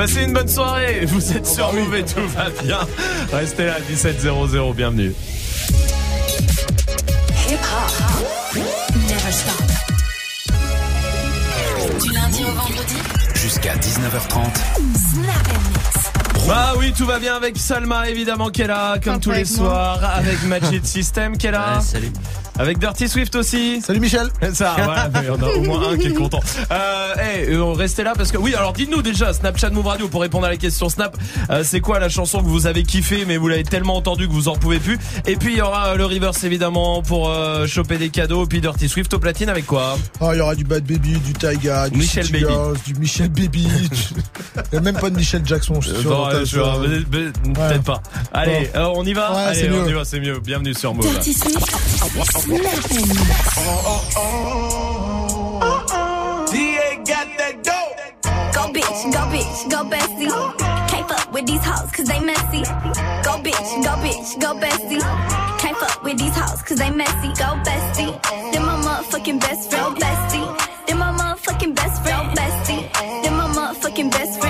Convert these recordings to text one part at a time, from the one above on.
Passez une bonne soirée. Vous êtes sur Move et tout va bien. Restez là, 1700. Bienvenue. Hip hop. Never stop. Du lundi au vendredi. Jusqu'à 19h30. Snap and mix. Bah oui, tout va bien avec Salma évidemment qui est là comme tous les soirs avec Magic System qui est là. salut. Avec Dirty Swift aussi. Salut Michel. Ça, voilà, mais on a au moins un qui est content. Euh, hey, euh, restez là parce que oui, alors dites-nous déjà Snapchat Move Radio pour répondre à la question Snap. euh, c'est quoi la chanson que vous avez kiffé mais vous l'avez tellement entendu que vous en pouvez plus. Et puis il y aura euh, le reverse évidemment pour euh, choper des cadeaux. Puis Dirty Swift au platine avec quoi? Oh, il y aura du Bad Baby, du Taiga, du Michel City Baby. Girls, du Michel Baby. Il a même pas de Michel Jackson, je suis sûr. Non, je- euh, Peut-être pas. Allez, Bon. euh, on y va? Ouais, Allez, c'est on mieux. y va, c'est mieux. Bienvenue sur Move. Dirty Swift. Snap and mix. Go bitch, go bitch, go bestie. Can't fuck with these hoes cause they messy. Go bitch, go bitch, go bestie. Can't fuck with these hoes cause they messy. Go bestie. Then my motherfucking best friend, bestie. Then my motherfucking best friend, bestie. Then my motherfucking best friend.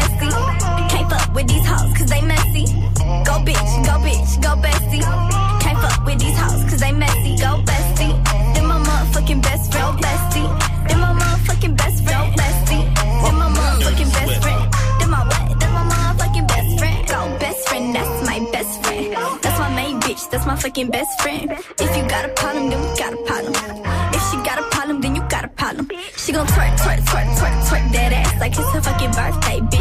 They messy. Go bitch, go bitch, go bestie. Can't fuck with these hoes cause they messy. Go bestie. Then my motherfucking best friend, bestie. Then my motherfucking best friend, bestie. Then my motherfucking best friend. Then my what? Then my motherfucking best friend. Go best friend, that's my best friend. That's my main bitch, that's my fucking best friend. If you got a problem, then we got a problem. If she got a problem, then you got a problem. She gon' twerk, twerk, twerk, twerk, twerk that ass like it's her fucking birthday, bitch.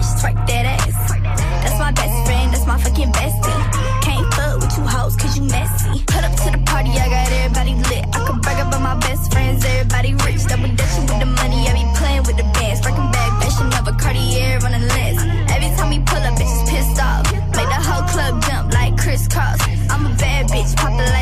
Fucking bestie. Can't fuck with you hoes cause you messy. Put up to the party, I got everybody lit. I could brag about my best friends, everybody rich. Double dutching with the money, I be playing with the bands. Working bag, fashion of a Cartier on the list. Every time we pull up, bitches pissed off. Make the whole club jump like crisscross. I'm a bad bitch, poppin' like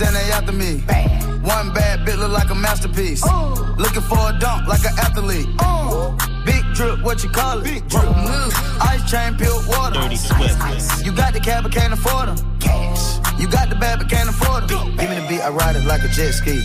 bitches and they after me. One bad bit look like a masterpiece. Looking for a dunk like an athlete. Big drip, what you call it? Big drip. Mm-hmm. Ice chain, pure water. You got the cab, but can't afford them. You got the bad, but can't afford them. Give me the beat, I ride it like a jet ski.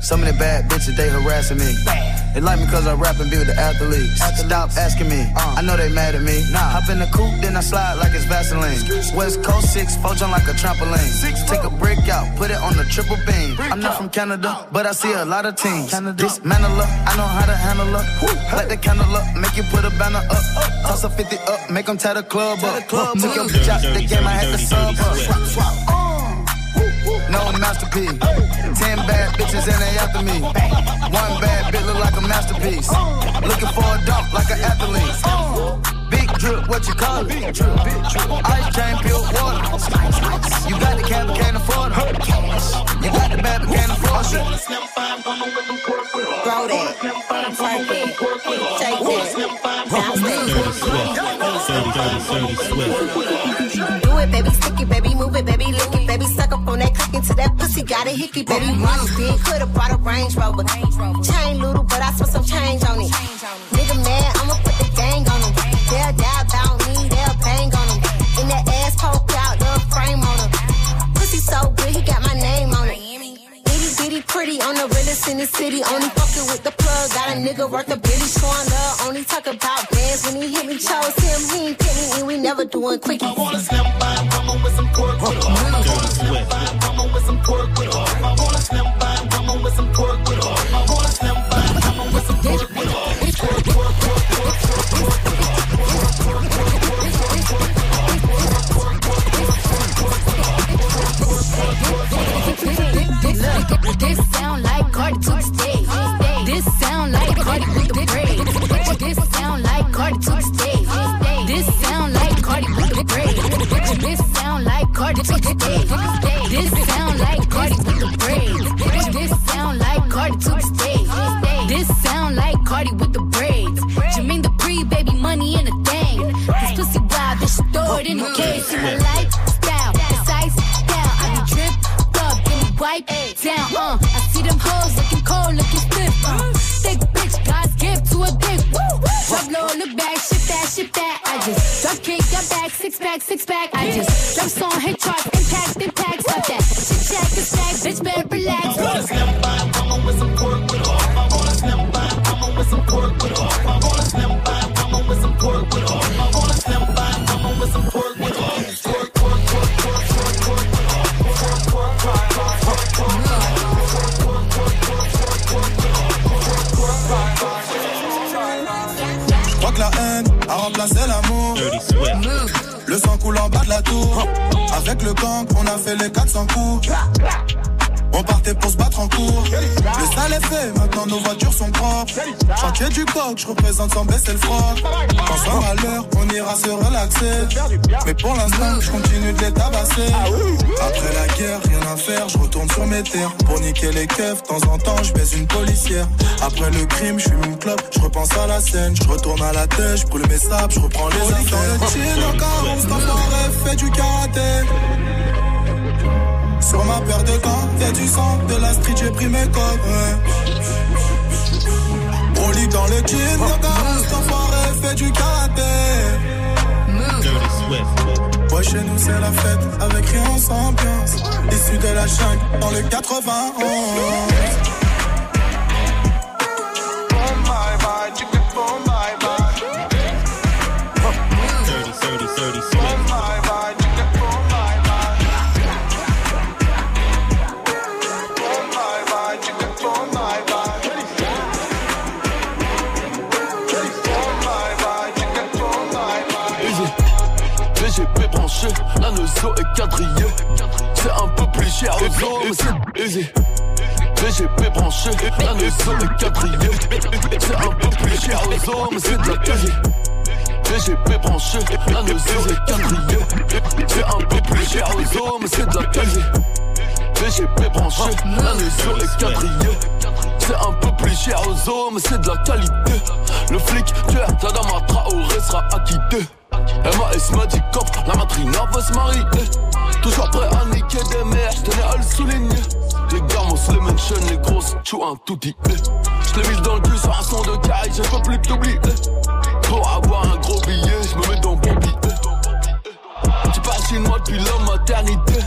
Some of the bad bitches, they harassing me. Bad. They like me cause I rap and be with the athletes. Stop asking me, I know they mad at me. Nah. Hop in the coupe, then I slide like it's Vaseline. West Coast 6, four jump like a trampoline. Six, Take a brick out, put it on the triple beam. I'm not from Canada, but I see a lot of teams. Dismantle her, I know how to handle her. Light the candle up, make you put a banner up. Toss a 50 up, make them tie the club up. Took your bitch out the game, I had to sub up. No masterpiece. Ten bad bitches and they after me. One bad bitch look like a masterpiece. Looking for a dunk like an athlete. Big drip, what you call it? Big drip, big drip. Ice chain, pure water. You got the cab, but can't afford it. You got the bad, but can't afford it. Throw that. Twerk it. Shake that. Bounce that. Do it, baby. Stick it, baby. Move it, baby. Lick it, baby. Suck up on that cock into that pussy. Got a hickey, baby. Run big. Could've brought a Range Rover. Chain little, but I spent some change on it. Nigga mad, I'ma put the gang on him. They'll die about me, they'll bang on him. In the ass poke out the frame on him. Pussy so good, he got my name on it. Itty bitty pretty on the realest in the city. Only fucking with the plug. Got a nigga worth a bitty showing love. Only talk about bands when he hit me. Chose him, he ain't pick me, we never doing quickie. I wanna slim by woman with some pork with her. I wanna slim by woman with some pork with her. I wanna slim by woman with some pork with her. I wanna slim by woman with some pork with her. Pork, pork, pork, pork, pork, pork. This sound like Cardi to. This sound like Cardi with the braids. This sound like Cardi to. This sound like Cardi with the braids. This sound like Cardi to. This sound like Cardi with the braids. This sound like Cardi to. This sound like Cardi with the braids. The pre baby money. This pussy wild, throw it in the. See my lifestyle, precise style. I be dripped up, get me wiped. Drop kick, got back, six pack, six pack. I just drop song, hit charts, impact, impact, stop that. Shit it's back, bitch, better relax. Je crois que la haine a remplacé l'amour. Avec le gang, on a fait les 400 coups. On partait pour se battre en cours. Le sale est fait, maintenant nos voitures sont propres. Chantier du coq, je représente sans baisser le froid. Quand ça à l'heure, on ira se relaxer. Mais pour l'instant, je continue de les tabasser. Après la guerre, rien à faire, je retourne sur mes terres. Pour niquer les keufs, de temps en temps, je baise une policière. Après le crime, je fume une clope, je repense à la scène. Je retourne à la tête, je brûle mes sables, je reprends les affaires. Dans le chill, encore, on se fait du karaté. Sur ma paire de gants, y'a du sang, de la street, j'ai pris mes codes. On lit dans le jean, regarde, cet enfoiré fait du karaté. Ouais, chez nous c'est la fête, avec rien sans ambiance. Issu de la jungle, dans le 91. La nozo est quadrillée. C'est un peu plus cher aux hommes, c'est easy. VGP branché, la nozo est quadrillée. C'est un peu plus cher aux hommes, c'est de la easy. VGP branché, la nozo est quadrillée. C'est un peu plus cher aux hommes, c'est de la easy. VGP branché, la nozo est quadrillée. C'est un peu plus cher aux hommes, c'est de la qualité. Le flic, tueur, ta dame à Traoré sera acquitté. MAS m'a dit cop, la matrina va se marier. Toujours prêt à niquer des mères, j'tenais à le souligner. Les gamos, les mentions, les grosses, tu un tout dit. J'l'ai mis dans le cul sur un son de caille, je peux plus t'oublier. Pour avoir un gros billet, j'me mets dans bon billet. Tu parles chinois depuis la maternité.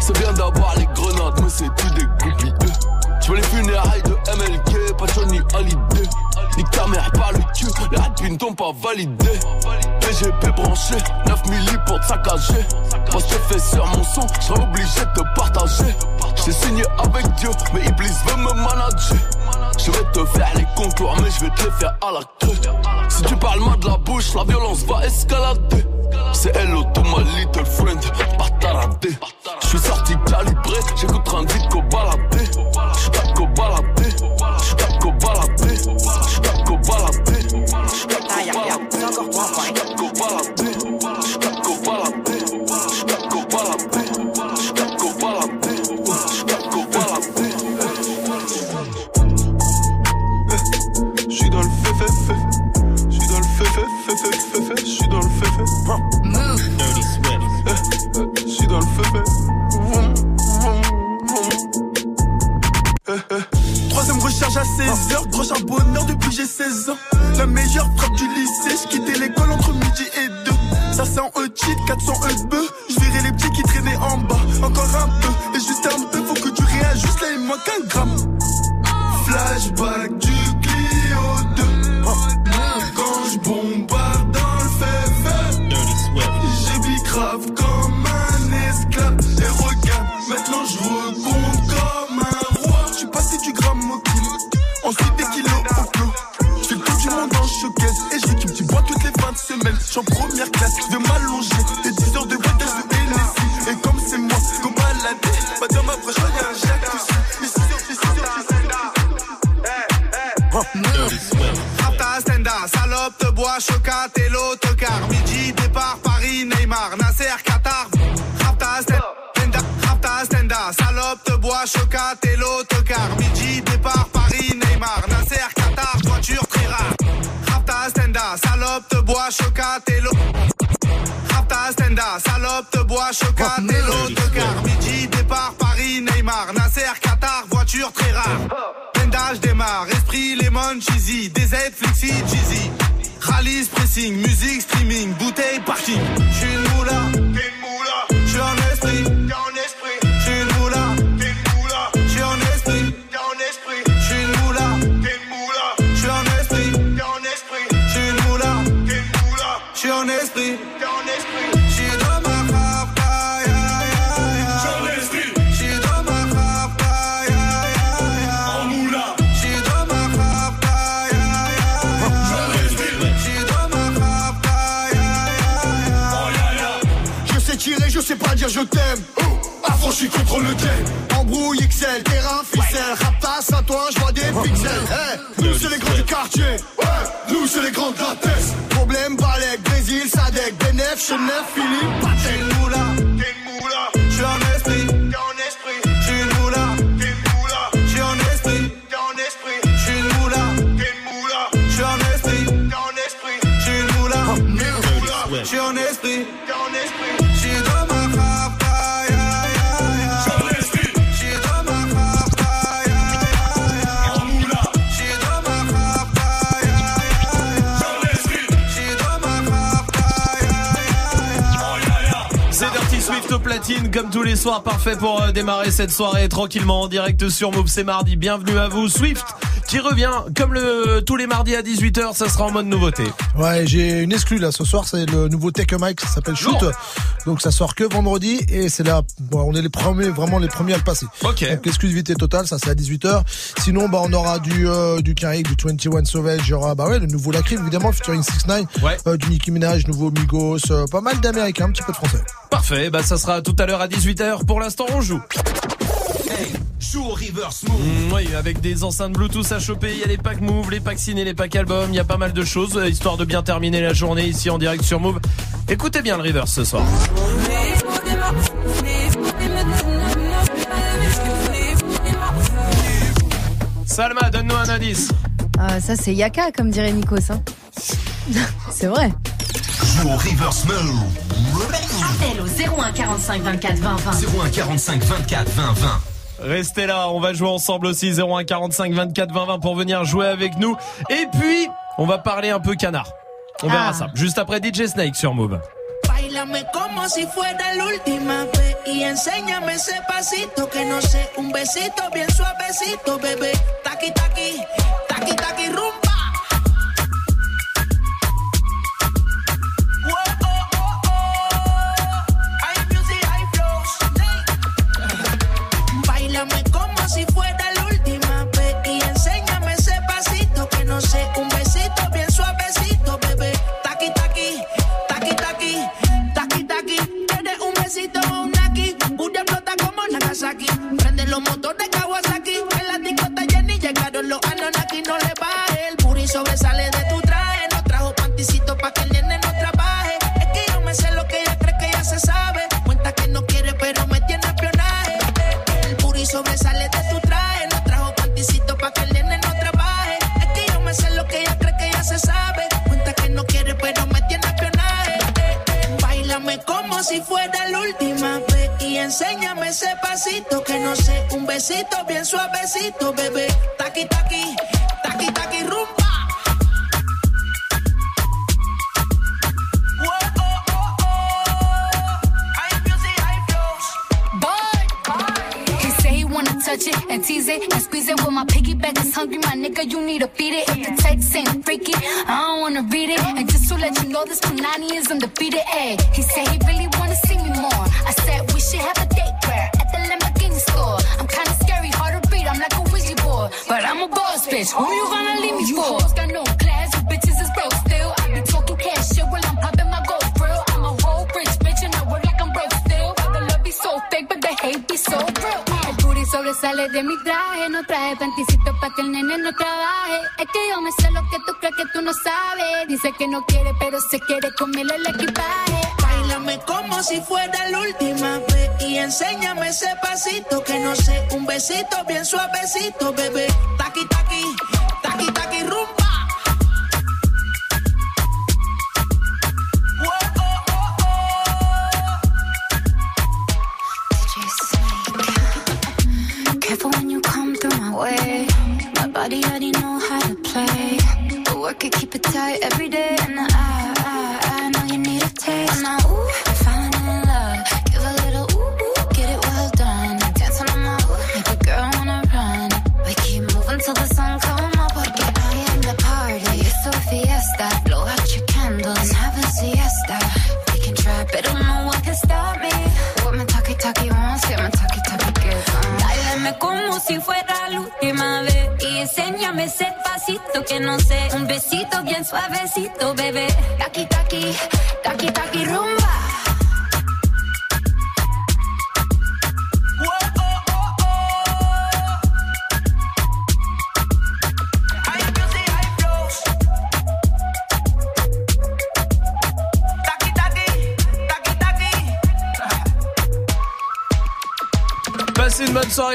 C'est bien d'avoir les grenades, mais c'est plus des goupilles. Tu veux les funérailles de MLK, pas Johnny Hallyday. Mère par le cul, les rapines t'ont pas validé. PGP branché, 9 milli pour te saccager. Parce que fait sur mon son, j'serais obligé de te partager. J'ai signé avec Dieu, mais Iblis veut me manager. Je vais te faire les contours, mais je vais te les faire à la queue. Si tu parles mal de la bouche, la violence va escalader. C'est hello to my little friend, pas. Je suis sorti calibré, j'écoute un vite qu'au baladé. J'suis qu'au baladé, Troisième recharge à 16h, prochain bonheur depuis j'ai 16 ans. La meilleure frappe démarrer cette soirée tranquillement en direct sur Move. C'est mardi, bienvenue à vous. Swift qui revient comme le tous les mardis à 18h, ça sera en mode nouveauté. Ouais, j'ai une exclue là ce soir, c'est le nouveau a Mic, ça s'appelle Shoot. Lourd. Donc ça sort que vendredi et c'est là, bon, on est les premiers, vraiment les premiers à le passer. Ok. Donc l'exclusivité totale, ça c'est à 18h. Sinon, bah on aura du euh, du Carrick, du 21 Sauvage, il y aura bah ouais le nouveau Lacrim évidemment, featuring 6 9 Ouais. euh, du Nicki Minaj, nouveau Migos, euh, pas mal d'Américains, un petit peu de Français. Parfait, bah ça sera tout à l'heure à 18h. Pour l'instant, on joue. Joue au reverse move. Mm, oui, avec des enceintes Bluetooth à choper, il y a les packs Move, les packs ciné, les packs albums, il y a pas mal de choses, euh, histoire de bien terminer la journée ici en direct sur Move. Écoutez bien le reverse ce soir. Salma, donne-nous un indice. Ah, ça, c'est Yaka, comme dirait Nikos. Hein. c'est vrai. Joue au reverse move. Appel au 01 45 24 20 20. 01 45 24 20 20. Restez là, on va jouer ensemble aussi 01 45 24 20 20 pour venir jouer avec nous. Et puis, on va parler un peu canard. On verra Ah. ça. Juste après DJ Snake sur Move. Bailame como si fuera la última vez y enséñame ese pasito que no sé, un besito bien suavecito, bebé. Taqui taqui, taqui taqui rumba. Los motores besito bien suavecito, bebé. Taqui, taqui, taqui, taqui, rumba. Whoa, oh, oh, oh. Touch it and tease it and squeeze it. With my piggyback is hungry, my nigga, you need to feed it. If the text ain't freaky, I don't wanna read it. And just to let you know, this Punani is undefeated. Un besito bien suavecito, bebé.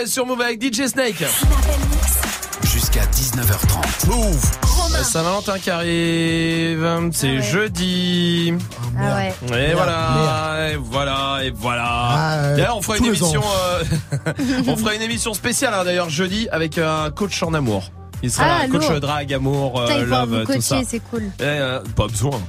Sur Move avec DJ Snake. Jusqu'à 19h30. Move. Euh, Saint-Valentin qui arrive, c'est jeudi. Ah ouais. Et voilà, et voilà, et voilà. Ah. D'ailleurs, on fera une émission, euh, on fera une émission spéciale hein, d'ailleurs jeudi avec un coach en amour. Il sera Ah, coach lourd. drag, amour, euh, love, tout ça. c'est cool. Eh, euh, pas besoin.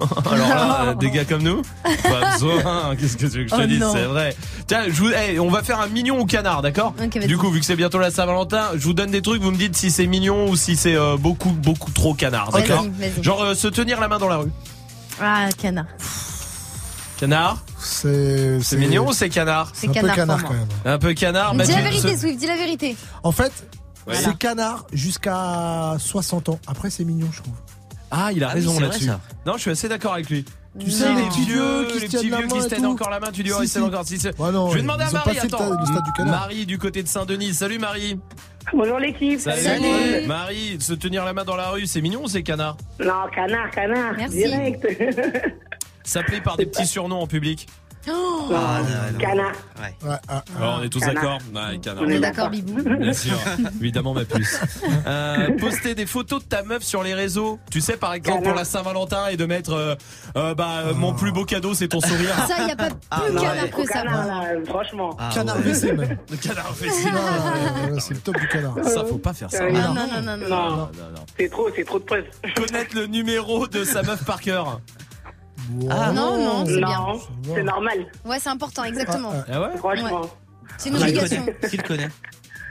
Alors là, des gars comme nous, pas besoin. Qu'est-ce que tu veux que je te Oh dise. C'est vrai. Tiens, je vous, on va faire un mignon au canard, d'accord. Du coup, vu que c'est bientôt la Saint-Valentin, je vous donne des trucs. Vous me dites si c'est mignon ou si c'est euh, beaucoup, beaucoup trop canard, d'accord vas-y. Genre euh, se tenir la main dans la rue. Ah, canard. Canard C'est C'est mignon ou c'est canard C'est un peu canard canard pour quand même. Un peu canard. bah, dis la vérité, ce- Swift, dis la vérité. En fait, Voilà. c'est canard jusqu'à 60 ans. Après, c'est mignon, je trouve. Ah, il a Ah raison là-dessus. Non, je suis assez d'accord avec lui. Tu sais, les petits vieux qui les se petits vieux qui se tiennent encore la main, tu dis, oh, ils se tiennent si. encore. Si, c'est- Ouais, non, je vais demander à Marie, attends. stade- le stade du canard. Marie du côté de Saint-Denis. Salut Marie. Bonjour l'équipe. Salut. Marie, se tenir la main dans la rue, c'est mignon ou c'est canard Non, canard, canard. Merci. Direct. S'appeler par des petits surnoms en public. Oh, Ah, non, non. Canard. Ouais. Ouais, ah, Alors, on est tous d'accord Ouais, canard. on est d'accord, Bibou. Bien sûr, évidemment ma puce. Euh, poster des photos de ta meuf sur les réseaux. Tu sais par exemple pour la Saint-Valentin et de mettre euh, euh, bah euh, mon plus beau cadeau c'est ton sourire. Ça, il n'y a pas plus Non, canard que ça. canard, là, franchement. Ah, Canard ouais. WC même. Le canard. Ah, c'est le top du canard. Ça faut pas faire ça. Euh, Non, non, non, non, non. Non, Non, non, non. c'est trop, c'est trop de preuves. Connaître le numéro de sa meuf par cœur. Ah, non, non, c'est bien. C'est normal, Ouais, c'est important, exactement. Ah, Ah ouais franchement. C'est une Qui le obligation. connaît Qui le connaît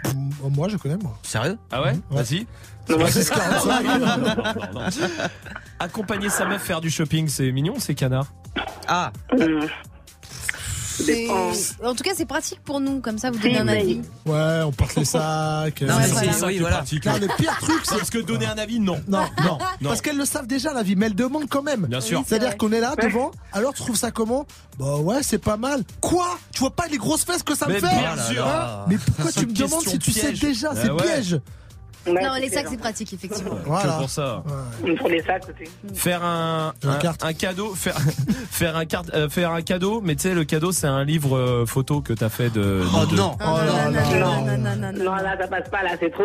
ah. Moi, je connais, moi. Sérieux Ah ouais Vas-y. Non, non, 645. Non, non, non. Accompagner sa meuf faire du shopping, c'est mignon, ou c'est canard. Ah, En tout cas, c'est pratique pour nous, comme ça, vous donnez un avis. Ouais, on porte les sacs. Non, euh, mais c'est- ça voilà. pratique. Non, le pire truc, c'est Parce que donner un avis, non. Non, non, Non. Parce qu'elles le savent déjà la vie, mais elles demandent quand même. Bien sûr. C'est-à-dire qu'on est là devant, alors tu trouves ça comment? Bah ouais, c'est pas mal. Quoi? Tu vois pas les grosses fesses que ça me fait? bien là sûr. Mais pourquoi tu me demandes si tu sais déjà Ah C'est ouais. piège. Ouais, Non, les sacs, c'est pratique, effectivement. Voilà. Que pour ça. Pour les sacs aussi. Faire un, un, carte. un cadeau, faire, faire un carte, euh, faire un cadeau, mais tu sais, le cadeau, c'est un livre euh, photo que t'as fait de. oh de- non. Ah, non, non, non, non, non, non, non. Non, là, ça passe pas, là, c'est trop.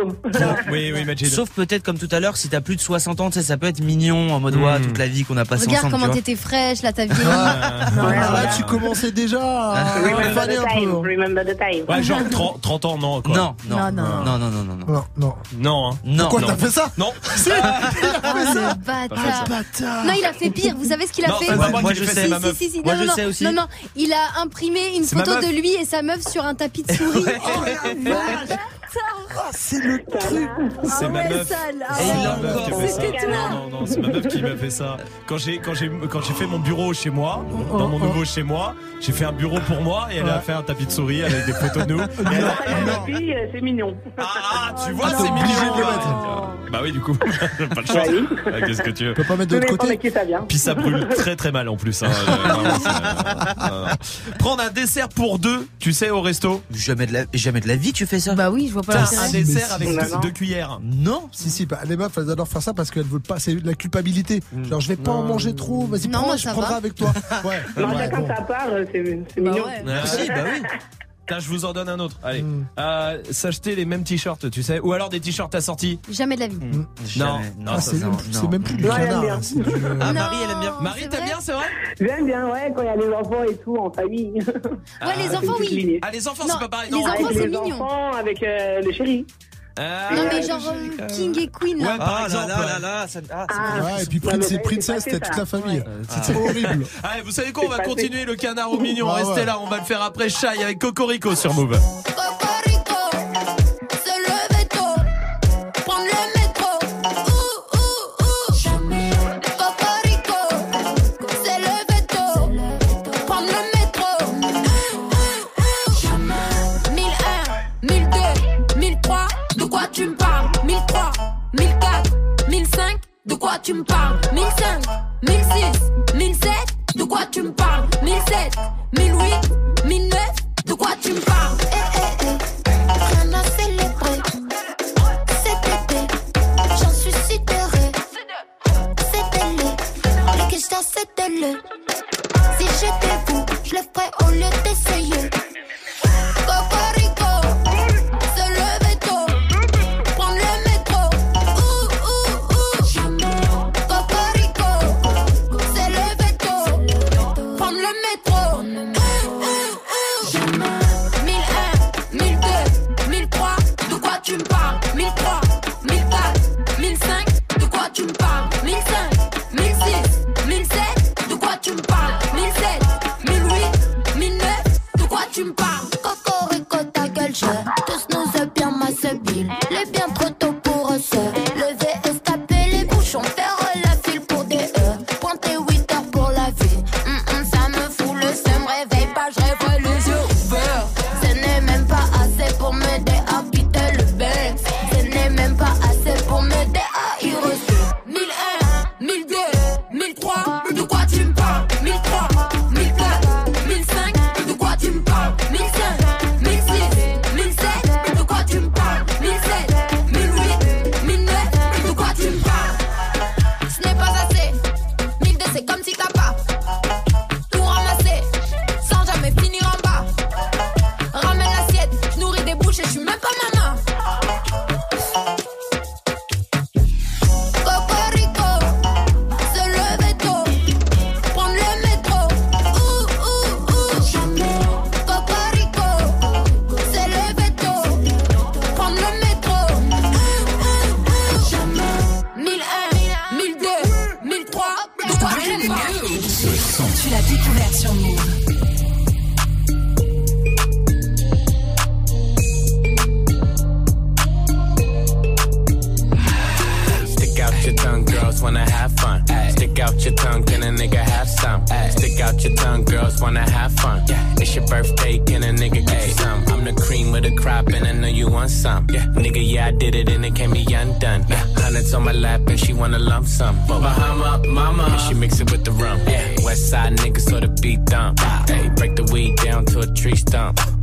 Oui, oui, Majid. Sauf peut-être comme tout à l'heure, si t'as plus de 60 ans, tu sais, ça peut être mignon en mode ouais, Mm. toute la vie qu'on a passée Regarde ensemble. comment tu vois. t'étais fraîche, là, Non, Ouais, non, Ah, là, ouais. tu commençais déjà à Remember faner the un time, peu. remember the time. Ouais, genre 30, 30 ans, non, quoi. Non, non, Non, non, non. non, non, non, non, non. Non, non. Non, hein. Non. Pourquoi t'as fait ça Non. Si, il a Oh, fait ça. le bâtard. Ah, bâtard. Non, il a fait pire. Vous savez ce qu'il a Non, fait moi Moi, je sais. ma Si, meuf. si, si, Moi, non, je non, sais aussi. Non, non, il a imprimé une photo de lui et sa meuf sur un tapis de souris. Oh la vache. Ah, c'est le truc. C'est Ah ma meuf. Ah C'est ma meuf qui a fait ça. C'était toi. Non, non, non, c'est ma meuf qui m'a fait ça. Quand j'ai, quand j'ai, quand j'ai fait mon bureau chez moi, dans mon nouveau chez moi, j'ai fait un bureau pour moi et elle a fait un tapis de souris avec des photos de nous. Euh, c'est mignon. Ah, tu vois, Ah, c'est mignon. obligé de le mettre. Bah oui, du coup, pas le choix. Bah oui. Ouais, Qu'est-ce que tu veux Tu peux pas mettre de l'autre côté qui ça vient. Puis ça brûle très très mal en plus. hein. Euh, euh, Prendre un dessert pour deux, tu sais, au resto. Jamais de la, jamais de la vie, tu fais ça. Bah oui, je vois pas T'as l'intérêt. un dessert si, avec deux, cuillères. Non. Si, si, bah, les meufs, elles adorent faire ça parce qu'elles veulent pas, c'est de la culpabilité. Genre, je vais pas en manger trop, vas-y, Non, prends, moi, je ça prendrai va. avec toi. Ouais, Non, ouais, bon. sa part, euh, c'est Bah mignon. ouais. Ouais. Si, bah oui. Tiens, je vous en donne un autre. Allez, Mm. Euh, s'acheter les mêmes t-shirts, tu sais, ou alors des t-shirts assortis. Jamais de la vie. Non, Jamais. non, Ah, c'est même, non. plus- c'est même plus du Ouais, elle aime canard. bien. hein, du, Ah, Non, Marie, elle aime bien. Marie, t'aimes bien, c'est vrai? J'aime bien, ouais, quand il y a les enfants et tout, en famille. Ouais, les C'est enfants, oui. lignée. Ah, les enfants, Non, c'est pas pareil. les enfants, c'est les mignon. enfants, avec euh, le chéri. Non, mais genre euh, King et Queen, là. Ah là là là là, ça- ah, c'est- Ouais, et puis Prince et Princess, c'était toute la famille. C'était horrible. Allez, vous savez quoi On va continuer le canard au mignon. Ah ouais. Restez là, on va le faire après Shai avec Cocorico sur Move. De quoi tu me parles? 1005, 1006, 1007, de quoi tu me parles? 1007, 1008, 1009, de quoi tu me parles? Eh, eh, eh. Rien à célébrer. Cet été, j'en suis sidérée. C'était le, les questions c'était le. Si j'étais vous, je le ferais au lieu d'essayer. Wanna have fun. It's your birthday, can a nigga get you some? I'm the cream with the crop, and I know you want some. Yeah. Nigga, yeah, I did it, and it can't be undone. Hundreds on my lap, and she wanna lump some. Bahama, mama, and she mix it with the rum. Yeah. West side niggas, so the beat dump. Ah. Hey, break the weed down to a tree stump.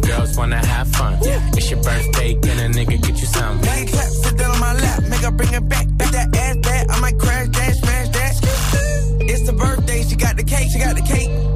girls wanna have fun. Yeah. It's your birthday, can a nigga get you some? It clap, sit down on my lap, make her bring it back. Back that ass back, I might crash that, smash that. It's the birthday, she got the cake, she got the cake.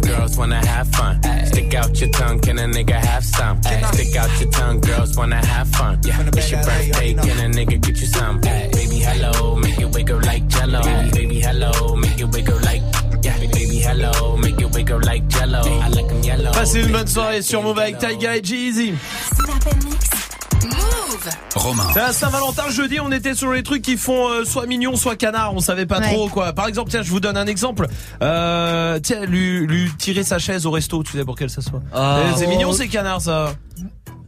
girls wanna have fun. Stick out your tongue, can a nigga have some? Stick out your tongue, girls wanna have fun. Yeah, It's your birthday, can a nigga get you some? Baby, hello, make it wiggle like jello. Baby, hello, make it wiggle like. Yeah, baby, hello, make it wiggle like jello. I like. Passez une bonne soirée sur Move avec Taiga et Jeezy. Romain. C'est la Saint-Valentin jeudi, on était sur les trucs qui font euh, soit mignon, soit canard, on savait pas Ouais. trop quoi. Par exemple, tiens, je vous donne un exemple. Euh, tiens, lui, lui tirer sa chaise au resto, tu sais pour qu'elle s'assoit. Ah. Euh, C'est mignon, c'est canard ça.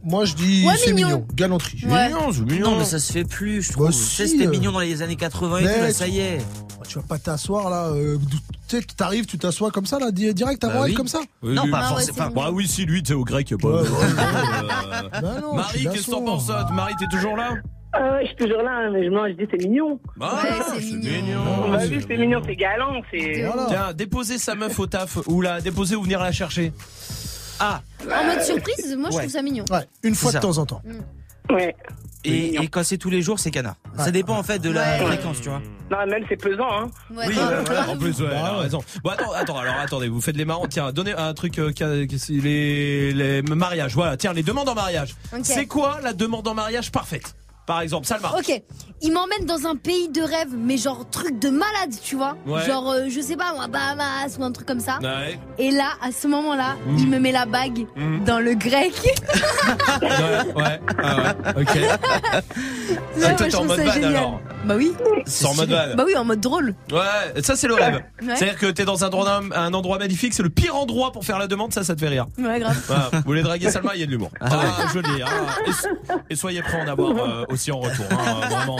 Moi, je dis Ouais, c'est mignon. mignon. Galanterie. Ouais. Mignon, c'est mignon. Non, mais ça se fait plus, je trouve. Bah, Tu sais, si, c'était euh. mignon dans les années 80 et Mais tout, là, tu- ça y est. Tu vas pas t'asseoir là. euh, tu sais, t'arrives, tu t'assois comme ça là, di- direct avant Bah elle oui. comme ça. Oui, Non, oui, pas bah, forcément. Bah oui, si lui, t'es au grec, y a pas. Ouais, Euh, Bah non, Marie, tu qu'est-ce que t'en penses ça Marie, t'es toujours là? Ah je suis toujours là, hein, mais je, moi, je dis c'est mignon. Bah, Ouais, c'est mignon. On va vu, c'est mignon, c'est galant. Tiens, déposer sa meuf au taf ou la déposer ou venir la chercher. Ah, En mode surprise, moi je Ouais. trouve ça mignon. Ouais, une fois C'est de ça. temps en temps. Ouais. et, et quand c'est tous les jours, c'est canard. Ça dépend en fait de la Ouais. fréquence, tu vois. Non, même c'est pesant, hein. Ouais, Oui, grave. En plus, ouais, elle a raison. Bon, attends, attends, alors attendez, vous faites les marrants. Tiens, donnez un truc, euh, qui a- qui- c'est les, les mariages. Voilà, tiens, les demandes en mariage. Ok. C'est quoi la demande en mariage parfaite? Par exemple, Salma. Ok, il m'emmène dans un pays de rêve, mais genre truc de malade, tu vois. Ouais. Genre, euh, je sais pas, moi, Bahamas ou un truc comme ça. Ouais. Et là, à ce moment-là, Mm. il me met la bague Mm. dans le grec. Ouais, ouais, ah ouais, ok. Ah, toi, t'es en trouve mode ça van génial. alors Bah oui. C'est en mode van. Bah oui, en mode drôle. Ouais, ça c'est le rêve. Ouais. C'est-à-dire que t'es dans un endroit, un endroit magnifique, c'est le pire endroit pour faire la demande, ça, ça te fait rire. Ouais, grave. Voilà. Vous voulez draguer Salma, il y a de l'humour. Ah, le dis. hein. Et, so- et soyez prêts à en avoir euh, aussi en retour. Hein, vraiment.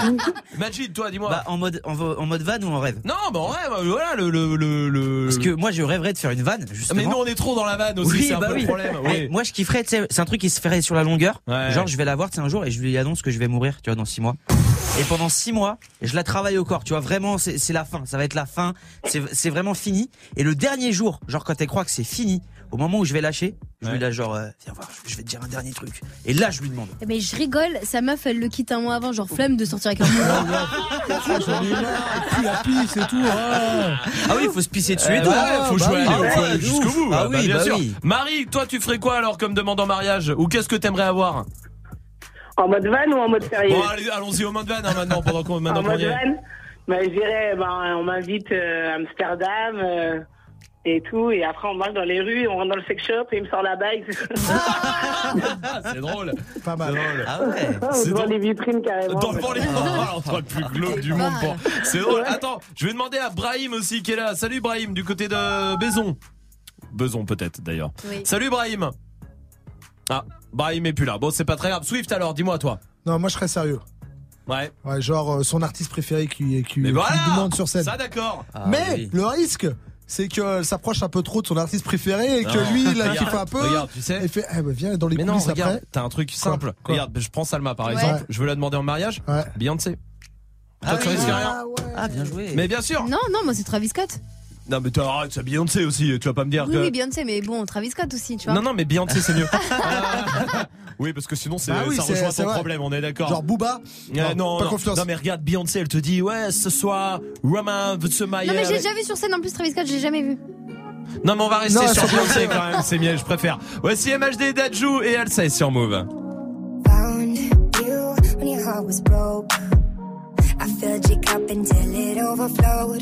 Majid, toi, dis-moi. Bah, en mode, en, en mode van ou en rêve? Non, bah ouais, bah, voilà le le le. le- Parce que moi, je rêverais de faire une vanne, Ah, justement. mais nous on est trop dans la vanne aussi, Oui, c'est un bah peu oui. le problème. Oui. moi, je kifferais, tu sais, c'est un truc qui se ferait sur la longueur. Ouais. Genre, je vais la voir, tu sais, un jour, et je lui annonce que je vais mourir, tu vois, dans six mois. Et pendant six mois, je la travaille au corps, tu vois, vraiment, c'est la fin, ça va être la fin, c'est vraiment fini. Et le dernier jour, genre quand elle croit que c'est fini, au moment où je vais lâcher, je Ouais. lui lâche genre, euh, viens voir, je vais te dire un dernier truc. Et là, je lui demande. Eh, Mais je rigole, sa meuf, elle le quitte un mois avant, genre flemme de sortir avec un la pisse et tout. ah. Ah oui, il faut se pisser dessus et Euh, tout. ouais, faut bah jouer, Ah de jusqu'au bout. Ah bah, oui, bien bah sûr. oui. Marie, toi, tu ferais quoi alors comme demande en mariage? Ou qu'est-ce que t'aimerais avoir? En mode van ou en mode sérieux Bon, allez, allons-y au main de vanne hein, maintenant, pendant qu'on En maintenant qu'on mode y est. van bah, Je dirais, ben, on m'invite euh, à Amsterdam euh, et tout, et après on marche dans les rues, on rentre dans le sex shop et il me sort la bague. Ah, c'est drôle. Pas C'est mal. drôle. Ah ouais. on C'est drôle. les vitrines carrément. Dans le les oh, l'endroit le plus glauque du monde. pour- C'est drôle. Attends, je vais demander à Brahim aussi qui est là. Salut Brahim, du côté de Baison. Beson peut-être d'ailleurs. Oui. Salut Brahim. Ah, Brahim est plus là. Bon, c'est pas très grave. Swift alors, dis-moi toi. Non, moi je serais sérieux. Ouais. Ouais, genre euh, son artiste préféré qui, qui, Mais qui voilà. lui demande sur scène. Ça d'accord. Ah Mais oui. le risque, c'est qu'elle s'approche un peu trop de son artiste préféré et que Non. lui, il a Regarde, kiffé un peu. Regarde, tu sais. Et fait, eh ben, viens dans les Mais non, coulisses regarde, après. t'as un truc simple. Quoi regarde, je prends Salma par Ouais. exemple. Je veux la demander en mariage. Ouais. Beyoncé. Ah Toi, tu oui. risques rien. Ah ouais. Ah, bien joué. Mais bien sûr. Non, non, moi c'est Travis Scott. Non, mais arrête, c'est Beyoncé aussi. Tu vas pas me dire Oui, que. oui, Beyoncé, mais bon, Travis Scott aussi, tu vois. Non, non, mais Beyoncé, c'est mieux. Ah, oui, parce que sinon, c'est, Bah oui, ça rejoint ton vrai. problème, on est d'accord. Genre Booba. Euh, non, pas non. confiance. Non, mais regarde, Beyoncé, elle te dit, ouais, ce soir, Romain veut se marier. Non, mais j'ai déjà vu sur scène en plus Travis Scott, je l'ai jamais vu. Non, mais on va rester Non, sur Beyoncé quand même, c'est mieux, je préfère. Voici MHD, Dajou et Alsa sur Move. Found you when your heart was broke. I filled your cup until it overflowed.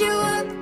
you up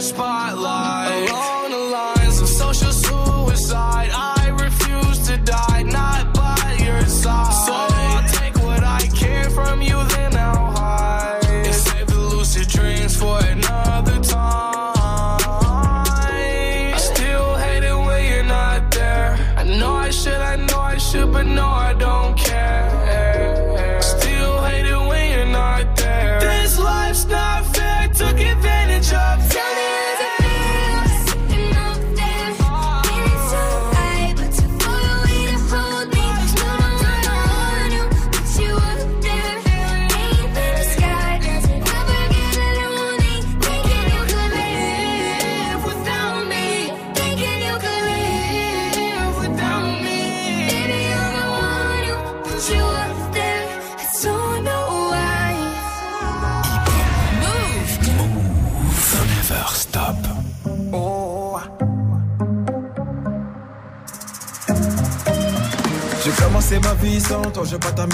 spotlight.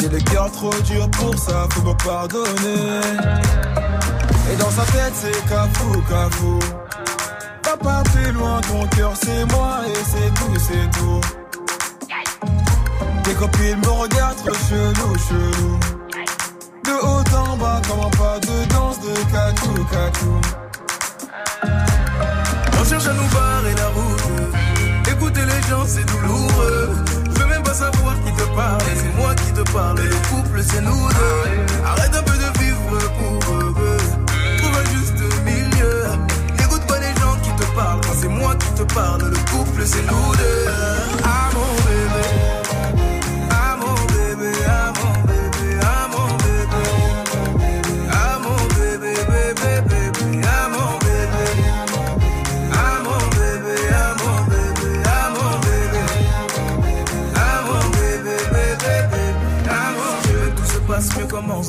J'ai le cœur trop dur pour ça, faut me pardonner. Et dans sa tête, c'est cafou, cafou. Papa, plus loin, ton cœur, c'est moi et c'est tout, c'est tout. Tes copines me regardent trop chelou, chelou. De haut en bas, comme un pas de danse de catou, catou. On cherche à nous barrer la route. Écouter les gens, c'est douloureux. Je veux même pas savoir qui te parle. C'est moi Le couple, c'est nous deux. Arrête un peu de vivre pour eux. Trouve un juste milieu. N'écoute pas les gens qui te parlent. Quand c'est moi qui te parle, le couple, c'est nous deux. Ah mon bébé.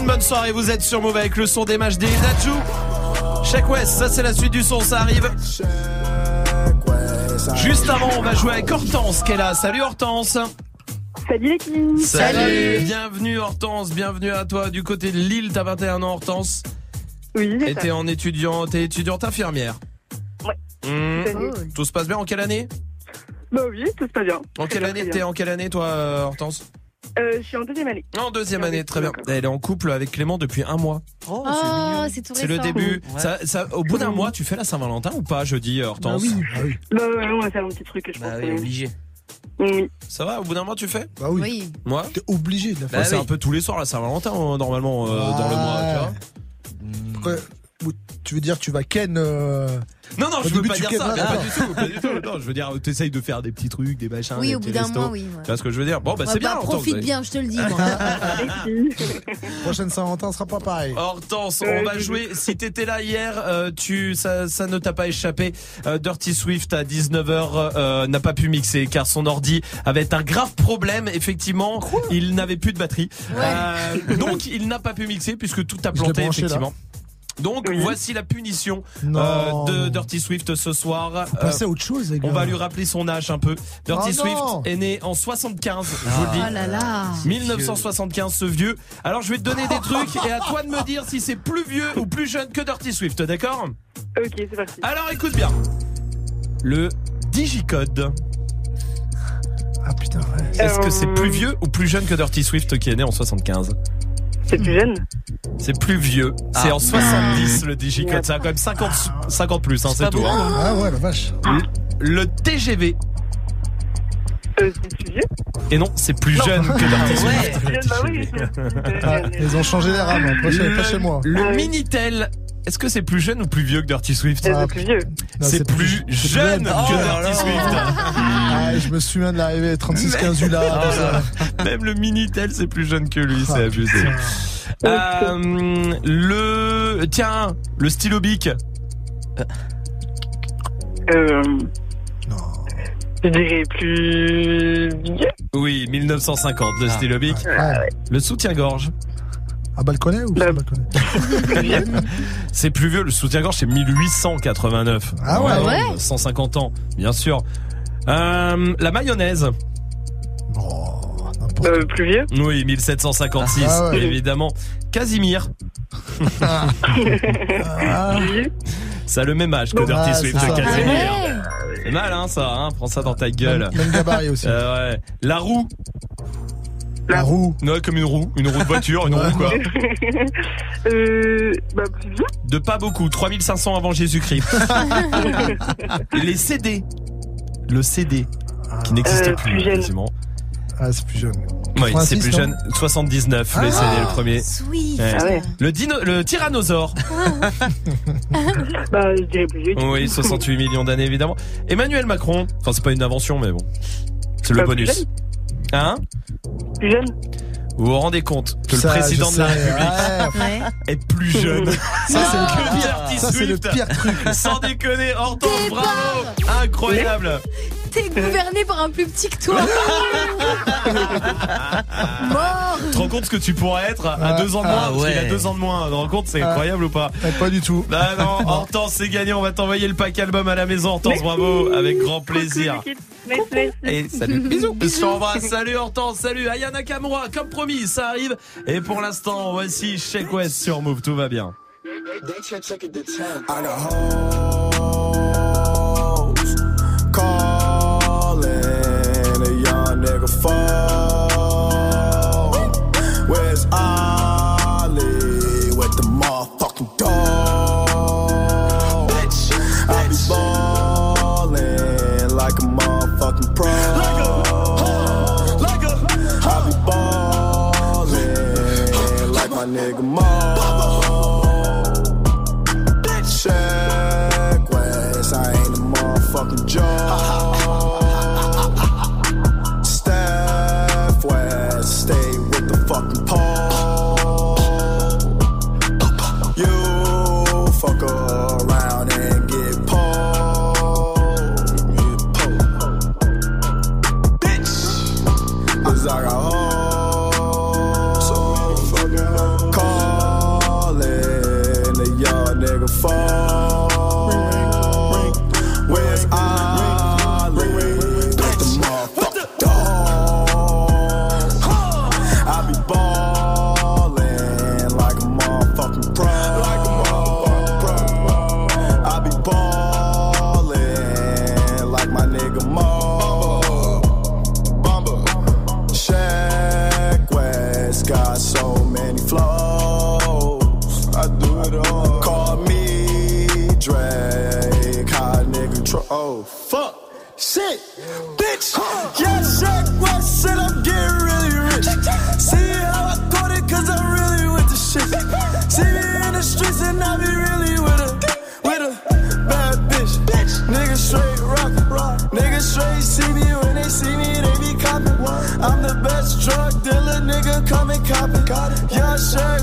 Une bonne soirée. Vous êtes sur Move avec le son des matchs des Najou. Check West, ça c'est la suite du son, ça arrive. Juste avant, on va jouer avec Hortense qui est là. Salut Hortense. Salut l'équipe. Salut. Bienvenue Hortense, bienvenue à toi du côté de Lille. T'as 21 ans Hortense. Oui, Et t'es en étudiant, t'es étudiante infirmière. Ouais. Mmh. Tout fait. Tout se passe bien en quelle année? Bah oui, tout se passe bien. En quelle année t'es en quelle année toi euh, Hortense? Euh, je suis en deuxième année. En deuxième année, très bien. Elle est en couple avec Clément depuis un mois. Oh, c'est tout C'est le début. Ça, ça, au bout d'un mois, tu fais la Saint-Valentin ou pas jeudi, Hortense Bah ouais, on va faire un petit truc, je pense. oui, obligé. Oui. Ça va, au bout d'un mois, tu fais? Bah oui. Moi? T'es obligé de la Bah, faire. C'est un peu tous les soirs la Saint-Valentin, euh, normalement, euh, dans le mois, tu vois. Pourquoi- Tu veux dire tu vas ken euh, Non, non, au je veux pas tu dire ken, ça, pas du tout, pas du tout. Non, je veux dire, t'essayes de faire des petits trucs, des machins, Oui, des au bout d'un mois, oui, ouais. Tu vois ce que je veux dire? Bon, bah c'est bien, bah, Hortense. profite bien, je te le dis, moi. Prochaine Saint-Valentin sera pas pareil. Hortense, on va jouer. Si t'étais là hier, euh, tu ça, ça ne t'a pas échappé. Euh, Dirty Swift à 19h euh, n'a pas pu mixer car son ordi avait un grave problème. Effectivement, il n'avait plus de batterie. Euh, donc il n'a pas pu mixer puisque tout a planté branché, là. Donc voici la punition euh, de Dirty Swift ce soir. Faut passer Euh, à autre chose, les gars. on va lui rappeler son âge un peu. Dirty Oh Swift non. est né en 75, je vous le dis. Oh là là. 1975, ce vieux. Alors je vais te donner des trucs et à toi de me dire si c'est plus vieux ou plus jeune que Dirty Swift, d'accord? Ok, c'est parti. Alors écoute bien. Le digicode. Ah putain, ouais. Est-ce que c'est Euh. plus vieux ou plus jeune que Dirty Swift qui est né en 75 C'est plus jeune C'est plus vieux. C'est Ah. en 70 le digicode. Ça a quand même 50, 50 plus, hein, c'est tout. beaucoup, hein. Ah ouais, la vache. Le TGV. Euh, c'est plus vieux Et non, c'est plus jeune que Dirty Swift. Plus jeune, bah oui. c'est- Ah, ils ont changé les rames, hein. pas chez, pas chez moi. Le Ah. Minitel. Est-ce que c'est plus jeune ou plus vieux que Dirty Swift? Euh, C'est plus vieux. C'est plus c'est jeune jeune. que Oh Dirty Swift. Ah, je me souviens de l'arrivée 36-15 ULA. Même le Minitel, c'est plus jeune que lui, c'est Ah, abusé. Euh, le tiens, le stylo bic. Euh, je dirais plus. Oui, 1950, le stylo bic. Ouais. Le soutien-gorge. À balconnet ou Bah, sans balconnet C'est plus vieux, le soutien-gorge c'est 1889. Ah ouais. Ouais. 150 ans, bien sûr. Euh, la mayonnaise. Oh, n'importe Euh, plus vieux Oui, 1756, Ah ouais. évidemment. Casimir. Ah. Ça a le même âge que Dirty Ah, Swift, Casimir. Ouais. C'est mal, hein, ça, hein. Prends ça dans ta gueule. Même, gabarit aussi. Euh, ouais. La roue. La roue. Ouais, comme une roue. Une roue de voiture, une roue quoi. euh, bah, plus vieux De pas beaucoup. 3500 avant Jésus-Christ. Les CD. Le CD. Qui n'existe Euh, plus, plus quasiment. Ah, c'est plus jeune. Oui, 86, c'est plus jeune. 79, le Ah. CD, le premier. Sweet. Ouais. Ah ouais. Le, dino, le tyrannosaure. Bah, je dirais plus. Oui, 68 millions d'années, évidemment. Emmanuel Macron. Enfin, c'est pas une invention, mais bon. C'est le Bah, plus bonus. jeune. Hein? Plus jeune Vous vous rendez compte que le président de la République ouais. Est plus jeune. Ça, c'est le c'est le Swift. pire truc. Sans déconner, Hortense, bravo. Incroyable T'es gouverné par un plus petit que toi. Mort. Tu te rends compte ce que tu pourrais être à Ah, deux ans de moins ah Parce qu'il a deux ans de moins. Tu te rends compte, c'est Ah. incroyable ou pas Pas du tout. Bah non, Hortense, c'est gagné. On va t'envoyer le pack album à la maison. Hortense, bravo. Avec grand plaisir. Merci, merci. Et salut, bisous. Je t'embrasse. Salut Hortense, salut Ayana Nakamura. Comme promis, ça arrive. Et pour l'instant, voici Shake West sur Move. Tout va bien. Phone. Where's Ali with the motherfucking dog?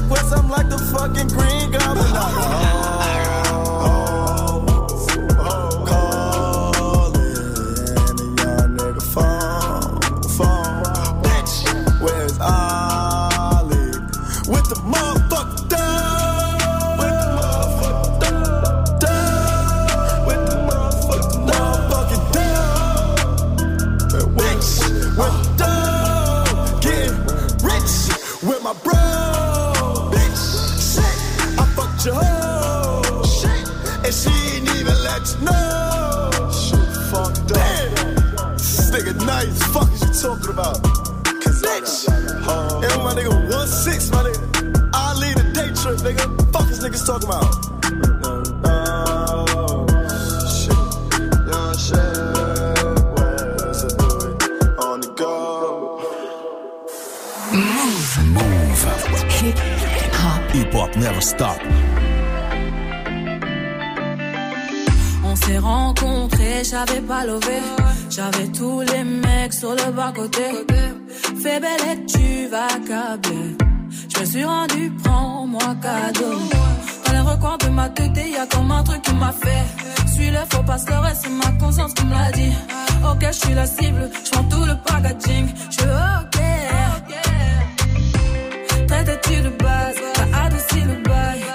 West, I'm like the fucking green goblin. About? Cause bitch. And my nigga one six, my nigga. I lead a day trip, nigga. Fuck is niggas talking about? Oh, shit. Yeah, shit. Where's the boy? On the go. Move. Move. Hip hop. Hip hop never stop. On s'est rencontrés, j'avais pas levé. J'avais tous les mecs sur le bas côté. Fais belle et tu vas câbler. Je me suis rendu, prends-moi cadeau. Dans les recoins de ma tête, y a comme un truc qui m'a fait. Suis le faux pas se leurrer, c'est ma conscience qui me l'a dit. Ok, je suis la cible, je prends tout le packaging. Je suis ok. Traite-tu de base, t'as adouci le bail.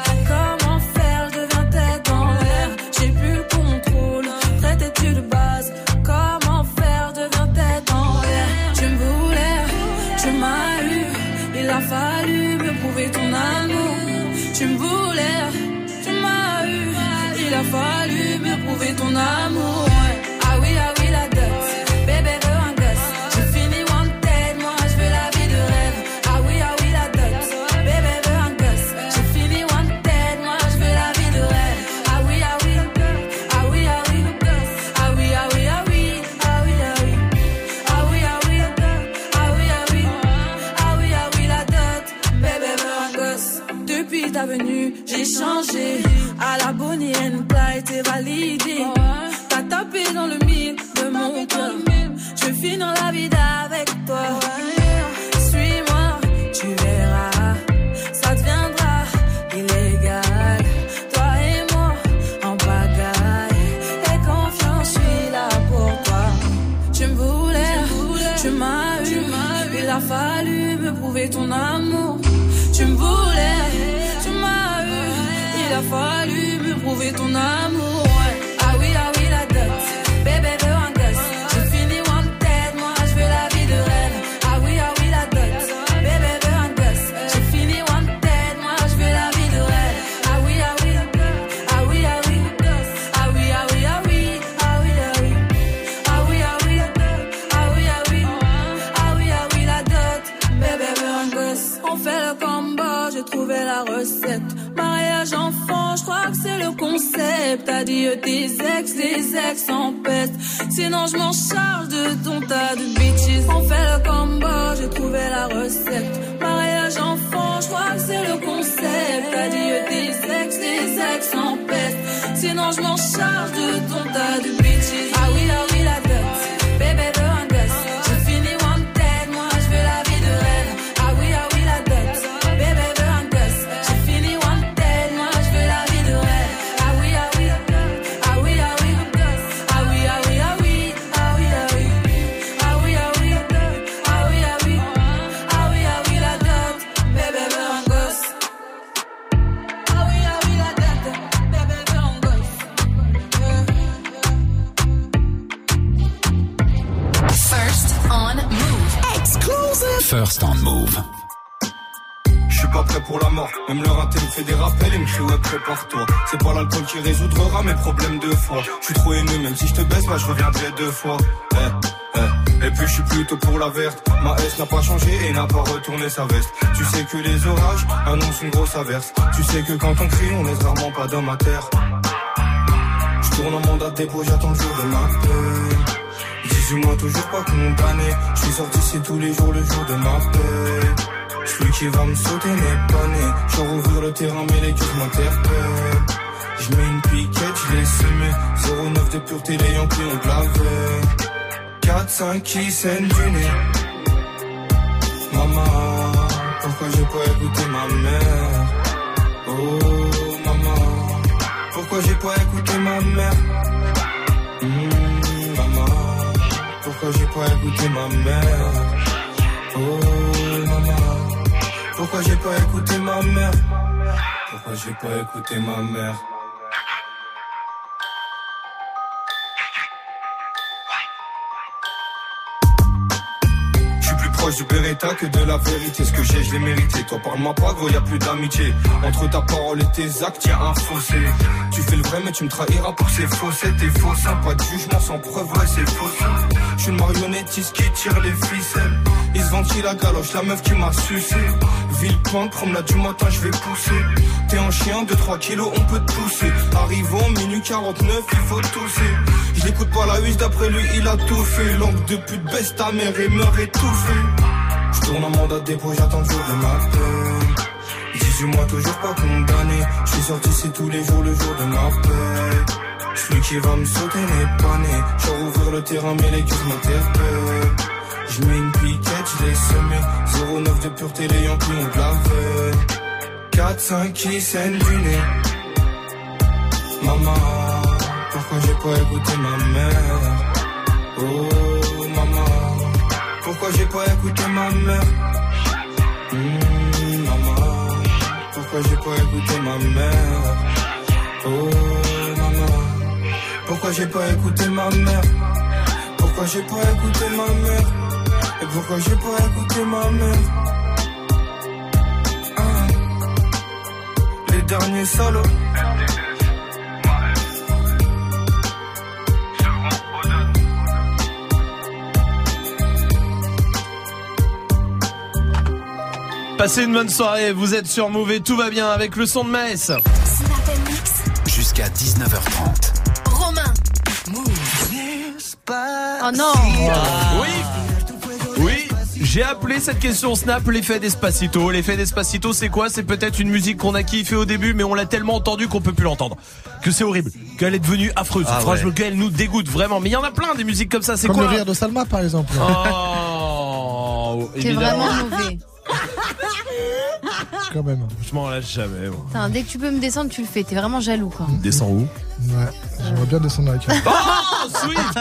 ton âme. Sinon je m'en charge de ton tas de bitches. On fait le combo, j'ai trouvé la recette. Mariage enfant, je crois que c'est le concept. Adieu tes ex, tes ex en peste. Sinon je m'en charge de ton tas de bitches. Ah oui, ah oui, la dot. Bébé fait des rappels et me crie ouais prépare-toi C'est pas l'alcool qui résoudra mes problèmes de foi Je suis trop aimé, même si je te baisse, bah je reviendrai deux fois Eh, eh. Et puis je suis plutôt pour la verte Ma S n'a pas changé et n'a pas retourné sa veste Tu sais que les orages annoncent une grosse averse Tu sais que quand on crie on laisse rarement pas d'homme à terre Je tourne en mandat de dépôt, j'attends le jour de ma paix. 18 mois toujours pas condamné. Je suis sorti c'est tous les jours le jour de ma paix. Celui qui va me sauter n'est pas né. Je rouvrir le terrain, mais les cœurs m'interpellent. Je mets une piquette, je l'ai semé. 09 de pureté, les Yankees ont lavé. 4-5 qui saignent du nez. Maman, pourquoi j'ai pas écouté ma mère? Oh, maman, pourquoi j'ai pas écouté ma mère? Hmm, maman, pourquoi j'ai pas écouté ma mère? Oh, pourquoi j'ai pas écouté ma mère? Pourquoi j'ai pas écouté ma mère? Proche du Beretta que de la vérité. Ce que j'ai, je l'ai mérité. Toi, parle-moi pas, gros, y a plus d'amitié. Entre ta parole et tes actes, y a un fossé. Tu fais le vrai, mais tu me trahiras pour ces faussettes. T'es faux, pas de jugement sans preuve, ouais, c'est faux. Je suis une marionnettiste qui tire les ficelles. Ils se ventilent la galoche, la meuf qui m'a sucé. Villepinte, promenade du matin, je vais pousser. T'es un chien de 3 kilos, on peut te pousser. Arrivons, minuit 49, il faut tousser. Je l'écoute pas la huisse, d'après lui, il a tout fait. Langue de pute, baisse ta mère et meurt étouffé. Je tourne en mandat de dépôt, j'attends le jour de ma peine. 18 mois, toujours pas condamné. Je suis sorti, c'est tous les jours le jour de ma paix. Celui qui va me sauter n'est pas né. Je rouvrir le terrain, mais les cœurs m'interpellent. Je mets une piquette, je l'ai semé. 09 de pureté, les Yankees ont lavé. 4-5 qui saignent du nez. Maman, pourquoi j'ai pas écouté ma mère? Oh, maman, pourquoi j'ai pas écouté ma mère? Hmm, maman, pourquoi j'ai pas écouté ma mère? Oh, pourquoi j'ai pas écouté ma mère? Pourquoi j'ai pas écouté ma mère? Et pourquoi j'ai pas écouté ma mère? Ah, les derniers solos. Passez une bonne soirée, vous êtes sur Move et tout va bien avec le son de Maes. Jusqu'à 19h30. Oh non Oui Oui j'ai appelé cette question Snap l'effet d'Espacito. L'effet d'Espacito, c'est quoi? C'est peut-être une musique qu'on a kiffé au début, mais on l'a tellement entendu qu'on peut plus l'entendre. Que c'est horrible. Qu'elle est devenue affreuse. Ah Franchement, ouais. qu'elle nous dégoûte vraiment. Mais il y en a plein des musiques comme ça. C'est Comme quoi? le rire de Salma, par exemple. Oh, C'est vraiment mauvais. Quand même. Je m'en lâche jamais. moi. Putain, dès que tu peux me descendre, tu le fais. T'es vraiment jaloux, quoi. Descends où? Ouais, j'aimerais bien descendre avec elle. Oh, Swift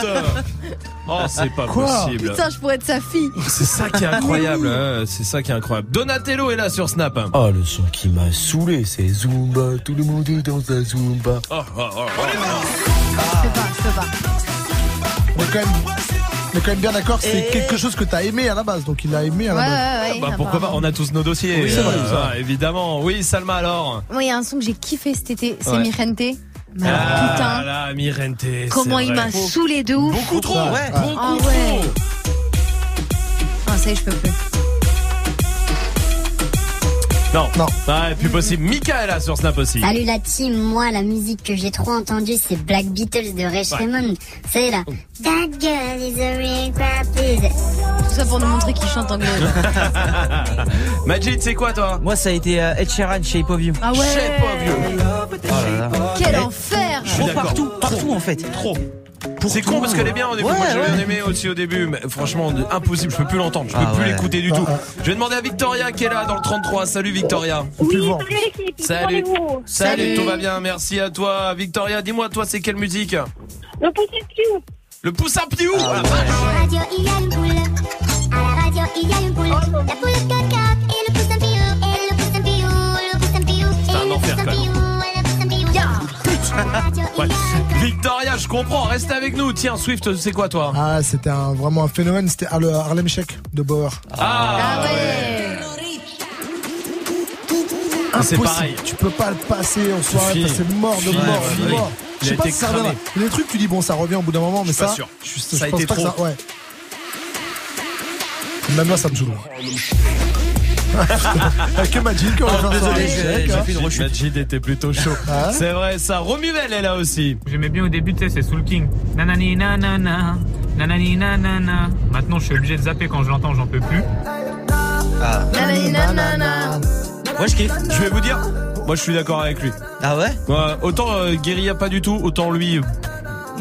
Oh, c'est pas Quoi? possible. Putain, je pourrais être sa fille. C'est ça qui est incroyable. hein. C'est ça qui est incroyable. Donatello est là sur Snap. Oh, le son qui m'a saoulé, c'est Zumba. Tout le monde est dans sa Zumba. Oh, oh, oh, oh. Je peux pas, je peux pas. On est quand même, on est quand même bien d'accord, c'est quelque chose que t'as aimé à la base, donc il a aimé à la Ouais, base. ouais, ouais. Bah, pourquoi pas On a tous nos dossiers. Oui, c'est vrai, Euh, c'est vrai. évidemment. Oui, Salma alors. Moi, il y a un son que j'ai kiffé cet été, c'est Ouais. Mirente. Mais alors, Ah putain, là, Mirente. comment il m'a saoulé de ouf. Beaucoup trop. Ouais. Beaucoup Ah trop. Ah, ça y est, je peux plus. Non. Non. Ouais, plus possible. Mika est là sur Snap aussi. Salut la team, moi la musique que j'ai trop entendue c'est Black Beatles de Ray Raymond. C'est là. That girl is a real. Tout ça pour nous montrer qu'il chante anglais. Majid, c'est quoi toi Moi, ça a été euh, Ed Sheeran, Shape of You. Ah ouais. Shape of You. Oh là là. Quel enfer. Je suis Trop d'accord. partout, partout en fait. Trop. C'est con parce qu'elle est bien au début. Ouais, Moi j'ai bien ouais. aimé aussi au début, mais franchement impossible. Je peux plus l'entendre. Je peux Ah plus ouais. l'écouter du Ah, tout. ah. Je vais demander à Victoria qui est là dans le 33. Salut Victoria. Salut l'équipe, Salut. tout va bien. Merci à toi, Victoria. Dis-moi, toi, c'est quelle musique Le petit piou. Le poussin piou. Ah ouais. À la radio il y a une poule. À la radio il y a une poule. La poule 4 4 et le poussin piou. Et le poussin piou. Le poussin piou. C'est un et le enfer, poussin quand même. piou, et le poussin piou. À la radio Ouais. Victoria, je comprends. Reste avec nous. Tiens, Swift, c'est quoi toi Ah, c'était un, vraiment un phénomène, c'était ah, le Harlem Shake de Bauer. Ah, Ah ouais. C'est pareil. Tu peux pas le passer en soirée, c'est mort de mort. de mort. Je sais pas si ça reviendra. Des trucs, tu dis, bon, ça revient au bout d'un moment, mais ça. sûr. Je, Ça pense été pas que trop. ça. Ouais. Même là, ça me saoule. Que Magic qui aurait un Désolé, j'ai hein. fait une rechute. Majid était plutôt chaud. Ah. C'est vrai, ça. Romuvel est là aussi. J'aimais bien au début, tu sais, c'est Soul King. Nanani nanana, nanani nanana. Maintenant, je suis obligé de zapper quand je l'entends, j'en peux plus. Ah. Moi je kiffe. Je vais vous dire, moi je suis d'accord avec lui. Ah ouais? Autant euh, Guérilla pas du tout, autant lui.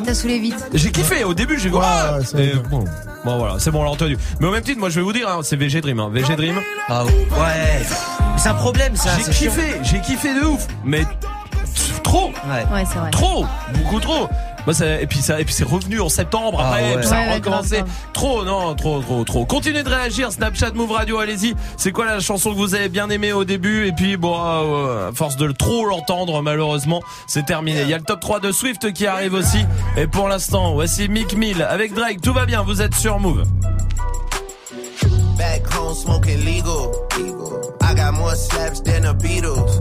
T'as saoulé vite. J'ai kiffé au début, j'ai vu. ah bon, voilà, c'est bon, on l'a entendu. Mais au même titre, moi je vais vous dire, hein, c'est VG Dream. Hein. VG Dream. Ah ouais. C'est un problème ça. J'ai kiffé, j'ai kiffé de ouf. Mais trop. Ouais, c'est vrai. Trop, beaucoup trop. Moi, ça, et puis ça, et puis c'est revenu en septembre après, Ah ouais. et puis ça a ouais, recommencé. Trop, non, trop, trop, trop. Continuez de réagir, Snapchat, Move Radio, allez-y. C'est quoi la chanson que vous avez bien aimée au début? Et puis, bon, euh, à force de trop l'entendre, malheureusement, c'est terminé. Il y a le top 3 de Swift qui arrive aussi. Et pour l'instant, voici Mick Mill avec Drake. Tout va bien, vous êtes sur Move. Back home smoking legal. I got more slaps than the Beatles.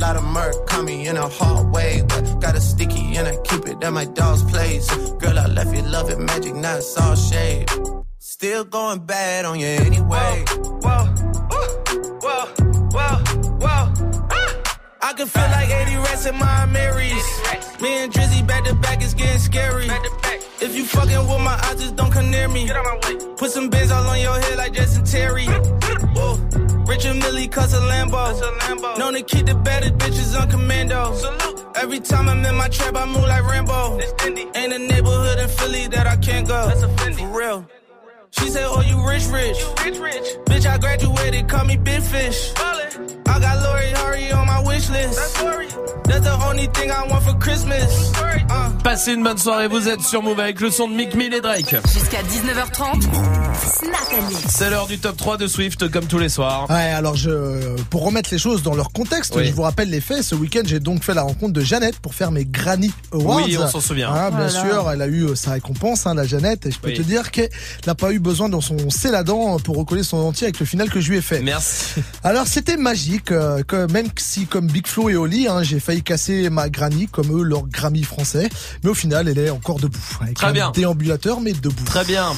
Lot of murk caught me in a hard way. But got a sticky and I keep it at my dog's place. Girl, I left you loving magic, not all shade. Still going bad on you anyway. Whoa, whoa, whoa, whoa. whoa. Ah. I can feel like 80 rats in my Marys. Me and Drizzy back to back is getting scary. If you fucking with my eyes, just don't come near me. Put some bins all on your head like Jason Terry. Whoa. Richard Millie cuss a Lambo. Known to keep the better bitches on commando. Salute. Every time I'm in my trap, I move like Rambo. Ain't a neighborhood in Philly that I can't go. For real. She said, Oh, you rich, rich. rich rich Bitch, I graduated, call me Big Fish. I got Lori Hurry on my wish list. That's the only thing I want for Christmas. Uh. Passez une bonne soirée, vous êtes sur Move avec le son de Mick Mill et Drake. Jusqu'à 19h30, Snap Mix. C'est l'heure du top 3 de Swift comme tous les soirs. Ouais, alors je, pour remettre les choses dans leur contexte, Oui. je vous rappelle les faits. Ce week-end, j'ai donc fait la rencontre de Jeannette pour faire mes Granny Awards. Oui, on s'en souvient. Hein, bien Oh sûr, elle a eu euh, sa récompense, hein, la Jeannette. Et je peux Oui. te dire qu'elle n'a pas eu besoin dans son céladant pour recoller son entier avec le final que je lui ai fait. Merci. Alors c'était magique, euh, que même si comme Big Flo et Oli, hein, j'ai failli casser ma Granny comme eux leur Grammy français, mais au final elle est encore debout. Avec Très un bien. déambulateur mais debout. Très bien.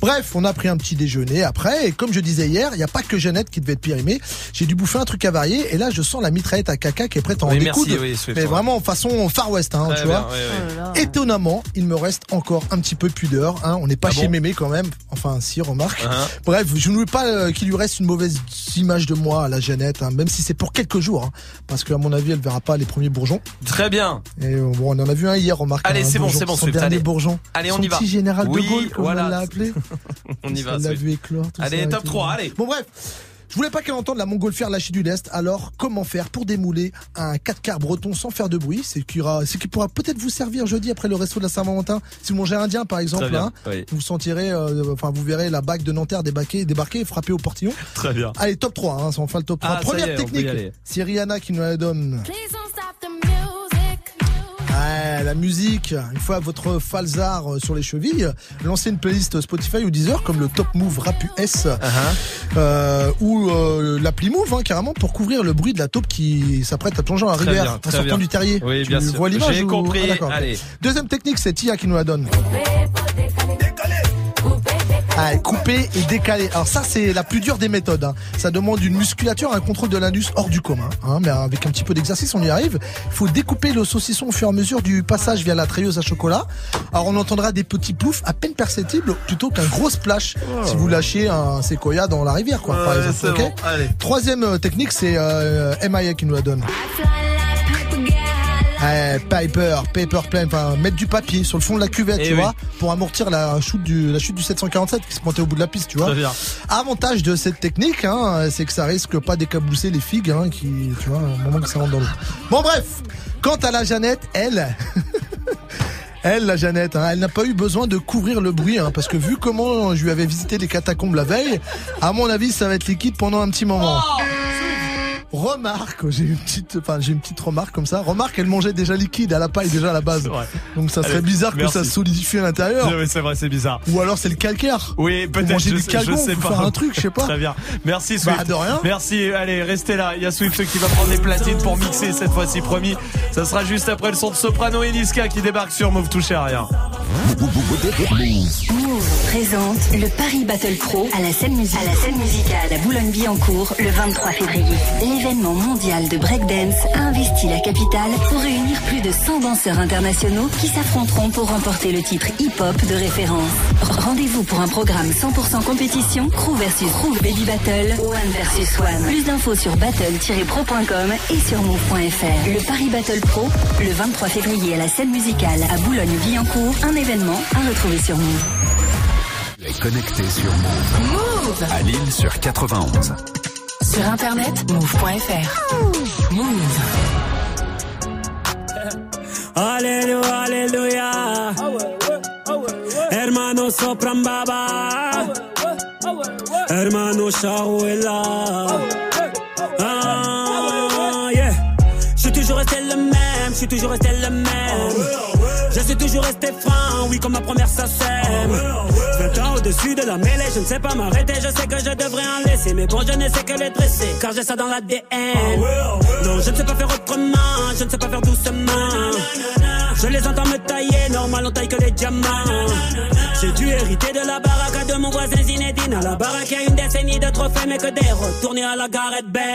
Bref, on a pris un petit déjeuner après et comme je disais hier, il n'y a pas que Jeannette qui devait être périmée. J'ai dû bouffer un truc avarié et là je sens la mitraillette à caca qui est prête à en Oui, merci, oui, Swift, mais ouais. vraiment en façon Far West, hein, tu bien, vois. oui, oui. Oh Étonnamment, il me reste encore un petit peu de pudeur. Hein. On n'est pas Ah chez bon Mémé quand même. Enfin, si, remarque. Uh-huh. Bref, je ne veux pas euh, qu'il lui reste une mauvaise image de moi à la Jeannette, hein, même si c'est pour quelques jours. hein, parce qu'à mon avis, elle verra pas les premiers bourgeons. Très bien. Et euh, bon, on en a vu un hier, remarque. Allez, c'est bon, c'est bon, son Swift, dernier allez. bourgeon. Allez, on Son y va. petit général Oui, de Gaulle, comme voilà. on l'a appelé. On y va. Elle l'a vu éclore, tout Allez, ça top tout. 3, allez. Bon, bref. Je voulais pas qu'elle entende la montgolfière lâcher du lest. Alors, comment faire pour démouler un 4 quarts breton sans faire de bruit? C'est qui, ira- c'est qui pourra peut-être vous servir jeudi après le resto de la Saint-Valentin. Si vous mangez indien, par exemple, bien, hein, oui. vous sentirez, euh, enfin, vous verrez la bague de Nanterre débarquer, débarquer et frapper au portillon. Très bien. Allez, top 3, hein, ça en fait le top 3. Ah, Première est, on technique, c'est Rihanna qui nous la donne. Ouais, la musique, une fois votre falzar euh, sur les chevilles, lancez une playlist Spotify ou Deezer comme le Top Move Rap US Uh-huh. euh, ou euh, l'appli Move hein, carrément pour couvrir le bruit de la taupe qui s'apprête à plonger en Très rivière bien, en sortant bien. du terrier. Oui, tu bien sûr. vois l'image J'ai ou- compris. Ah. Allez. Deuxième technique, c'est Tia qui nous la donne. Ah, couper et décaler. Alors ça, c'est la plus dure des méthodes. hein. Ça demande une musculature, un contrôle de l'indus hors du commun. hein. Mais avec un petit peu d'exercice, on y arrive. Il faut découper le saucisson au fur et à mesure du passage via la treilleuse à chocolat. Alors on entendra des petits ploufs à peine perceptibles plutôt qu'un gros splash si vous lâchez un séquoia dans la rivière, quoi, par Ouais, exemple. c'est ok bon. Allez. Troisième euh, technique, c'est euh, MIA qui nous la donne. Eh, paper, paper plane, enfin mettre du papier sur le fond de la cuvette, Eh tu oui. vois, pour amortir la chute du la chute du 747 qui se montait au bout de la piste, tu vois. Très bien. Avantage de cette technique, hein, c'est que ça risque pas d'éclabousser les figues, hein, qui, tu vois, au moment que ça rentre dans l'eau. Bon bref, quant à la Jeannette, elle. Elle, la Jeannette, hein, elle n'a pas eu besoin de couvrir le bruit, hein, parce que vu comment je lui avais visité les catacombes la veille, à mon avis, ça va être liquide pendant un petit moment. Remarque, j'ai une petite, enfin j'ai une petite remarque comme ça. Remarque, elle mangeait déjà liquide à la paille déjà à la base. Donc ça serait Allez, bizarre que ça se solidifie à l'intérieur. Oui, c'est vrai, c'est bizarre. Ou alors c'est le calcaire. Oui, peut-être. manger Je, du sais- calgon, je sais pas. faire un truc, je sais pas. Très bien. Merci Swift. Bah, de rien. Merci. Allez, restez là. Il y a Swift qui va prendre les platines pour mixer cette fois-ci, promis. Ça sera juste après le son de Soprano et Niska qui débarque sur Move Touché à rien. Move présente le Paris Battle Pro à la scène, musique- à la musicale Boulogne-Billancourt le 23 février. L'événement mondial de breakdance a investi la capitale pour réunir plus de 100 danseurs internationaux qui s'affronteront pour remporter le titre hip-hop de référence. Rendez-vous pour un programme 100% compétition, crew versus crew baby battle, one versus one. Plus d'infos sur battle-pro.com et sur move.fr. Le Paris Battle Pro, le 23 février à la scène musicale à Boulogne-Billancourt, un événement à retrouver sur Move. connecté sur Move. Move À Lille sur 91. Sur internet, move.fr. Move. Aleluya, aleluya. Hermano sopran baba. Hermano Shahuela. Ah. Je suis toujours resté le même, je suis toujours resté le même. Je suis toujours resté franc, oui, comme ma première ça 20 ans au-dessus de la mêlée, je ne sais pas m'arrêter, je sais que je devrais en laisser. Mais bon, je ne sais que les dresser, car j'ai ça dans l'ADN. Non, je ne sais pas faire autrement, je ne sais pas faire doucement. Je les entends me tailler, normal on taille que les diamants. J'ai dû hériter de la baraque de mon voisin Zinedine. À la baraque, il y a une décennie de trophées, mais que des retournés à la Gareth Bay.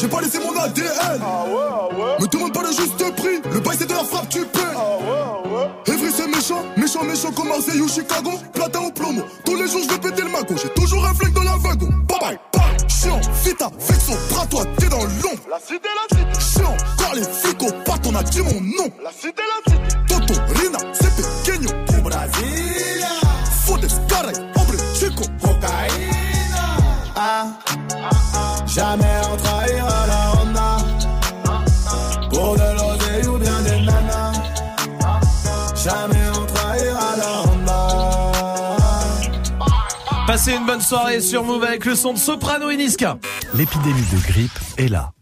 J'ai pas laissé mon ADN. Me demande pas le juste prix, le bail c'est de la frappe, tu paies. Evry c'est méchant, méchant, méchant comme Marseille ou Chicago. Platin ou plomo, tous les jours je vais péter le mago. J'ai toujours un flingue dans la wagon. Bye bye, bye. Chiant, vita, vexo, bras toi, t'es dans l'ombre. La cité, la cité. Chiant, car les flics au pattes, on a dit mon nom. La cité, la cité. Jamais on trahira la Honda. Pour de l'oseille ou bien des nanas. Jamais on trahira la Honda. Passez une bonne soirée sur Move avec le son de Soprano et Niska. L'épidémie de grippe est là.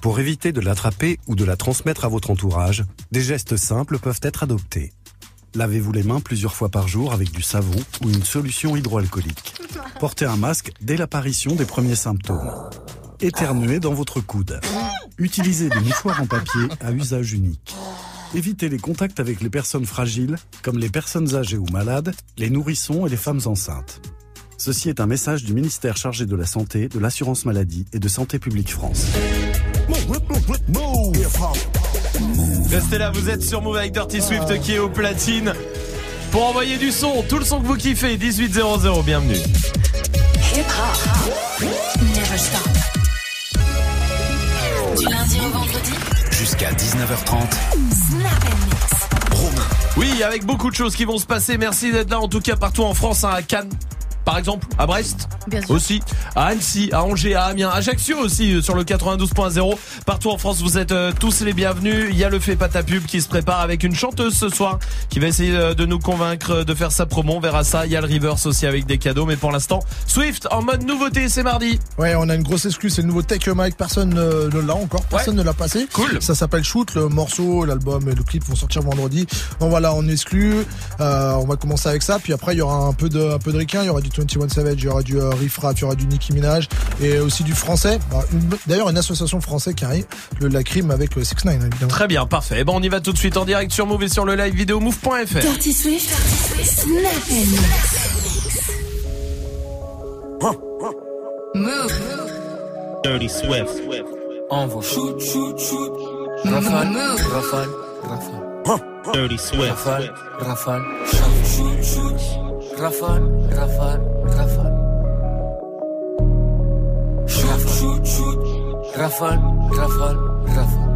Pour éviter de l'attraper ou de la transmettre à votre entourage, des gestes simples peuvent être adoptés. Lavez-vous les mains plusieurs fois par jour avec du savon ou une solution hydroalcoolique. Portez un masque dès l'apparition des premiers symptômes. Éternuez dans votre coude. Utilisez des mouchoirs en papier à usage unique. Évitez les contacts avec les personnes fragiles, comme les personnes âgées ou malades, les nourrissons et les femmes enceintes. Ceci est un message du ministère chargé de la Santé, de l'Assurance Maladie et de Santé Publique France. Restez là, vous êtes sur Move avec Dirty Swift qui est au platine. Pour envoyer du son, tout le son que vous kiffez, 1800, bienvenue. Hip hop. Never stop. Du lundi au vendredi. Jusqu'à 19h30. Snap and mix. Oui, avec beaucoup de choses qui vont se passer. Merci d'être là, en tout cas partout en France, hein, à Cannes. Par exemple, à Brest Bien sûr. aussi, à Annecy, à Angers, à Amiens, à Ajaccio aussi euh, sur le 92.0. Partout en France, vous êtes euh, tous les bienvenus. Il y a le fait pas ta pub qui se prépare avec une chanteuse ce soir qui va essayer euh, de nous convaincre de faire sa promo. On verra ça. Il y a le reverse aussi avec des cadeaux, mais pour l'instant, Swift en mode nouveauté, c'est mardi. Ouais, on a une grosse excuse, c'est le nouveau Tech Mike, personne euh, ne l'a encore, personne ne l'a passé. Cool. Ça s'appelle Shoot, le morceau, l'album et le clip vont sortir vendredi. Donc voilà, on exclut, euh, on va commencer avec ça, puis après il y aura un peu de un peu de ricain, il y aura du 21 Savage, il y aura du euh, Riff Rap, il y aura du Nicki Minaj et aussi du français. Bah, une- D'ailleurs une association française qui arrive, le La Crime avec le 6 9 évidemment. Très bien, parfait. Eh ben, on y va tout de suite en direct sur Move et sur le live vidéo move.fr. Dirty Swift, Snap Move. Dirty Swift. Envoie. Shoot, shoot, shoot. Rafale, rafale, rafale. Dirty Swift. Rafale, rafale. Shoot, shoot, shoot. Rafale, rafale, rafale. Shoot, shoot, shoot. Rafale, rafale, rafale.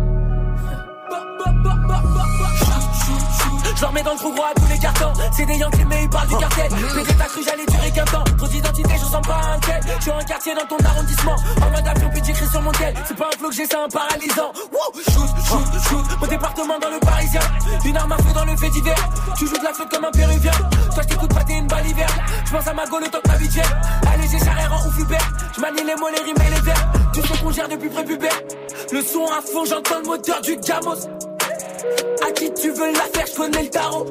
Je mets dans le trou droit à tous les cartons. C'est des Yankees, mais ils parlent du cartel. Pédé, t'as cru j'allais durer qu'un temps. Trop d'identité, je sens pas inquiet. Je suis un quartier dans ton arrondissement. En mode avion, puis j'écris sur mon tel. C'est pas un flow que j'ai, c'est un paralysant. Wouh, shoot, shoot, shoot. Mon département dans le parisien. Une arme à feu dans le fait divers. Tu joues de la flûte comme un péruvien. Toi, je t'écoute pas, t'es une balle hiver. Je pense à ma gueule, le vie tienne. Allez, j'ai charré en ouf Hubert. Je manie les mots, les rimes et les vers. Tout ce qu'on gère depuis prépubère. Le son à fond, j'entends le moteur du Gamos. À qui tu veux la faire, je connais le tarot.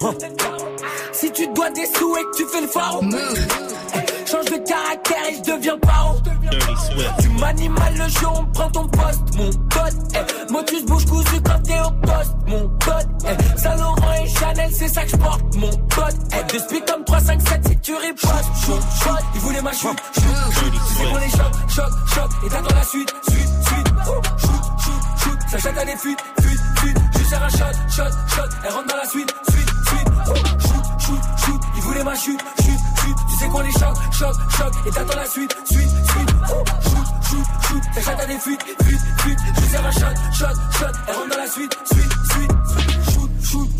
Si tu dois des sous et que tu fais le pharaon, eh, change de caractère et je deviens paro. Tu manies mal le jeu, on prend ton poste, mon pote. Eh, Motus bouge cousu quand t'es au poste, mon pote. Eh, Saint Laurent et Chanel, c'est ça que je porte, mon pote. Eh, de speed comme 3, 5, 7 si tu ripostes, mon pote. Ils voulaient ma chute, chute, chute. Tu sais qu'on les choc, choc, choc. Et t'attends la suite, suite, suite. Oh, shoot, shoot, shoot. Ça chatte à des fuites, fuites, sers un shot, shot, shot. Elle rentre dans la suite, suite, suite. Oh, shoot, shoot, shoot. Ils voulaient ma chute, chute, chute. Tu sais qu'on les choc, choc, choc. Et t'attends la suite, suite, suite. Oh, shoot, shoot, shoot. Ça chatte à des fuites, fuites, fuites. Je sers un shot, shot, shot. Elle rentre dans la suite, suite, suite. Shoot, shoot.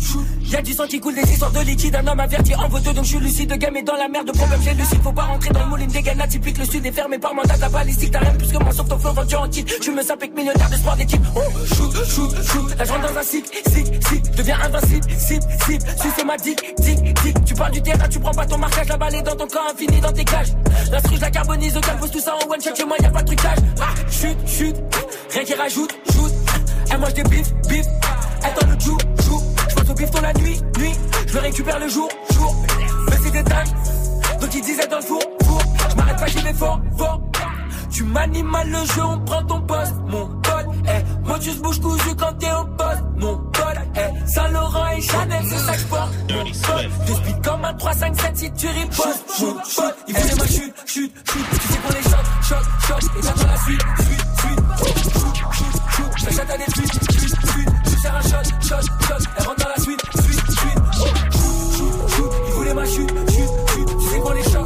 Y'a du sang qui coule, des histoires de liquide. Un homme averti en vaut deux, donc je suis lucide. Game est dans la merde, de problème j'ai lucide. Faut pas rentrer dans le moule, une dégaine atypique. Le sud est fermé par mandat, ta balistique. T'as rien de plus que moi, sauf ton flow vendu en kit. Je me sape avec millionnaire de sport d'équipe. Oh, shoot, shoot, shoot. Là, je dans un cycle, cycle, cycle. Je deviens invincible, cible, cible. Systématique, tic, tic. Tu parles du terrain, tu prends pas ton marquage. La balle est dans ton corps, infini dans tes cages. L'instru, je la carbonise, calme, tout ça en one shot. Chez moi, y a pas de trucage. Ah, chute, chute. Rien qui rajoute, shoot. Elle mange des bif, bif. Tend le jou, au bifton la nuit, nuit. Je le récupère le jour, jour. Mais c'est des dingues. Donc ils disaient dans le four, four. Je m'arrête pas, j'y vais fort, fort. Tu manies mal le jeu, on prend ton poste, mon pote. Eh, Motus bouge cousu quand t'es au poste, mon pote. Eh, Saint Laurent et Chanel, c'est ça que je porte. Je speed comme un 3, 5, 7 si tu ripostes, mon pote. Il voulait ma chute, chute, chute. Tu sais qu'on les choc, choc, choc. Et t'attends la suite, suite, suite. Shoot, shoot, shoot. La chatte à des fuites, fuite, fuite. Un shot, shot, shot. Elle rentre dans la suite, suite, suite. Oh, shoot, shoot, shoot. Il voulait ma chute, chute, chute. Tu sais les choc,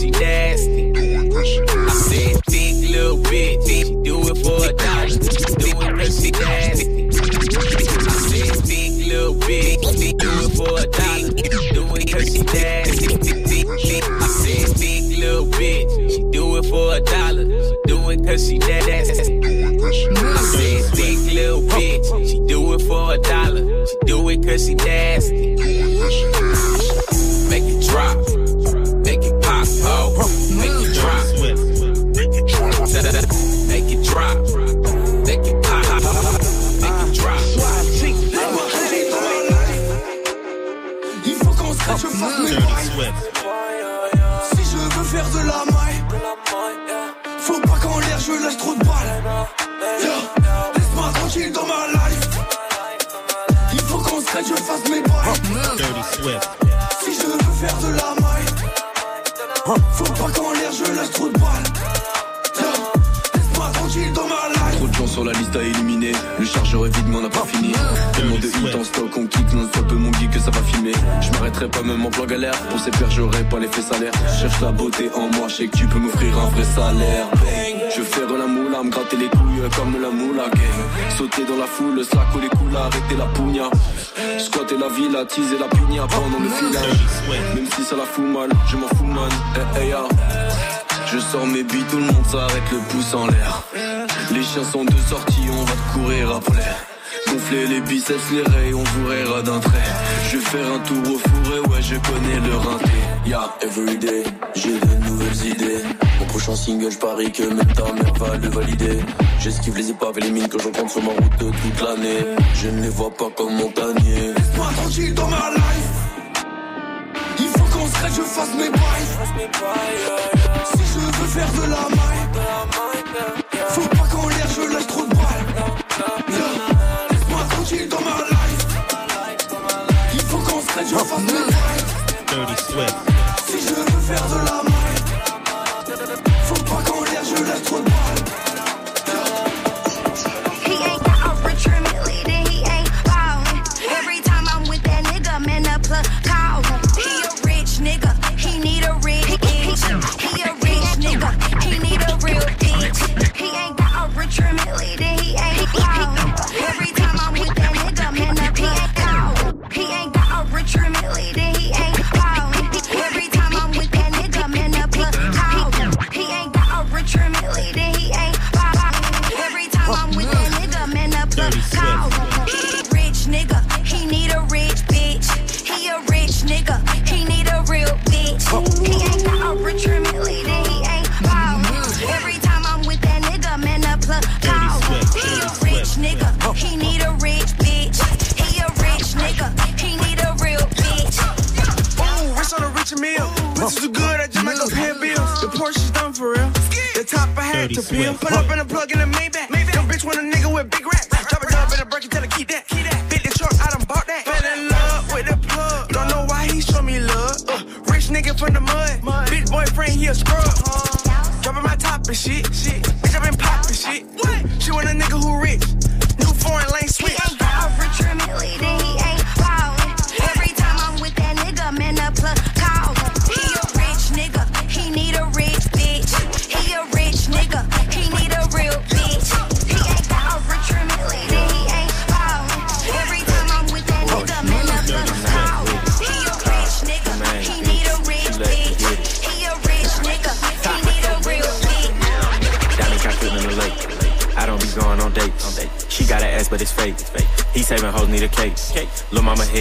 she nasty. I said, big little bitch, she do it for a dollar. Do it cause she nasty. I said, big little bitch, she do it for a dollar. Do it cause she nasty. I said, big little bitch, she do it for a dollar. Do it cause she nasty. I said, big little bitch, she do it for a dollar. She do it cause she nasty. Galère. Pour ces pères, j'aurai pas l'effet salaire. Cherche la beauté en moi, je sais que tu peux m'offrir un vrai salaire. Je vais faire la moula, me gratter les couilles comme la moula gang. Sauter dans la foule, slack les coups, arrêter la pugna. Squatter la ville, teaser la pugna pendant le filage. Même si ça la fout mal, je m'en fous man. Eh, eh. Je sors mes billes, tout le monde s'arrête le pouce en l'air. Les chiens sont de sortie, on va te courir après. Gonfler les biceps, les rayons, on vous rira d'un trait. Je vais faire un tour au fourré, ouais, je connais le rinté. Yeah, everyday, j'ai de nouvelles idées. Mon prochain single, je parie que même ta mère va le valider. J'esquive les épaves et les mines que je rencontre sur ma route toute l'année. Je ne les vois pas comme montagniers. Laisse-moi tranquille dans ma life. Il faut qu'en secret je fasse mes bails. Si je veux faire de la maille, faut pas qu'en l'air je lâche trop de balles. Laisse-moi tranquille dans ma mes bails. Si je veux faire de la I had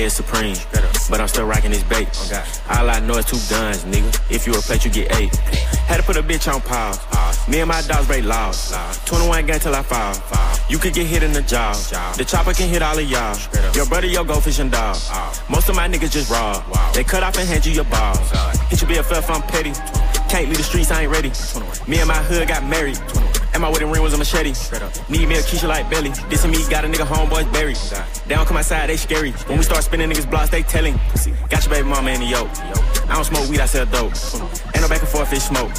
head supreme, but I'm still rocking this bait. All I know is two guns, nigga. If you a plate, you get eight. Had to put a bitch on pause. Me and my dogs break laws. 21 gang till I fall. You could get hit in the jaw. The chopper can hit all of y'all. Your brother, your go fishing dog. Most of my niggas just raw. They cut off and hand you your balls. Hit you be a fluff, I'm petty. Can't leave the streets, I ain't ready. Me and my hood got married. And my wedding ring was a machete. Need me a Keisha like Belly. This and me got a nigga homeboys buried. They don't come outside, they scary. When we start spinning niggas blocks, they telling. Got your baby mama in the yoke. I don't smoke weed, I sell dope. Ain't no back and forth, it's smoke.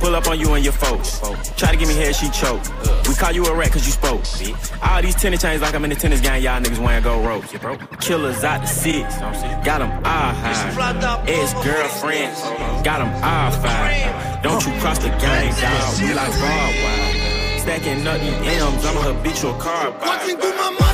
Pull up on you and your folks. Try to give me head, she choke. We call you a rat cause you spoke. All these tennis chains like I'm in the tennis game, y'all niggas wearing gold ropes. Killers out the six. Got them all high. Ex girlfriends. Got them all five. Don't you cross the gang, dog. We like Broadway. Stacking up these M's, I'm a habitual car buyer. Watch me do my money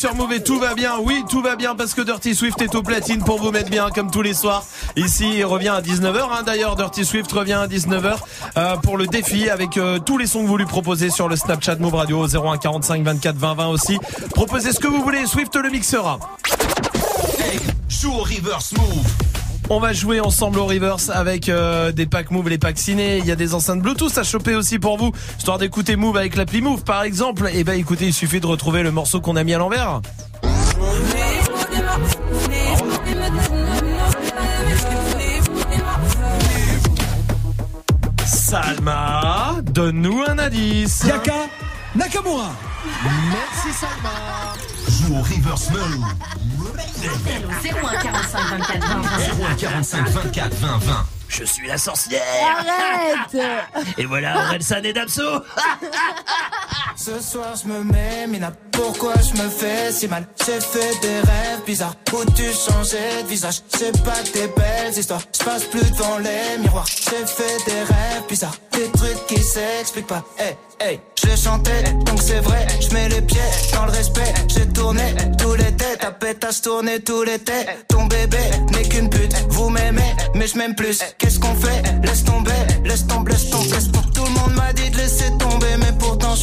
sur Move tout va bien. Oui, tout va bien parce que Dirty Swift est au platine pour vous mettre bien comme tous les soirs. Ici, il revient à 19h. Hein, D'ailleurs, Dirty Swift revient à 19h euh, pour le défi avec euh, tous les sons que vous lui proposez sur le Snapchat Move Radio 01 45 24 20 20 aussi. Proposez ce que vous voulez, Swift le mixera. Joue au reverse move. On va jouer ensemble au reverse avec euh, des packs Move, les packs ciné. Il y a des enceintes Bluetooth à choper aussi pour vous, histoire d'écouter Move avec l'appli Move par exemple. Et ben écoutez, il suffit de retrouver le morceau qu'on a mis à l'envers. Salma, donne-nous un indice. Yaka Nakamura. Merci Salma. Joue au reverse move. Appel au 01 45 24 20 20. 01 45 24 20 20. Je suis la sorcière. Arrête Et voilà, Orelsan et Damso. Ce soir je me mets mina Pourquoi je me fais si mal. J'ai fait des rêves bizarres Où tu changeais de visage. C'est pas tes belles histoires Je passe plus devant les miroirs. J'ai fait des rêves bizarres Des trucs qui s'expliquent pas. Hey hey Je chantais donc c'est vrai Je mets les pieds dans le respect. J'ai tourné tous les têtes Ta pétasse tourné tous les têtes. Ton bébé n'est qu'une pute Vous m'aimez mais je m'aime plus. Qu'est-ce qu'on fait? Laisse tomber Laisse tomber Laisse tomber laisse tomber. Tout le monde m'a dit de laisser tomber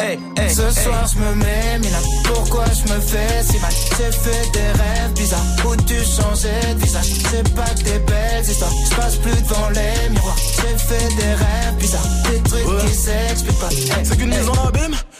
Hey, hey, Ce soir je me mets mina Pourquoi je me fais si mal? J'ai fait des rêves bizarres. Où tu changeais de visage? C'est pas que des belles histoires. Je passe plus devant les miroirs. J'ai fait des rêves bizarres. Des trucs qui s'expliquent pas. C'est qu'une mise en abîme?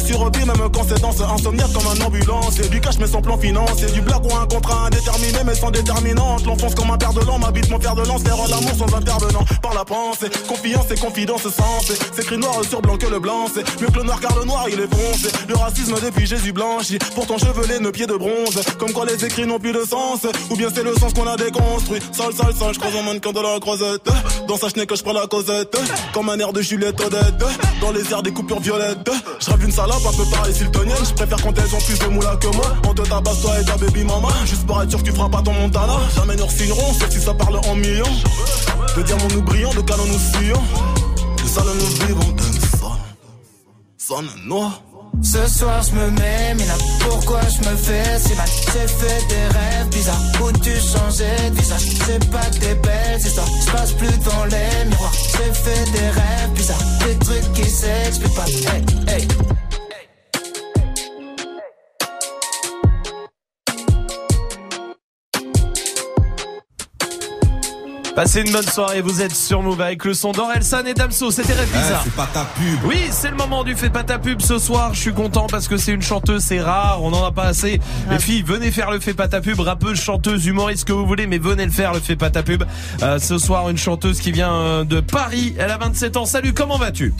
sur vie, même quand c'est danse insomniaque comme un ambulance. C'est du cash mais sans plan financier, du black ou un contrat indéterminé mais sans déterminante. L'enfonce comme un père de l'an, m'habite mon père de lance, faire l'amour sans intervenant. Par la pensée, confiance et confidence sensée. C'est écrit noir sur blanc que le blanc, c'est mieux que le noir car le noir il est foncé. Le racisme depuis Jésus blanchi, pourtant chevelé nos pieds de bronze. Comme quoi les écrits n'ont plus de sens, ou bien c'est le sens qu'on a déconstruit. Sale, sale, sale, je croise un mannequin de la croisette. Dans sa chenille que je prends la causette, comme un air de Juliette Odette. Dans les airs des coupures violettes, je une salope, un peu pareil siltonienne. Je préfère quand elles ont plus de moula que moi. On te tabasse toi et ta baby mama. Juste pour être sûr que tu feras pas ton montana. Jamais nous signerons, sauf si ça parle en millions. De diamants nous brillons, de canons nous fuyons. De salles nous vivons, d'un son. Sonne noir. Ce soir je me mets, mais pourquoi je me fais si mal? J'ai fait des rêves bizarres où tu changeais de C'est pas des belles histoires, je passe plus devant les miroirs J'ai fait des rêves bizarres, des trucs qui s'expliquent pas Hey, hey Passez une bonne soirée, vous êtes sur Move avec le son d'Orelsan et Damso, c'était Rêve Bizarre. c'est pas ta pub. Oui, c'est le moment du Fais pas ta pub ce soir, je suis content parce que c'est une chanteuse, c'est rare, on en a pas assez. Les filles, venez faire le Fais pas ta pub, rappeuse, chanteuse, humoriste, ce que vous voulez, mais venez le faire, le Fais pas ta pub. Euh, ce soir, une chanteuse qui vient euh, de Paris, elle a 27 ans. Salut, comment vas-tu?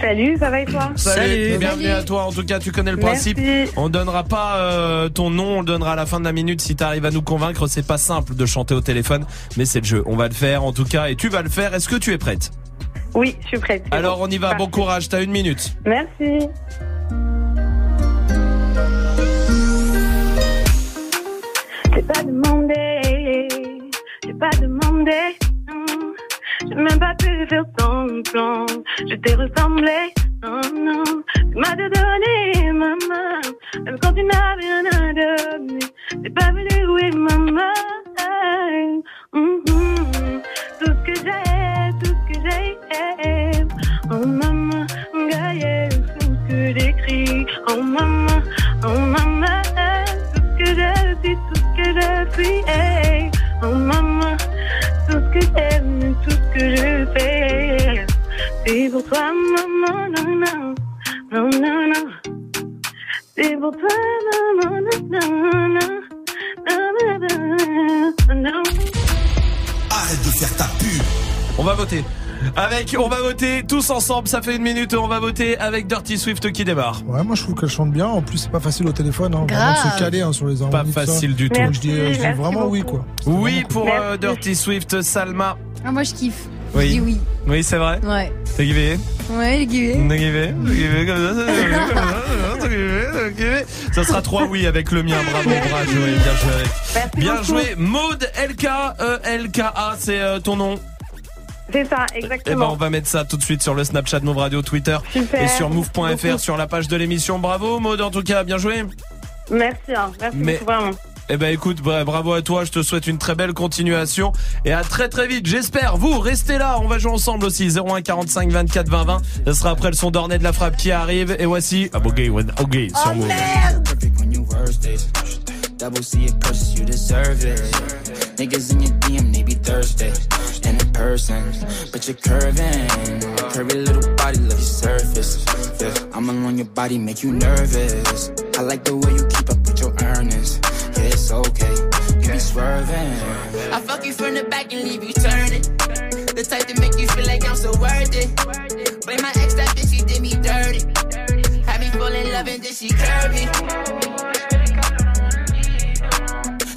Salut, ça va et toi Salut, bienvenue à toi. En tout cas, tu connais le Merci. principe. On donnera pas euh, ton nom, on le donnera à la fin de la minute si tu arrives à nous convaincre. C'est pas simple de chanter au téléphone, mais c'est le jeu. On va le faire en tout cas et tu vas le faire. Est-ce que tu es prête? Oui, je suis prête. Alors bon. on y va. Bon courage. T'as une minute. Merci. J'ai pas demandé, j'ai pas demandé. Même pas pu faire ton plan. Je t'ai ressemblé, non, non. Tu m'as donné, maman. Même quand tu n'as rien à donner. T'es pas venu, oui, maman. Mhm. Tout ce que j'ai, tout ce que j'ai. Oh, maman, gaillé, tout ce que j'écris. Oh, maman, oh, maman. Tout ce que je suis, tout ce que je suis. Oh, maman, tout ce que tout ce que je fais. C'est pour toi, maman, non, non, non, non, non. C'est pour toi, maman, non, non, non, non, non, non, non. Arrête de faire ta pub. On va voter. Avec, on va voter tous ensemble. Ça fait une minute. On va voter avec Dirty Swift qui démarre. Ouais, moi je trouve qu'elle chante bien. En plus, c'est pas facile au téléphone. Hein. Vraiment de se caler hein, sur les harmonies. Pas facile du tout. Donc, je dis, euh, je dis vraiment oui, quoi. Oui pour euh, Dirty Swift, Salma. Ah, moi je kiffe. Oui. Je dis oui. Oui, c'est vrai. Ouais. T'as kiffé? Ouais, kiffé. T'as kiffé? T'as kiffé comme ça, t'as kiffé comme ça, t'as kiffé, t'as kiffé. Ça sera trois oui avec le mien. Bravo, bravo, joué, bien joué. Avec. Bien beaucoup. joué. Maud LK, E L K A, c'est euh, ton nom. C'est ça, Eh ben, exactement. on va mettre ça tout de suite sur le Snapchat Move Radio, Twitter Super. et sur move.fr sur la page de l'émission. Bravo, Maud, en tout cas, bien joué. Merci, hein. merci Mais- beaucoup, vraiment. Eh ben écoute, bra- bravo à toi, je te souhaite une très belle continuation et à très très vite, j'espère. Vous, restez là, on va jouer ensemble aussi. 01 45 24 20 20. Ce sera après le son d'ornée de la frappe qui arrive. Et voici Abogay with Ogay sur Move. Perfect Double C it curses, you deserve it. Niggas in your DM, they be thirsty. And in person, but you're curving. Curvy little body, love your surface. Yeah, I'm alone, your body make you nervous. I like the way you keep up with your earnings. Yeah, it's okay. You be swerving. I fuck you from the back and leave you turning. The type to make you feel like I'm so worth it. Blame my ex, that bitch, she did me dirty. Had me fall in love and then she curved me.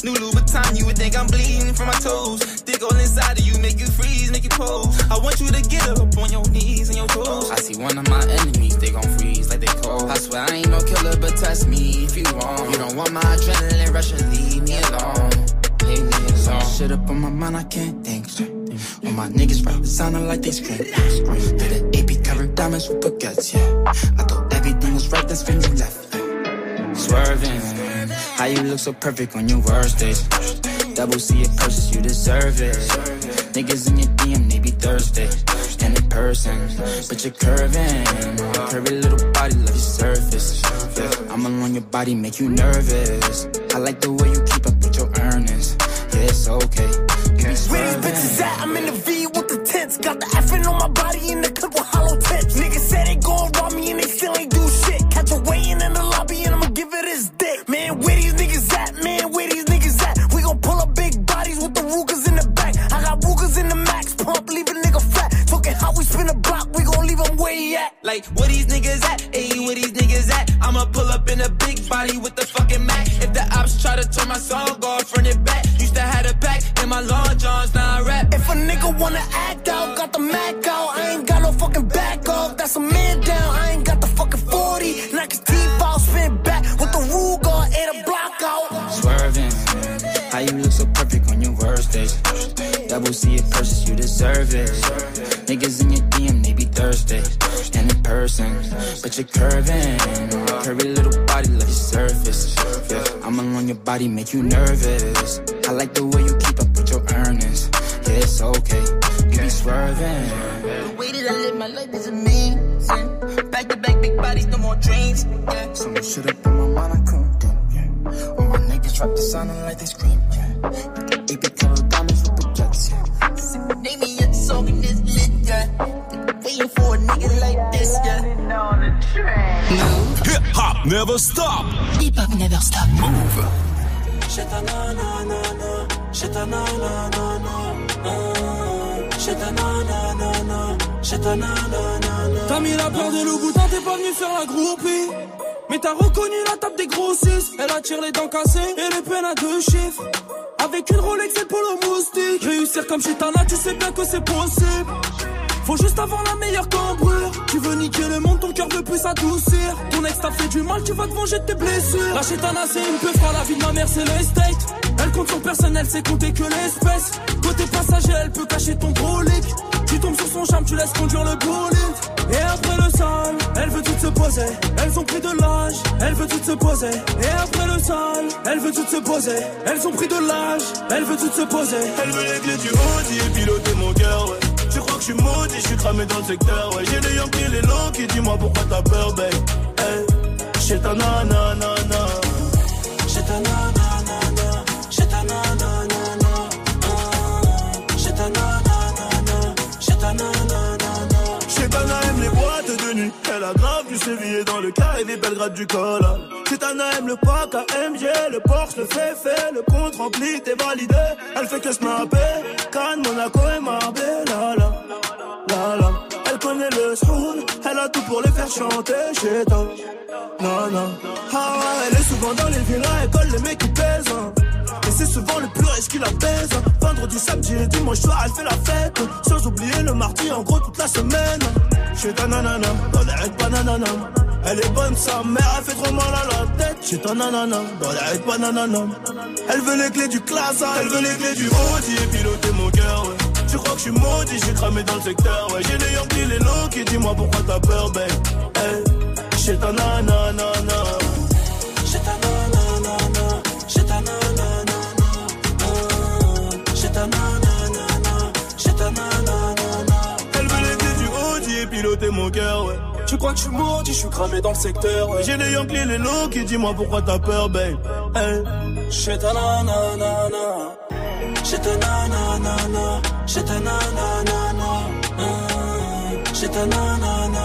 New Louboutin, you would think I'm bleeding from my toes. Dig all inside of you, make you freeze, make you pose. I want you to get up on your knees and your toes. I see one of my enemies, they gon' freeze like they cold. I swear I ain't no killer, but test me if you want. You don't want my adrenaline rush and leave me alone. Leave me alone. Shit up on my mind, I can't think straight. All my niggas rap sounding like they scream. scream. Did an AP covered diamonds with baguettes, yeah. I thought everything was right, that's when you left. yeah. Swerving. How you look so perfect on your worst days. Double C it curses, you deserve it. Niggas in your DM, they be thirsty. And in person, but you're curving. Curvy little body, love your surface. Yeah, I'm alone, your body make you nervous. I like the way you keep up with your earnings. Yeah, it's okay. You be Where these bitches at? I'm in the V with the tents. Got the effing Like, where these niggas at? Ayy, where these niggas at? I'ma pull up in a big body with the fucking Mac. If the ops try to turn my song off, run it back. Used to have a pack in my long johns, now I rap. If a nigga wanna act out, got the Mac out. I ain't got no fucking back off, that's a man down. I ain't got the fucking 40, knock his teeth out, spin back with the Ruger and a block out. Swerving, how you look so perfect on your worst days. Double C it purchase, you deserve it. Niggas in your DM but you're curving. Curvy little body like surface. Yeah, I'm along your body, make you nervous. I like the way you keep up with your earnings. Yeah, it's okay. You be swerving. The way that I live my life is amazing. Back to back, big bodies, no more dreams. Yeah. So much shit up in my mind, I couldn't. Yeah. All my niggas drop the sound like they scream. Yeah. AP covered diamonds with the jets. Yeah. Name me a song in this lit, yeah. Waiting for a nigga like this, yeah. Hip hop never stop. Hip hop never stop. Move. J'ai ta nanana. T'as mis la peur de Louboutin, t'es pas venu faire la groupie. Mais t'as reconnu la table des grossistes. Elle attire les dents cassées et les peines à deux chiffres. Avec une Rolex et pour le moustique. Réussir comme chez Tana, tu sais bien que c'est possible. Faut juste avoir la meilleure cambrure. Tu veux niquer le monde, ton cœur veut plus s'adoucir. Ton ex t'a fait du mal, tu vas te venger de tes blessures. La chétana, c'est une peu froide, la vie de ma mère, c'est l'estate. Elle compte sur personne, elle sait compter que l'espèce. Côté passager, elle peut cacher ton brolic. Tu tombes sur son charme, tu laisses conduire le bolide. Et après le sale, elle veut toutes se poser. Elles ont pris de l'âge, elle veut toutes se poser. Et après le sale, elle veut toutes se poser. Elles ont pris de l'âge, elle veut toutes se poser. Elle veut clés du Audi et piloter mon cœur. Que je suis maudit, je suis cramé dans le secteur, ouais. J'ai les Yankees, les longs qui dis-moi pourquoi t'as peur, babe? Hey, j'ai ta nanana. J'ai ta nanana, j'ai ta nanana, j'ai ta nanana, j'ai ta nanana. Chetana aime les boîtes de nuit. Elle a grave du sévillé dans le carré des Belgrade du col. Chetana aime le pack AMG, le Porsche, le fait fait, le compte rempli, t'es validé. Elle fait que snapper, Cannes, Monaco et Marbella. Elle a tout pour les faire chanter. Chetana, non, non. Ah elle est souvent dans les villas, elle colle les mecs qui pèsent. hein. Et c'est souvent le plus riche qui la baise. Vendredi, samedi et dimanche soir, elle fait la fête. Sans oublier le mardi, en gros, toute la semaine. Chez ta nanana, dans les règles bananana. Elle est bonne, sa mère, elle fait trop mal à la tête. Chez ta nanana, dans les règles bananana. Elle veut les clés du classe, elle veut les clés du Audi et piloter mon cœur, ouais. Tu crois que je suis maudit, j'ai cramé dans le secteur, ouais. J'ai les Yankees, les low qui dis-moi pourquoi t'as peur, babe. Hey, chez ta nanana. J'ai ta nanana, j'ai ta j'ai ta nanana, j'ai ta. Elle veut clés du Audi piloter mon cœur, ouais. Tu crois que je suis maudit, je suis cramé dans le secteur, ouais. J'ai les Yankees, les low qui dis-moi pourquoi t'as peur, babe. J'ai ta nanana, j'ai ta nanana, j'ai ta nanana, j'ai ta nanana,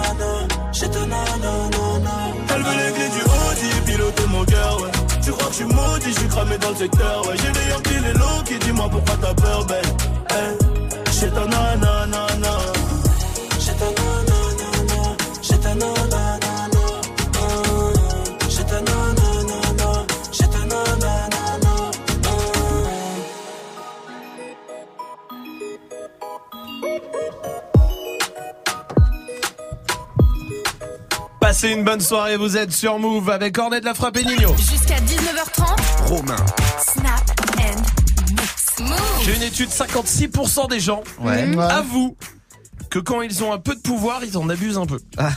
j'ai ta nanana. Elle veut les clés du Audi piloter mon cœur, ouais. Tu crois que je suis maudit, je suis cramé dans le secteur, ouais. J'ai les Yankees, les low qui dis-moi pourquoi t'as peur, ta nanana. Passez une bonne soirée, vous êtes sur Move avec Cornet de la Frappe et Nino. Jusqu'à 19h30. Romain. Snap and mix. Move. J'ai une étude, 56% des gens Ouais. mmh, avouent que quand ils ont un peu de pouvoir, ils en abusent un peu. Ah,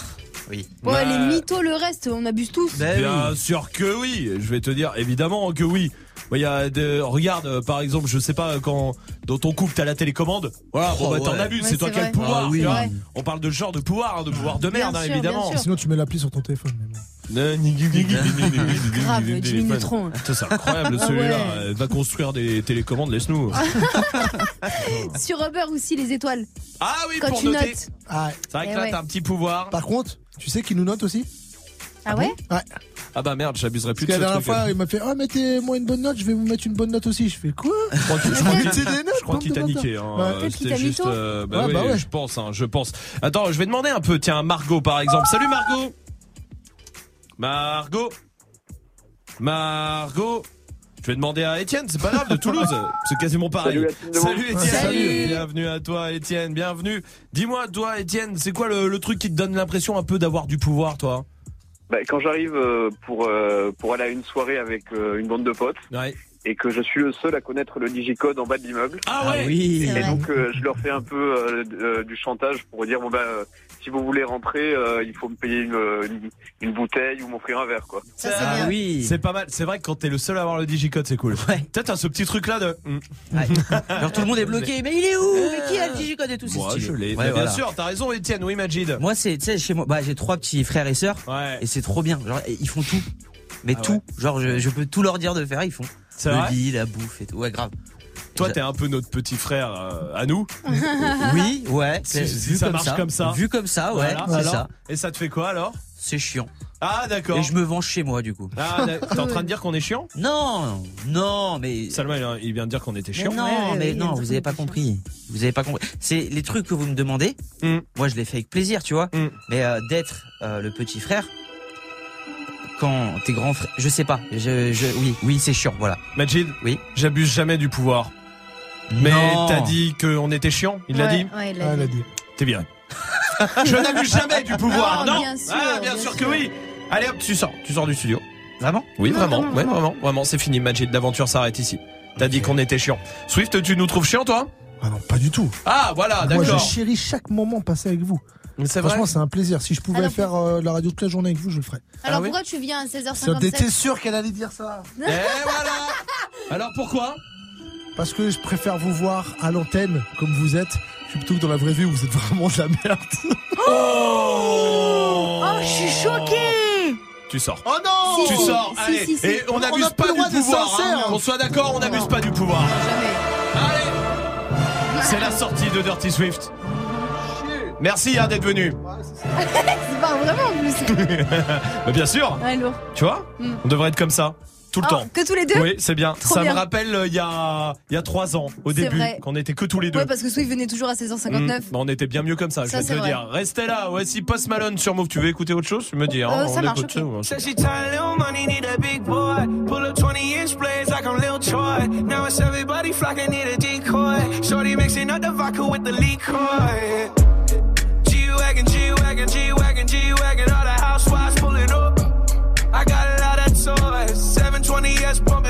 oui. Ouais, les mythos, le reste, on abuse tous. Ben Bien sûr que oui, je vais te dire évidemment que oui. Il y a de, regarde, euh, par exemple, je sais pas, quand dans ton couple t'as la télécommande, voilà, bon Oh, bah t'en abuses, Ouais, c'est toi qui as le pouvoir. Ah oui. On parle de ce genre de pouvoir, hein, de pouvoir de merde, hein, sûr, évidemment. Sinon, tu mets l'appli sur ton téléphone. mais bon. Grave, Jimmy Neutron. C'est incroyable Ah celui-là. ouais. Euh, Va construire des télécommandes, laisse-nous. Sur Uber aussi, les étoiles. Ah oui, Quand pour tu noter. notes. Ah, C'est vrai que Eh là ouais. t'as un petit pouvoir. Par contre, tu sais qui nous note aussi Ah ouais Ouais. Ah bah merde, j'abuserai plus Parce que de la dernière truc. fois, il m'a fait Oh, mettez-moi une bonne note, je vais vous mettre une bonne note aussi. Je fais quoi? Je crois qu'il- je crois qu'il- t'a niqué. Hein. Ouais. Euh, Peut-être qu'il C'était t'a juste. euh, bah, Ouais, oui, bah ouais. je pense, hein, je pense. Attends, je vais demander un peu. Tiens, Margot par exemple. Salut Margot. Margot. Margot. Je vais demander à Étienne, c'est pas grave, de Toulouse. C'est quasiment pareil. Salut Étienne. Salut. Bienvenue à toi Étienne, bienvenue. Dis-moi, toi Étienne, c'est quoi le, le truc qui te donne l'impression un peu d'avoir du pouvoir, toi? Bah, quand j'arrive euh, pour euh, pour aller à une soirée avec euh, une bande de potes Ouais. et que je suis le seul à connaître le digicode en bas de l'immeuble. Ah ouais oui. Et donc euh, je leur fais un peu euh, euh, du chantage pour dire bon bah euh, si vous voulez rentrer, euh, il faut me payer une, une, une bouteille ou m'offrir un verre quoi. Ah oui. C'est pas mal. C'est vrai que quand t'es le seul à avoir le digicode, c'est cool. Peut-être t'as ce petit truc là de. Hmm. Genre tout le monde est bloqué. Mais il est où? Mais qui a le digicode et tout? C'est Moi, stylé. je l'ai. Ouais, voilà. Bien sûr, t'as raison, Étienne. Oui, Majid. Moi, c'est, tu sais, chez moi, bah, j'ai trois petits frères et sœurs. Et c'est trop bien. Genre, ils font tout. Mais Ah tout. Genre, je, je peux tout leur dire de faire, ils font. C'est Le vrai lit, la bouffe et tout. Ouais, grave. Toi, t'es un peu notre petit frère euh, à nous. Oui, ouais. Si, vu ça marche comme ça. Vu comme ça, ouais. Voilà. C'est ça. Et ça te fait quoi alors? C'est chiant. Ah, d'accord. Et je me venge chez moi, du coup. Ah, t'es en train de dire qu'on est chiant? Non, non, mais. Salma, il- vient de dire qu'on était Mais chiant. non, mais non, vous avez pas compris. Vous avez pas compris. C'est les trucs que vous me demandez. Hmm. Moi, je les fais avec plaisir, tu vois. Mais euh, d'être euh, le petit frère quand t'es grand frère, je sais pas. Je, je, oui, oui, c'est chiant, voilà. Majid, oui. J'abuse jamais du pouvoir. Mais t'as dit qu'on était chiant, il l'a Ouais, dit ouais, il l'a Ah, dit. il l'a dit. T'es viré. Je n'abuse jamais du pouvoir, Non, non, bien sûr, Ah, bien, bien sûr, sûr. que oui. Allez hop, tu sors, tu sors du studio. Vraiment? Oui, Non, vraiment, non, ouais, non. vraiment, vraiment, c'est fini, Majid, l'aventure s'arrête ici. T'as dit qu'on était chiant. Swift, tu nous trouves chiant, toi? Ah non, pas du tout. Ah, voilà, Moi, je d'accord. chéris chaque moment passé avec vous. c'est Franchement, c'est un plaisir. Si je pouvais Alors, faire euh, la radio toute la journée avec vous, je le ferais. Alors pourquoi tu viens à 16h57 T'étais sûr qu'elle allait dire ça? Et voilà Alors pourquoi? Parce que je préfère vous voir à l'antenne comme vous êtes. Je suis plutôt que dans la vraie vie où vous êtes vraiment de la merde. Oh Oh, je suis choquée Tu sors. Oh non Tu Si, sors, si, allez. si, si. Et on n'abuse pas du pouvoir. sincère. hein. On soit d'accord, on n'abuse pas du pouvoir. Jamais. C'est la sortie de Dirty Swift. Merci hein, d'être venu. C'est pas vraiment en plus. Bah, bien sûr. Ouais, lourd. Tu vois Mm. On devrait être comme ça. Tout le Oh, temps. que tous les deux Oui, c'est bien. Trop ça bien. me rappelle euh, il y a il y a trois ans au début vrai. qu'on était que tous les deux. Ouais, parce que soit il venait toujours à 16h59. Mm. Bah, on était bien mieux comme ça, je Ça, vais te le vrai. dire. Restez là, voici Post Malone sur Move. Tu veux écouter autre chose? Tu me dis, hein, Euh, ça on marche, ça ou- Said she tired, little money, need a big boy. Pull up 20 inch blades like I'm Lil Troy. Now it's everybody flocking, need a decoy. Shorty mixing up the vodka with the liquor.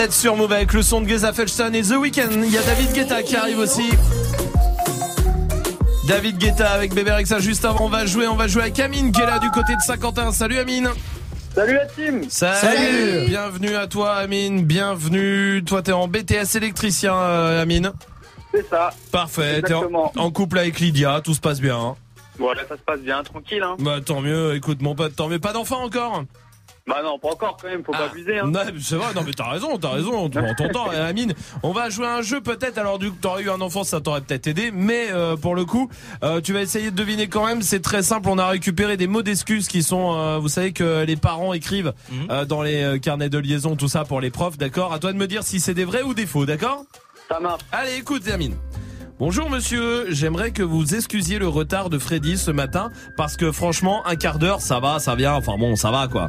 Vous êtes sur Move avec le son de Geza Felson et The Weeknd. Il y a David Guetta qui arrive aussi. David Guetta avec Bébé Rexa juste avant. On va jouer, on va jouer avec Amine qui est là du côté de Saint-Quentin. Salut Amine. Salut la team. Salut. Bienvenue à toi Amine. Bienvenue. Toi t'es en BTS électricien euh, Amine. C'est ça. Parfait. T'es en couple avec Lydia. Tout se passe bien. hein. Voilà, ça se passe bien, tranquille. Hein. Bah tant mieux. Écoute mon pote, tant mieux. Pas d'enfant encore? Bah non, pas encore quand même, faut pas abuser. Hein. Non, c'est vrai, non mais t'as raison, t'as raison, ton temps. Et Amine, on va jouer à un jeu peut-être, alors du coup t'aurais eu un enfant, ça t'aurait peut-être aidé, mais euh, pour le coup, euh, tu vas essayer de deviner quand même, c'est très simple, on a récupéré des mots d'excuses qui sont, euh, vous savez que les parents écrivent euh, dans les euh, carnets de liaison, tout ça pour les profs, d'accord? À toi de me dire si c'est des vrais ou des faux, d'accord? Ça marche. Allez, écoute Amine. Bonjour monsieur, j'aimerais que vous excusiez le retard de Freddy ce matin parce que franchement un quart d'heure ça va, ça vient, enfin bon ça va quoi.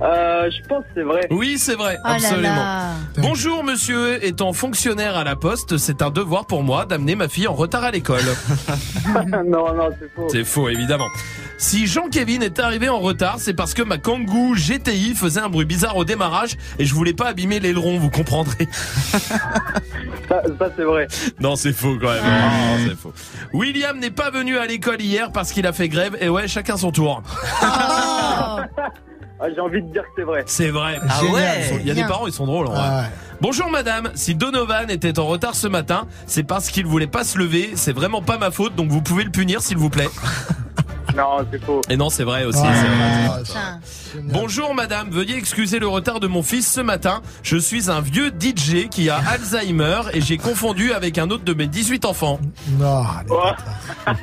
Euh, je pense que c'est vrai. Oui, c'est vrai, Oh absolument. là. Bonjour monsieur, étant fonctionnaire à la poste, c'est un devoir pour moi d'amener ma fille en retard à l'école. non, non, c'est faux. C'est faux, évidemment. Si Jean-Kévin est arrivé en retard, c'est parce que ma Kangoo GTI faisait un bruit bizarre au démarrage et je voulais pas abîmer l'aileron, vous comprendrez. Ça, ça, c'est vrai. Non, c'est faux quand même. Non, c'est faux. William n'est pas venu à l'école hier parce qu'il a fait grève et ouais, chacun son tour. Ah, J'ai envie de dire que c'est vrai. C'est vrai. Ah Génial. ouais. Sont- Il y a des parents, ils sont drôles. en vrai. Bonjour madame, si Donovan était en retard ce matin, c'est parce qu'il voulait pas se lever, c'est vraiment pas ma faute, donc vous pouvez le punir s'il vous plaît. Non, c'est faux. Et non, c'est vrai aussi. Vrai, vrai. Bonjour madame, veuillez excuser le retard de mon fils ce matin. Je suis un vieux DJ qui a Alzheimer et j'ai confondu avec un autre de mes 18 enfants. Non.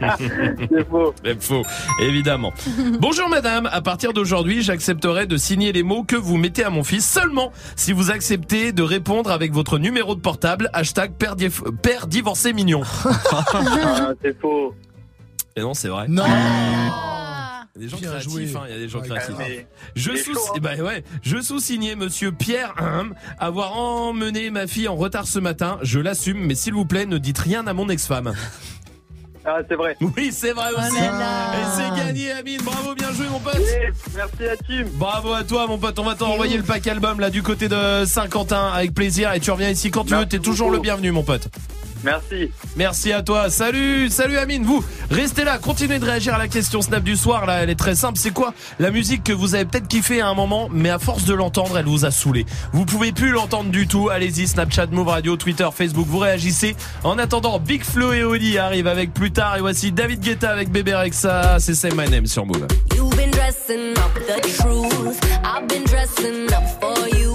C'est faux. C'est faux, évidemment. Bonjour madame, à partir d'aujourd'hui, j'accepterai de signer les mots que vous mettez à mon fils seulement si vous acceptez de répondre avec votre numéro de portable, hashtag père divorcé mignon. Ah, c'est faux. Et non, c'est vrai. Non. Il y a des gens Bien créatifs, hein, il y a des gens Ouais, créatifs. mais- Je sous, chaud, hein. eh ben ouais, je sous-signais monsieur Pierre Hum, avoir emmené ma fille en retard ce matin. Je l'assume, mais s'il vous plaît, ne dites rien à mon ex-femme. Ah, c'est vrai. Oui, c'est vrai Oh aussi. là. Et c'est gagné, Amine. Bravo, bien joué, mon pote. Merci à team. Bravo à toi, mon pote. On va t'envoyer le pack album là du côté de Saint-Quentin avec plaisir. Et tu reviens ici quand tu veux. T'es toujours le bienvenu, mon pote. Merci. Merci à toi. Salut, salut Amine. Vous, restez là, continuez de réagir à la question Snap du soir. Là, elle est très simple. C'est quoi la musique que vous avez peut-être kiffé à un moment, mais à force de l'entendre, elle vous a saoulé? Vous pouvez plus l'entendre du tout. Allez-y, Snapchat, Move Radio, Twitter, Facebook, vous réagissez. En attendant, Big Flo et Oli arrivent avec plus tard. Et voici David Guetta avec Bébé Rexa. C'est Say My Name sur Move. You've been dressing up the truth. I've been dressing up for you.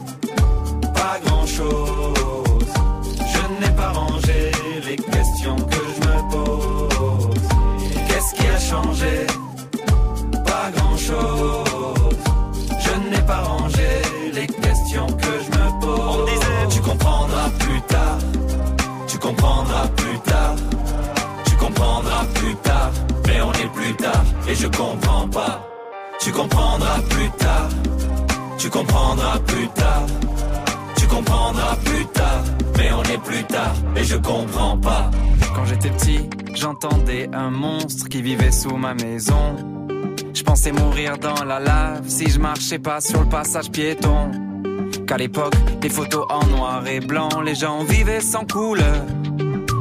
un monstre qui vivait sous ma maison. Je pensais mourir dans la lave si je marchais pas sur le passage piéton. Qu'à l'époque, des photos en noir et blanc, les gens vivaient sans couleur.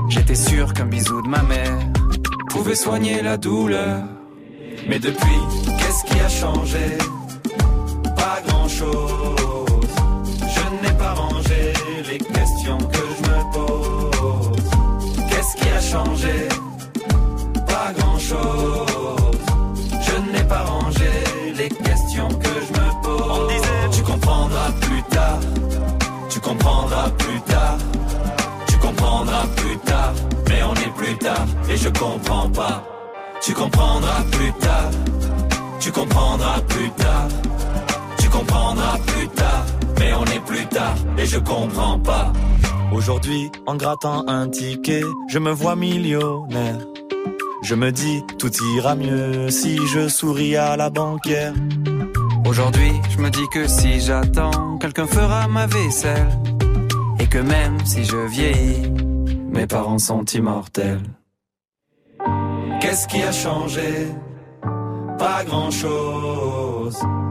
J'étais sûr qu'un bisou de ma mère pouvait soigner la douleur. Mais depuis, qu'est-ce qui a changé? Je comprends pas. Aujourd'hui, en grattant un ticket, je me vois millionnaire. Je me dis, tout ira mieux si je souris à la banquière. Aujourd'hui, je me dis que si j'attends, quelqu'un fera ma vaisselle. Et que même si je vieillis, mes parents sont immortels. Qu'est-ce qui a changé? Pas grand-chose.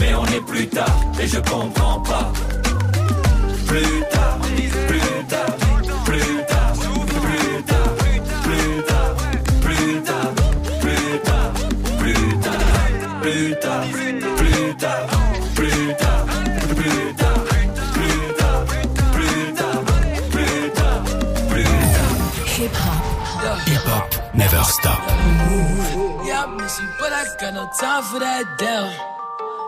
Mais on est plus tard et je comprends pas. Plus tard, plus tard, plus tard, plus tard, plus tard, plus tard, plus tard, plus tard, plus tard, plus tard, plus tard, plus tard, plus tard, plus tard, plus tard, plus tard. Hip hop. Hip hop never stop. Yeah, I miss you, but I got no time for that down.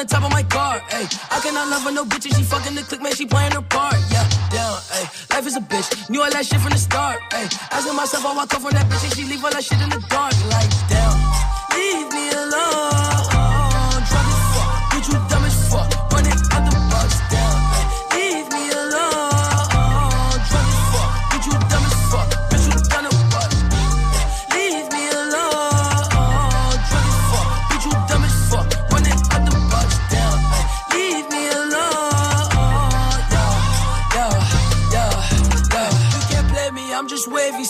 The top of my car. I cannot love her, no bitch, and she fucking the click, man, she playing her part, yeah. Down, ay. Life is a bitch, knew all that shit from the start, ay. Asking myself I come from that bitch, and she leave all that shit in the dark, like, damn. Leave me alone,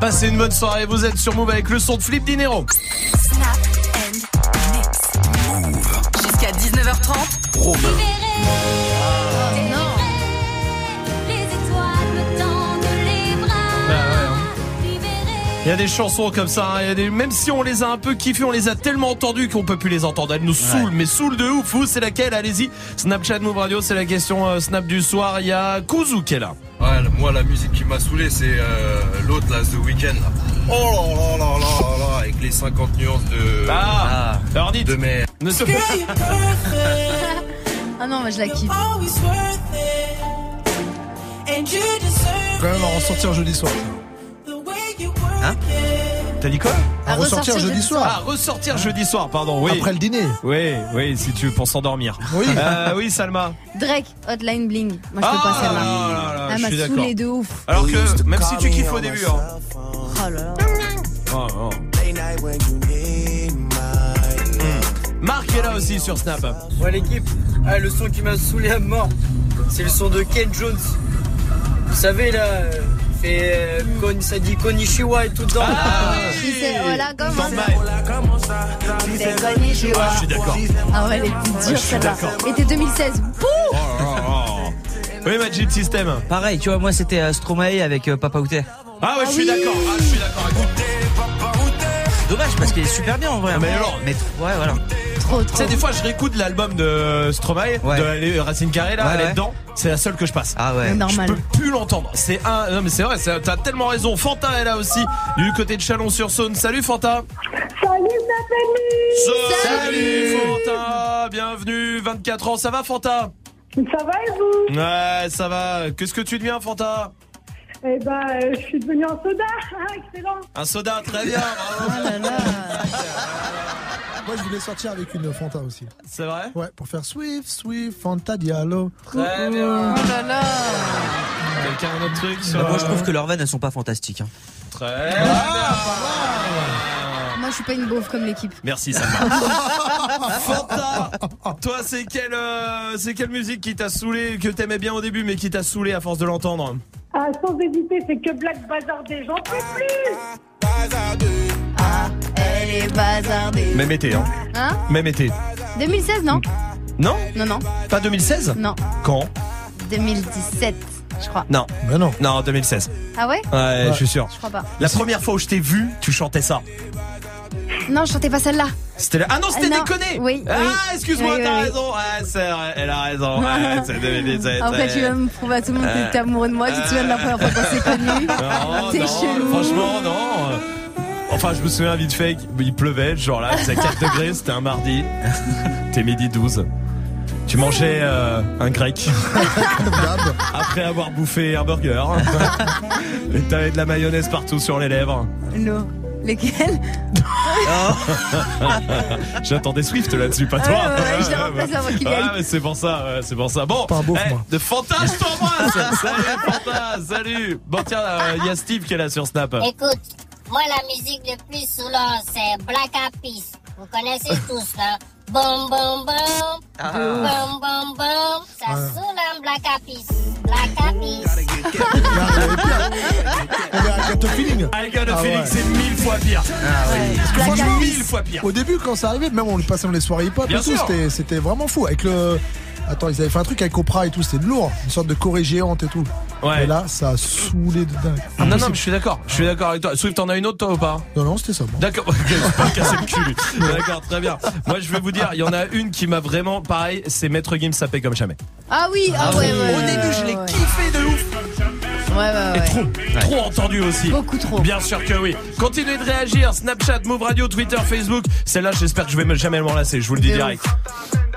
Passez une bonne soirée. Vous êtes sur Move avec le son de Flip Dinero. Jusqu'à 19h30. Romain. Il y a des chansons comme ça, hein. Il y a des... même si on les a un peu kiffées, on les a tellement entendues qu'on peut plus les entendre. Elles nous saoulent, mais saoulent de ouf. Vous, c'est laquelle? Allez-y. Snapchat Move Radio, c'est la question euh, Snap du soir. Il y a Kuzu qui est là. Ouais, moi la musique qui m'a saoulé c'est euh, l'autre là, The Weeknd là. Oh là là là là là là, avec les 50 nuances de Ah, alors dites. de mer. Ne se- Ah non, moi je la kiffe. Quand même à ressortir jeudi soir. Hein T'as dit quoi À ressortir jeudi soir. Ah, ressortir jeudi soir, pardon, oui. Après le dîner. Oui, oui, si tu veux pour s'endormir. Oui. Euh, oui, Salma. Drake, Hotline Bling. Moi je peux Ah pas celle-là. là là là, Elle je m'a suis d'accord. saoulé de ouf. Alors que, même si tu kiffes au début, hein. Oh là là. Oh, oh. Hmm. Marc est là aussi sur Snap. Ouais l'équipe, ah, le son qui m'a saoulé à mort, c'est le son de Ken Jones. Vous savez là, euh, fait, euh, ça dit Konishiwa et tout dedans. Il sait, voilà comment Dans ça. C'est Konnichiwa. Ah, je suis d'accord. Ah ouais, elle est plus je dure suis celle-là. d'accord. Était 2016. Bouh Oh, oh, oh. Oui, Magic System. Pareil, tu vois, moi c'était euh, Stromae avec euh, Papa Outé. Ah ouais, je suis d'accord. Ah, je suis d'accord. Dommage parce qu'il est super bien en vrai. Ah, mais alors Mais ouais, voilà. Trop, Tu sais, des fois, je réécoute l'album de Stromae, Ouais. de les- Racine Carré, là, Ouais, elle est dedans. C'est la seule que je passe. Ah ouais. Normal. Je peux plus l'entendre. C'est un. Non, mais c'est vrai, c'est- t'as tellement raison. Fanta est là aussi, du côté de Chalon-sur-Saône. Salut, Fanta. Salut Nathalie Salut, Fanta. Bienvenue, 24 ans. Ça va, Fanta? Ça va et vous? Ouais, ça va. Qu'est-ce que tu deviens, Fanta? Eh ben, euh, je suis devenue en soda. Excellent. Un soda, très bien. bravo. Oh là là. Moi, je voulais sortir avec une Fanta aussi. C'est vrai? Ouais, pour faire Swift, Swift, Fanta Diallo. Très bien. Oh là là. Quelqu'un a un autre truc sur. Bah, moi je trouve que leurs vannes elles sont pas fantastiques. hein. Très Ah, bien. Moi je suis pas une beauf comme l'équipe. Merci, Salma. Fanta, toi, c'est quelle, euh, c'est quelle musique qui t'a saoulé, que t'aimais bien au début, mais qui t'a saoulé à force de l'entendre? Ah, sans hésiter, c'est que Black Bazar des gens plus plus. Ah, elle est bazardée. Même été, hein. Hein Même été. 2016, non Non Non, non. Pas 2016 Non. Quand 2017, je crois. Non. Mais non. Non, 2016. Ah ouais Ouais, je suis sûr. Je crois pas. La première fois où je t'ai vu, tu chantais ça. Non, je chantais pas celle-là. C'était la- Ah non, c'était Euh, non. déconné Oui, Ah, oui. excuse-moi, Oui, t'as oui, raison. Ouais, c'est vrai, elle a raison. Ouais, c'est 2017. Après, tu vas me prouver à tout le monde que t'es amoureux de moi. Tu te souviens de la première fois qu'on s'est connus Non, T'es non, chelou. Franchement, non. Enfin, je me souviens vite fait, il pleuvait, genre là, il faisait 4 degrés, c'était un mardi. T'es midi 12. Tu mangeais euh, un grec après avoir bouffé un burger. Et t'avais de la mayonnaise partout sur les lèvres. Non. Lesquels J'attendais Swift là-dessus, pas toi. Ouais, ouais, avant qu'il aille. Ah, mais c'est pour ça, ouais, c'est pour ça. Bon, Pas un beauf, eh, moi. de Fanta, je t'embrasse. salut salut. Bon tiens, il y a Steve qui est là sur Snap. Écoute, moi la musique le plus saoulante c'est Black Eyed. Vous connaissez tous là. Boum boum boum. Ah. Boum boum boum. Ça saoule un Black Eyed. Black Eyed Peas. I got a feeling. I got a Ah feeling, ouais. c'est mille fois pire. Franchement, Peas. Mille fois pire. Au début, quand ça arrivait, même on le passait dans les soirées hip-hop Bien et tout, c'était vraiment fou. Avec le. Attends, ils avaient fait un truc avec Oprah et tout, c'était de lourd. Une sorte de choré géante et tout. Ouais. Et là, ça a saoulé de dingue. Non, non, mais je suis d'accord. Je suis d'accord avec toi. Swift, t'en as une autre, toi, ou pas Non, non, c'était ça. bon. D'accord, pas me casser le cul. D'accord, très bien. Moi, je vais vous dire, il y en a une qui m'a vraiment, pareil, c'est Maître Gims sapé comme jamais. Ah oui, ah, ouais, ouais. Au début, je l'ai ouais. kiffé de ouf. Ouais, ouais, Et ouais. trop, trop entendu aussi. Beaucoup trop. Bien sûr que oui. Continuez de réagir. Snapchat, Move Radio, Twitter, Facebook. Celle-là, j'espère que je vais jamais m'en lasser. Je vous le dis direct.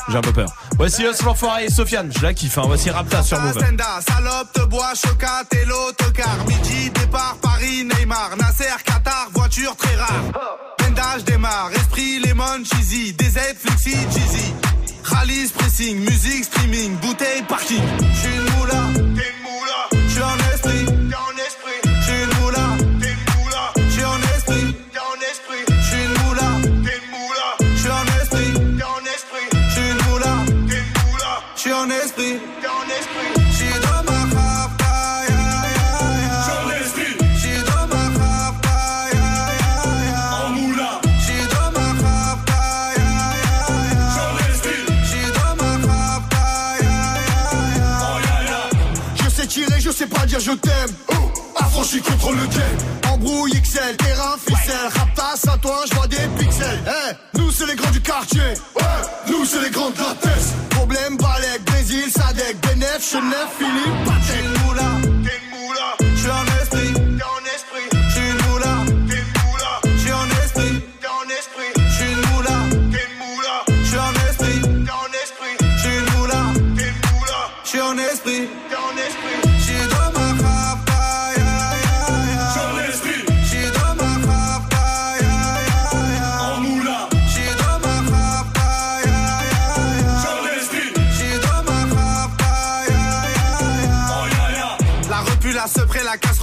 J'ai un peu peur. Voici Us l'enfoiré et Sofiane. Je la kiffe. Hein. Voici Rapta sur Move. Salope, te bois, chocat et l'autocar. Midi, départ, Paris, Neymar. Nasser, Qatar, voiture très rare. Bendage démarre, esprit, lemon, cheesy. DZ, flexi, cheesy. Rallye, pressing, musique, streaming, bouteille, parking. J'suis une moula, t'es une moula. J'suis je t'aime. Affranchi contre le game. Embrouille XL, terrain, ficelle. Raptas à toi, je vois des pixels. Eh, nous c'est les grands du quartier. Ouais, nous c'est les grands de la. Problème, Balek, Brésil, Sadek, Benef, Chenef, Philippe, Patek. Moula.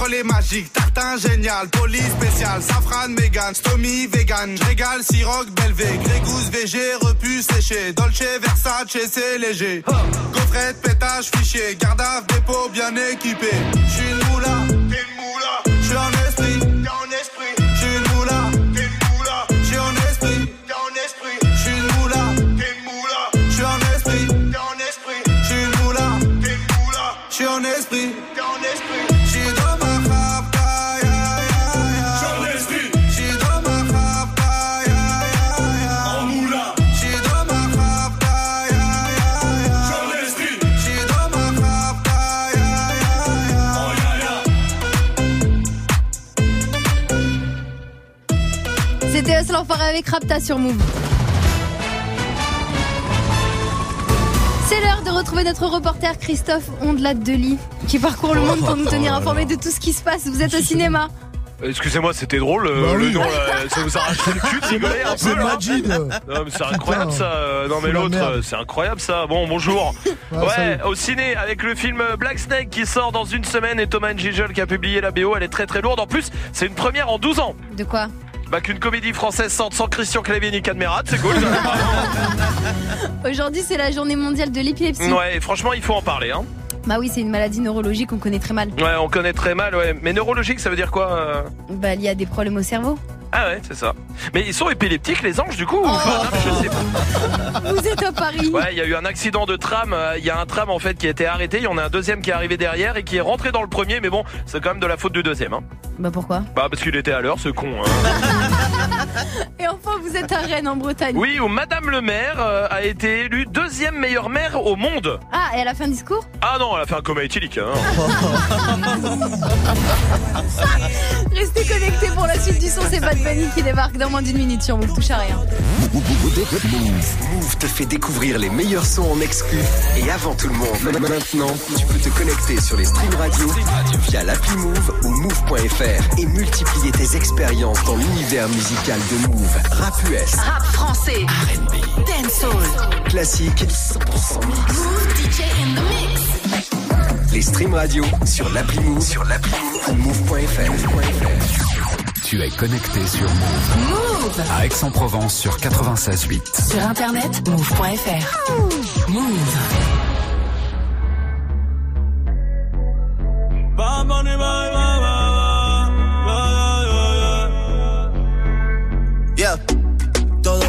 Sepré, la casserole est magique. Tartin génial, police spécial, safran, mégan, stomy, vegan. Régale, siroc, belvé, grégousse, VG, repu, séché. Dolce, Versace, c'est léger. Gaufrette, pétage, fichier, garde dépôt bien équipé. J'suis une moula, t'es une moula. L'enfoiré avec Rapta sur Move. C'est l'heure de retrouver notre reporter Christophe Ondelat Delis qui parcourt le monde pour nous tenir informés de tout ce qui se passe. Vous êtes au cinéma. Excusez-moi, c'était drôle. euh, Bah le oui. nom, là, ça vous arrache le cul un C'est peu. Majid. Non, mais c'est incroyable ça. Euh, Non, mais l'autre, euh, c'est incroyable ça. Bon, bonjour. Ouais, au ciné avec le film Black Snake qui sort dans une semaine et Thomas Gigel qui a publié la BO. Elle est très très lourde. En plus, c'est une première en 12 ans. De quoi? Bah, qu'une comédie française sorte sans Christian Clavier ni Cadmerat, c'est cool. Aujourd'hui, c'est la journée mondiale de l'épilepsie. ouais, et franchement, il faut en parler. Hein. Bah oui, c'est une maladie neurologique qu'on connaît très mal. Ouais, on connaît très mal, ouais. Mais neurologique, ça veut dire quoi euh? Bah, il y a des problèmes au cerveau. Ah ouais, c'est ça. Mais ils sont épileptiques, les anges, du coup ou pas? Je sais pas. Vous êtes à Paris. Ouais, il y a eu un accident de tram. euh, Il y a un tram en fait qui a été arrêté. Il y en a un deuxième qui est arrivé derrière et qui est rentré dans le premier. Mais bon, c'est quand même de la faute du deuxième. Hein. Bah pourquoi? Bah parce qu'il était à l'heure, ce con. hein. Et enfin, vous êtes à Rennes en Bretagne. Oui, où Madame le maire euh, a été élue deuxième meilleure maire au monde. Ah, et elle a fait un discours? Ah non, elle a fait un coma éthylique. Hein. Restez connectés pour la suite du son, c'est Bad Bunny qui débarque dans moins d'une minute sur Move Touche à rien. Move. Move te fait découvrir les meilleurs sons en exclu et avant tout le monde. Maintenant, tu peux te connecter sur les streams radio via l'appli Move ou move.fr et multiplier tes expériences dans l'univers musical de Move. Rap US, Rap français. R&B. Dancehall. classique, 100% mix. Move DJ in the mix. Les streams radio sur l'appli Move, sur l'appli Move move.fr. Tu es connecté sur Move. Move. À Aix-en-Provence sur 96.8. Sur internet, move.fr. Move. Yeah.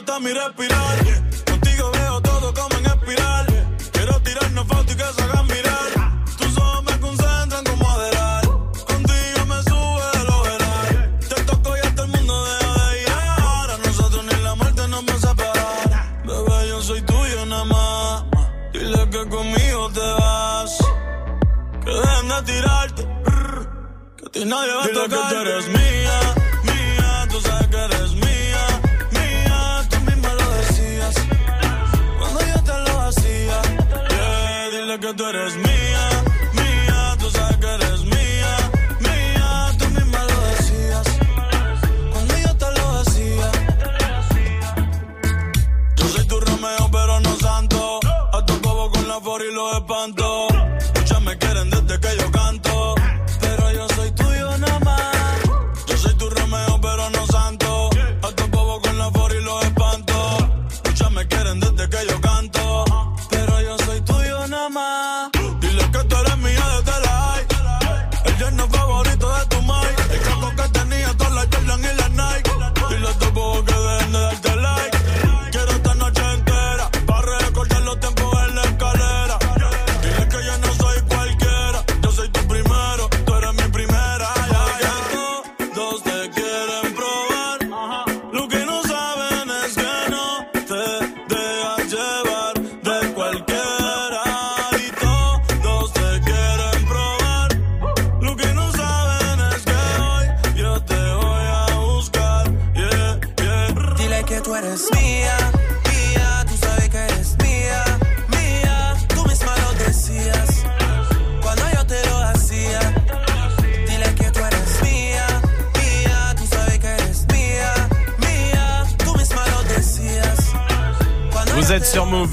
hasta mi respirar. Contigo veo todo como en espiral. Quiero tirarnos fotos y que se hagan mirar. Tus ojos me concentran como adelar. Contigo me sube de lo veral. Te toco y hasta el mundo deja de ir. Ahora nosotros ni la muerte nos va a separar. Bebé, yo soy tuyo nada más. Dile que conmigo te vas. Que dejen de tirarte. Que a ti nadie va a tocar. que tú eres mía,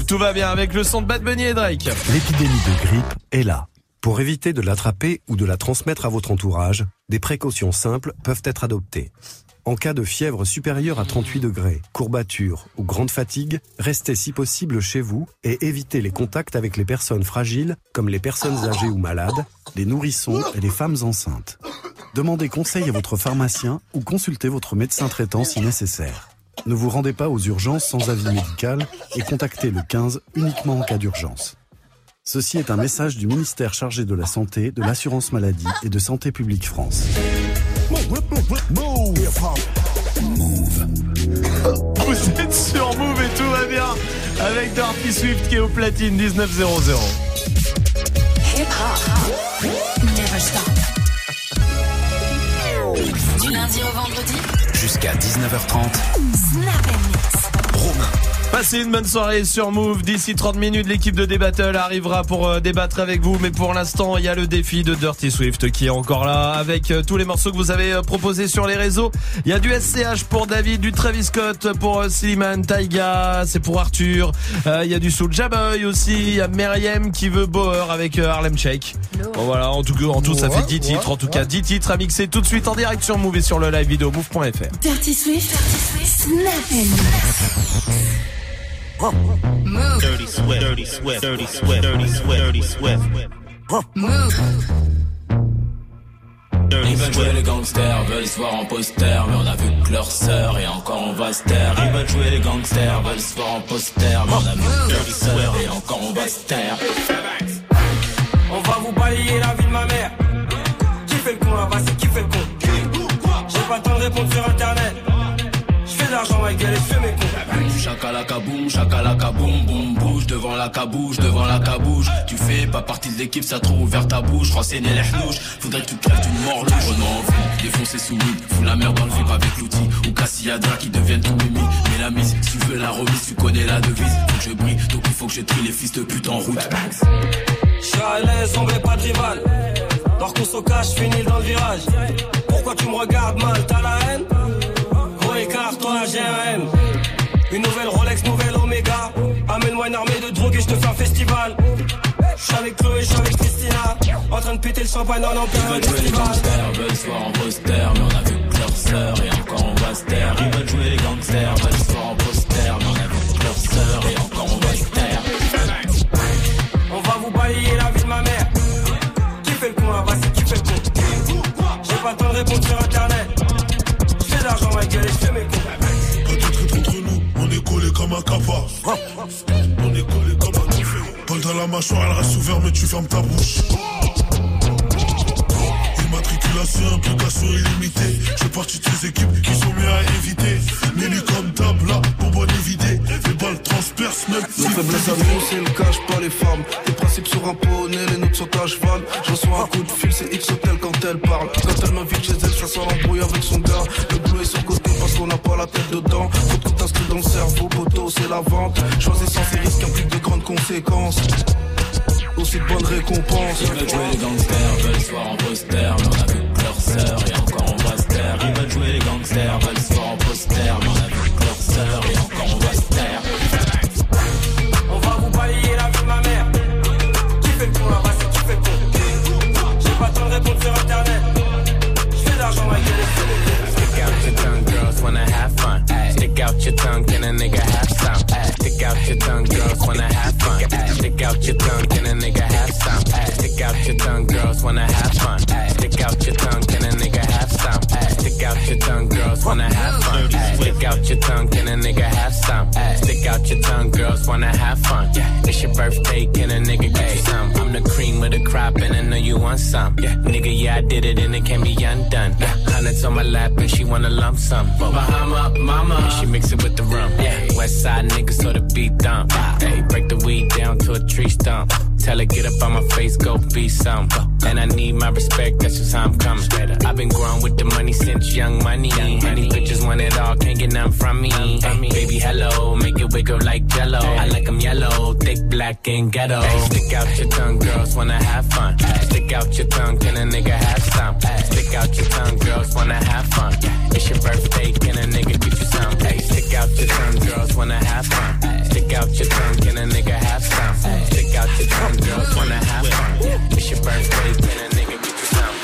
tout va bien avec le son de Bad Bunny et Drake. L'épidémie de grippe est là. Pour éviter de l'attraper ou de la transmettre à votre entourage, des précautions simples peuvent être adoptées. En cas de fièvre supérieure à 38 degrés, courbature ou grande fatigue, restez si possible chez vous et évitez les contacts avec les personnes fragiles comme les personnes âgées ou malades, les nourrissons et les femmes enceintes. Demandez conseil à votre pharmacien ou consultez votre médecin traitant si nécessaire. Ne vous rendez pas aux urgences sans avis médical et contactez le 15 uniquement en cas d'urgence. Ceci est un message du ministère chargé de la Santé, de l'Assurance Maladie et de Santé Publique France. Vous êtes sur Move et tout va bien avec Dirty Swift qui est au platine 1900. Hip hop. Never stop. Du lundi au vendredi. Jusqu'à 19h30. Snap. Romain. Passez une bonne soirée sur Move. D'ici 30 minutes, l'équipe de D-Battle arrivera pour euh, débattre avec vous. Mais pour l'instant, il y a le défi de Dirty Swift qui est encore là avec euh, tous les morceaux que vous avez euh, proposés sur les réseaux. Il y a du SCH pour David, du Travis Scott pour euh, Slimane, Taiga, c'est pour Arthur. Euh, Il y a du Soulja Boy aussi. Il y a Meriem qui veut Bauer avec euh, Harlem Shake. Bon, voilà, en tout, cas, en tout ça fait 10 titres. En tout cas, 10 titres à mixer tout de suite en direct sur Move et sur le live vidéo move.fr. Dirty Swift. Snap Move. Dirty Swift, Dirty Swift, Dirty Swift, Dirty Swift, Dirty. Move. Dirty Ils veulent jouer les gangsters, veulent se voir en poster, mais on a vu que leur sœur et encore on va se taire. Ils veulent jouer les gangsters, veulent se voir en poster, mais on a vu que leur sœur et encore on va se taire. On va vous balayer la vie de ma mère. Qui fait le con là-bas, c'est qui fait le con J'ai pas le temps de répondre sur internet. L'argent avec elle et je fais mes cons. Chakalaka boum, chakalaka boum, boum, bouge devant la cabouche, devant la cabouche. Tu fais pas partie de l'équipe, ça trop ouvert ta bouche. Renseigner les hnouches, faudrait que tu crèves d'une mort louche. On a envie, défoncer sous mine, fous la merde dans le vip avec l'outil. Ou Cassiadra qui deviennent tout mimi. Mais la mise, si tu veux la remise, tu connais la devise. Faut que je brille, donc il faut que je trie les fils de pute en route. Je suis à l'aise, on veut pas de rival. Dors qu'on se cache, finis dans le virage. Pourquoi tu me regardes mal, t'as la haine? Gros écart, toi j'ai un M. Une nouvelle Rolex, nouvelle Omega. Amène-moi une armée de drogue et je te fais un festival. Je suis avec Chloé, je suis avec Christina. En train de péter le champagne en plein jouer les gangsters, veulent se voir en poster, mais on a vu que leur sœur et encore on va se taire. Ils veulent jouer les gangsters, veulent se voir en poster, mais on a vu que leur sœur et encore on va se taire. On va vous balayer la vie de ma mère. Qui fait le con là-bas, c'est qui fait le con? J'ai pas le temps de répondre sur internet. Collé comme un capa. On est collé comme un café. Balle dans la mâchoire, elle reste ouverte, mais tu fermes ta bouche. Immatriculation, implication illimitée. Je fais partie de équipes qui sont mieux à éviter. Nelly comme table, là, bonbonne évidée. Les balles transpercent même si La faiblesse à nous, c'est le cache pas les femmes. Tes principes sur un les nôtres sont à cheval. Je reçois un coup de fil, c'est X Hotel quand elle parle. Quand elle m'invite chez elle, ça sent l'embrouille avec son gars. Le bleu est sur côté parce qu'on n'a pas la tête dedans. Que tout inscrit dans le cerveau, poteau, c'est la vente. Choisir sans ces risques implique de grandes conséquences. aussi de bonnes récompenses. Ils veulent jouer les gangsters, veulent se voir en poster, mais on a vu que leur sœur et encore on va se taire. Ils veulent jouer les gangsters, veulent se voir en poster, mais on a vu que leur sœur et encore on your tongue, can a nigga have some? Stick out your tongue, girls wanna have fun. Stick out your tongue, can a nigga have some? Stick out your tongue, girls wanna have fun. Stick out your tongue, can a nigga have your tongue, girls wanna have fun. Stick out your tongue, can a nigga have some? Stick out your tongue, girls wanna have fun. It's your birthday, can a nigga get you some? I'm the cream of the crop, and I know you want some. Nigga, yeah, I did it, and it can be undone. Hundreds on my lap, and she wanna lump sum. Bahama, mama, and she mix it with the rum. West side niggas, so the beat dump. Hey, break the weed down to a tree stump. Tell her get up on my face, go be some. And I need my respect, that's just how I'm coming. I've been growing with the money since young money. Many bitches want it all, can't get none from me. Hey, baby, hello, make it wiggle like jello. I like them yellow, thick, black, and ghetto. Stick out your tongue, girls wanna have fun. Stick out your tongue, can a nigga have some? Stick out your tongue, girls wanna have fun. It's your birthday, can a nigga get you some? Hey, stick out your tongue, girls wanna have fun. Stick out your tongue, can a nigga have some? Stick out your tongue, girls wanna have fun. It's your birthday, can a nigga get you some?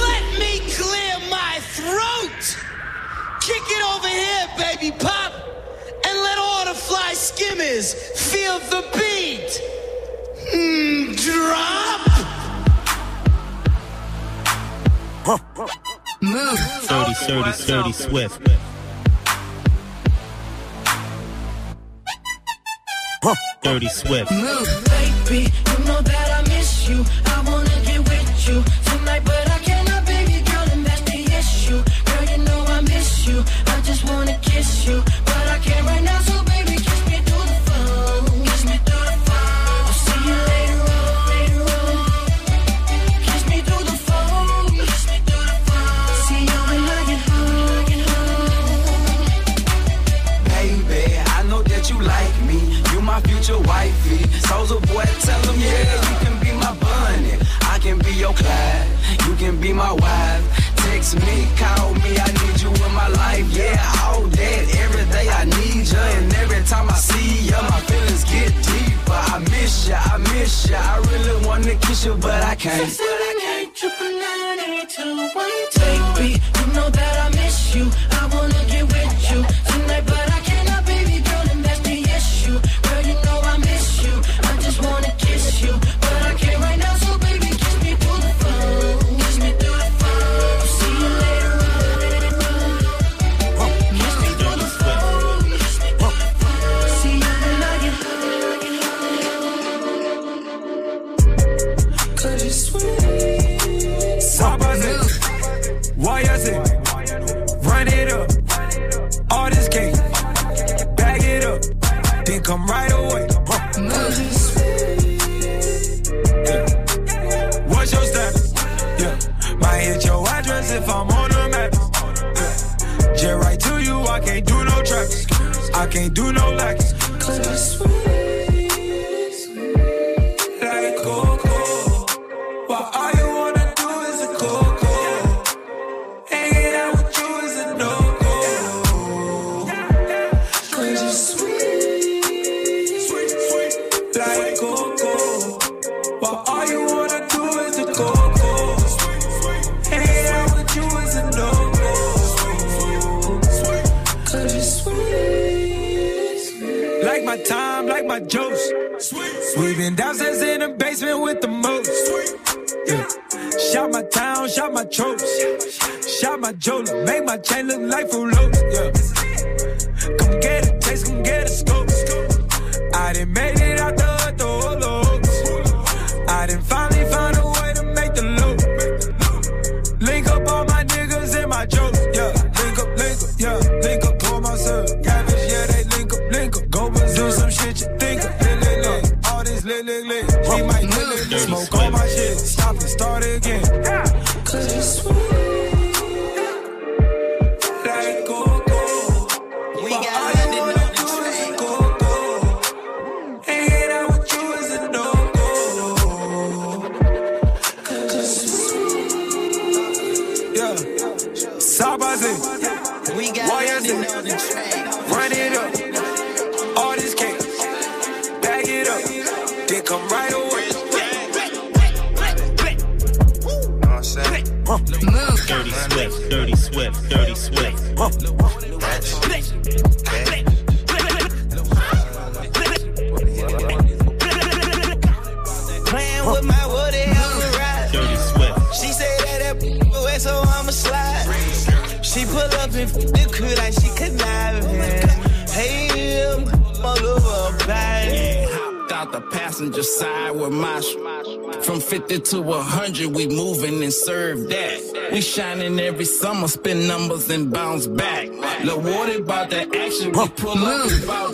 Let me clear my throat. Kick it over here, baby pop. And let all the fly skimmers feel the beat. Hmm, drop. Move. 30, 30, 30, Swift. Dirty Swift. Move. Baby, you know that I miss you. I wanna get with you tonight, but I you. I really wanna kiss you, but I can't. But I can't triple nine eight two one Baby, you know that I miss you. Come right away. Yeah. What's your status? Yeah, might hit your address if I'm on the map. Yeah. Just right to you, I can't do no tracks. I can't do no lacks. Cause We've been downstairs in the basement with the most. Yeah. Shot my town, shot my tropes. Shot my jeweler, numbers and bounce back. Look, Rewarded by the action, we pull up about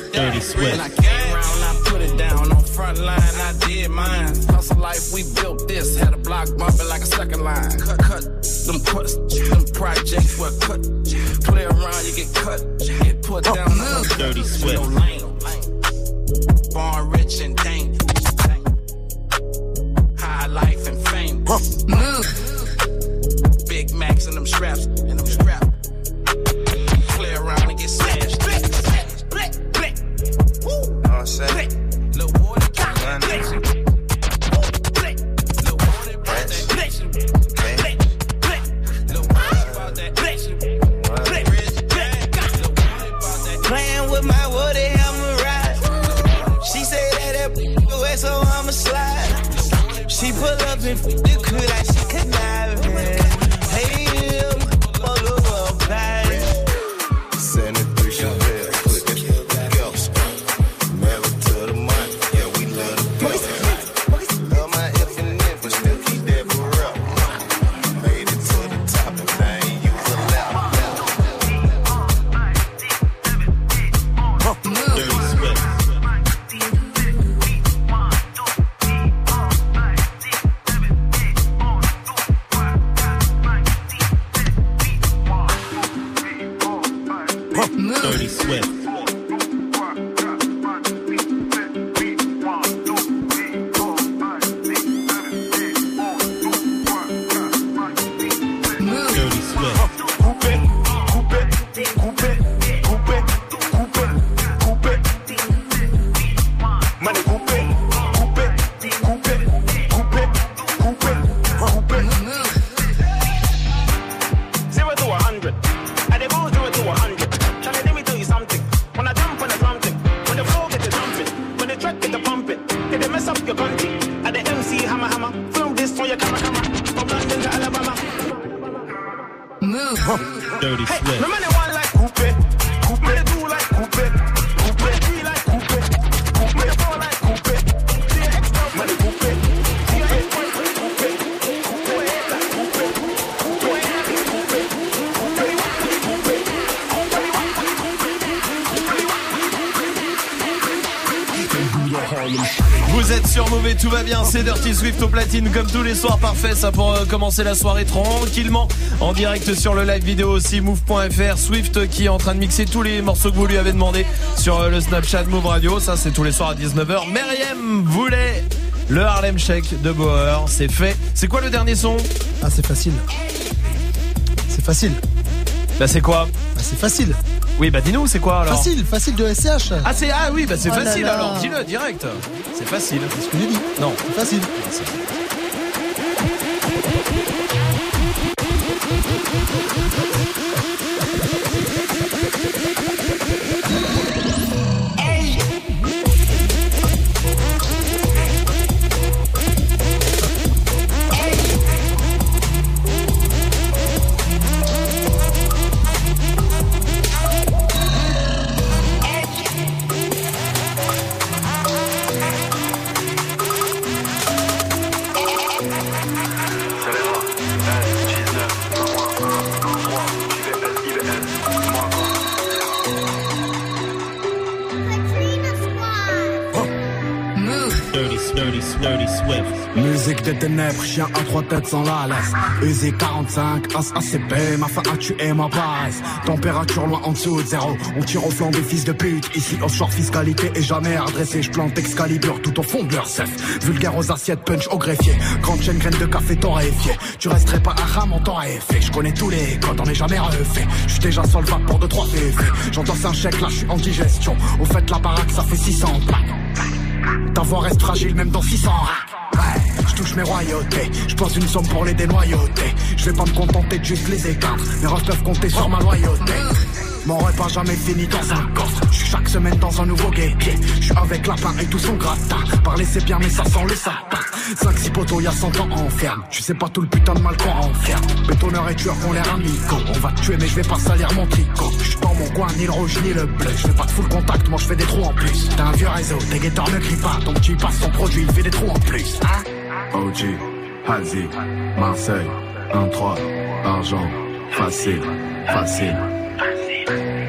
Swift au platine comme tous les soirs parfait ça pour euh, commencer la soirée tranquillement. En direct sur le live vidéo aussi move.fr Swift qui est en train de mixer tous les morceaux que vous lui avez demandé sur euh, le Snapchat Move Radio. Ça c'est tous les soirs à 19h Meriem voulait le Harlem Shake de Bauer c'est fait. C'est quoi le dernier son? Ah c'est facile. C'est facile. Là c'est quoi? Ah, c'est facile. Oui, bah dis-nous, c'est quoi alors Facile, facile de SCH. Ah, c'est, ah oui, bah c'est oh facile alors, dis-le direct. C'est facile. C'est ce que j'ai dit. Non, facile. Chien à trois têtes sans la laisse. Uzi 45, As ACP, ma fin a tué ma base. Température loin en dessous de zéro. On tire au flanc des fils de pute. Ici, offshore fiscalité et jamais redressé. Je plante Excalibur tout au fond de leur cef. Vulgaire aux assiettes, punch au greffier. Grande chaîne, graine de café torréfié. Tu resterais pas un ram en temps effet. Je connais tous les codes, on est jamais refait. Je suis déjà solvable pour deux, trois février. J'endosse un chèque, là, je suis en digestion. Au fait, la baraque, ça fait 600 plaques. Ta voix reste fragile même dans 600 Ouais, je touche mes royautés, je pose une somme pour les dénoyautés. Je vais pas me contenter de juste les éteindre, mes refs peuvent compter sur ma loyauté. Mon repas jamais fini dans un coffre. Je suis chaque semaine dans un nouveau guépier. Je suis avec lapin et tout son gratin. Parler c'est bien mais ça sent le sapin. 5-6 poteaux, y'a 100 ans en ferme. Tu sais pas tout le putain de mal qu'on renferme. Bétonneur et tueur ont l'air amicaux. On va te tuer mais je vais pas salir mon tricot. Je suis dans mon coin, ni le rouge ni le bleu. Je pas de full contact, moi je fais des trous en plus. T'as un vieux réseau, tes guetteurs ne crient pas. Ton petit passe son produit, il fait des trous en plus. Hein? OG, Hazi, Marseille, 1-3, argent, facile, facile.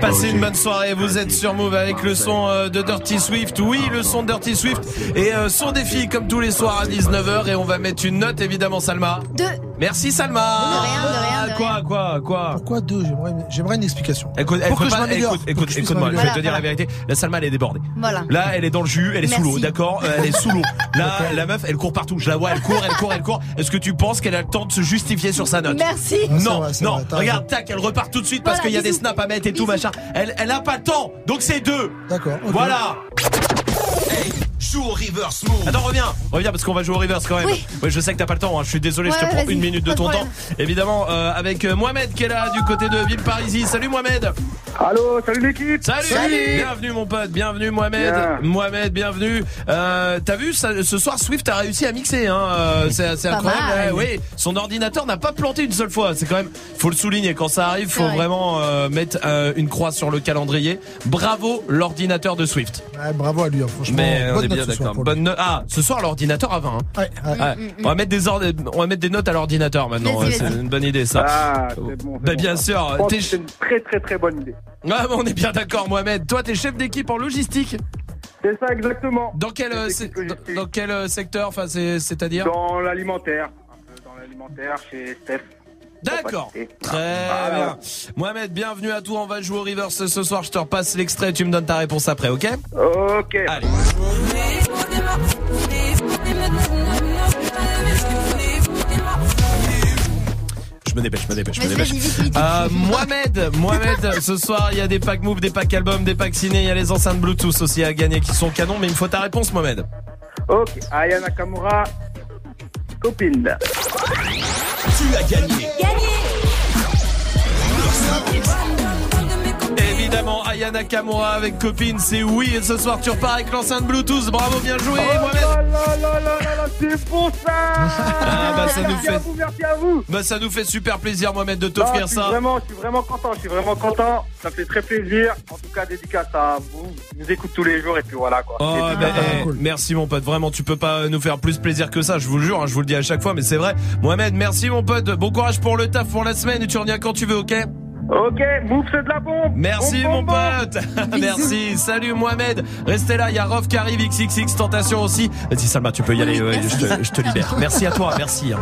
Passez une bonne soirée, vous êtes sur Move avec le son euh, de Dirty Swift. Oui, le son de Dirty Swift et euh, son défi comme tous les soirs à 19h et on va mettre une note évidemment Salma. Deux. Merci Salma. De rien, de rien, de Ah, Quoi, quoi, quoi Pourquoi deux J'aimerais J'aimerais une explication. Écoute, Pour que je pas- m'améliore, écoute, pour écoute, que je je vais te dire la vérité. La Salma, elle est débordée. Voilà. Là, elle est dans le jus, elle est sous Merci. l'eau, d'accord Euh, Elle est sous l'eau. Là, la meuf, elle court partout. Je la vois, elle court, elle court, elle court. Est-ce que tu penses qu'elle a le temps de se justifier sur sa note Merci. Non, c'est non. vrai, t'as Regarde, tac, elle repart tout de suite parce Voilà, qu'il y a des snaps à mettre et tout machin. Elle, elle a pas le temps, donc c'est deux. D'accord. ok. Voilà. Joue au reverse move. Attends, reviens, reviens parce qu'on va jouer au reverse quand même. Oui. Ouais, je sais que t'as pas le temps. hein. Je suis désolé, je Ouais, te prends une minute de ton problème. temps. Évidemment, euh, avec euh, Mohamed qui est là du côté de Villeparisis. Salut Mohamed. Allô, salut l'équipe. Salut. Bienvenue mon pote, bienvenue Mohamed. Bien. Mohamed, bienvenue. Euh, T'as vu ça, ce soir Swift a réussi à mixer. Hein. euh, C'est incroyable. Ouais, oui, son ordinateur n'a pas planté une seule fois. C'est quand même, faut le souligner quand ça arrive, faut vrai. vraiment euh, mettre euh, une croix sur le calendrier. Bravo l'ordinateur de Swift. Ouais, bravo à lui, hein, franchement. Mais on Bonne bien d'accord. Bonne note. Ah, ce soir l'ordinateur à 20. hein. Ouais, ouais. Ouais. On va mettre des ordres, on va mettre des notes à l'ordinateur maintenant. C'est une bonne idée ça. Ah, c'est bon. c'est Bah bon. bien sûr. C'est une très très très bonne idée. Ah, bah, on est bien d'accord, Mohamed. Toi, t'es chef d'équipe en logistique. C'est ça exactement. Dans quel, euh, dans, dans quel euh, secteur Enfin, c'est- c'est-à-dire? Dans l'alimentaire. Dans l'alimentaire chez Steph. D'accord. Et- Très Voilà. bien. Mohamed, bienvenue à toi. On va jouer au reverse ce soir. Je te repasse l'extrait. Tu me donnes ta réponse après, ok? Ok. Allez. Je me dépêche, je me dépêche, je me dépêche. Euh, Mohamed, Mohamed, ce soir il y a des packs move, des packs albums, des packs ciné, il y a les enceintes Bluetooth aussi à gagner qui sont canons, mais il me faut ta réponse Mohamed. Ok. Aya Nakamura. Copine. Tu as gagné. Évidemment, Aya Nakamura avec copine, c'est oui. Et ce soir, tu repars avec l'enceinte Bluetooth. Bravo, bien joué, Oh Mohamed. là là là là là là, c'est bon ça Ah, bah, ça nous Merci à fait- vous, merci à vous Bah, ça nous fait super plaisir, Mohamed, de t'offrir suis ça. Vraiment, je suis vraiment content, je suis vraiment content. Ça me fait très plaisir. En tout cas, dédicace à vous. Je vous écoute tous les jours et puis voilà quoi. Oh, bah, eh, merci mon pote, vraiment tu peux pas nous faire plus plaisir que ça, je vous le jure, hein, je vous le dis à chaque fois, mais c'est vrai. Mohamed, merci mon pote, bon courage pour le taf pour la semaine et tu reviens quand tu veux, ok? Ok, move c'est de la bombe. Merci mon pote. Merci, salut Mohamed. Restez là, il y a Rof qui arrive, XXX Tentation aussi. Vas-y Salma, tu peux y aller, ouais, je, te, je te libère. Merci à toi, merci.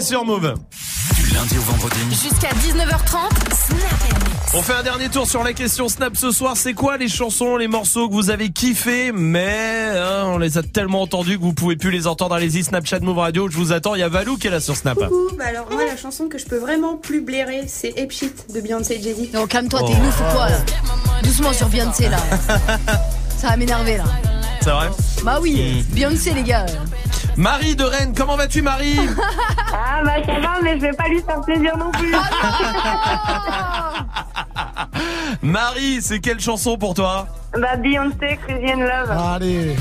Sur Move. Du lundi au vendredi. Jusqu'à 19h30, Snap On fait un dernier tour sur la question Snap ce soir. C'est quoi les chansons, les morceaux que vous avez kiffé, mais hein, on les a tellement entendus que vous pouvez plus les entendre. Allez-y, Snapchat Move Radio. Je vous attends. Il y a Valou qui est là sur Snap. Coucou, bah alors moi la chanson que je peux vraiment plus blairer c'est Ape Shit de Beyoncé et Jay-Z. Non, calme-toi, t'es Oh. ouf ou quoi là Doucement sur Beyoncé là. Ça va m'énerver là. C'est vrai Bah oui, Beyoncé les gars. Marie de Rennes, comment vas-tu Marie? Ah bah ça va mais je vais pas lui faire plaisir non plus. Marie, c'est quelle chanson pour toi? Bah Beyoncé, Crazy in Love. Allez.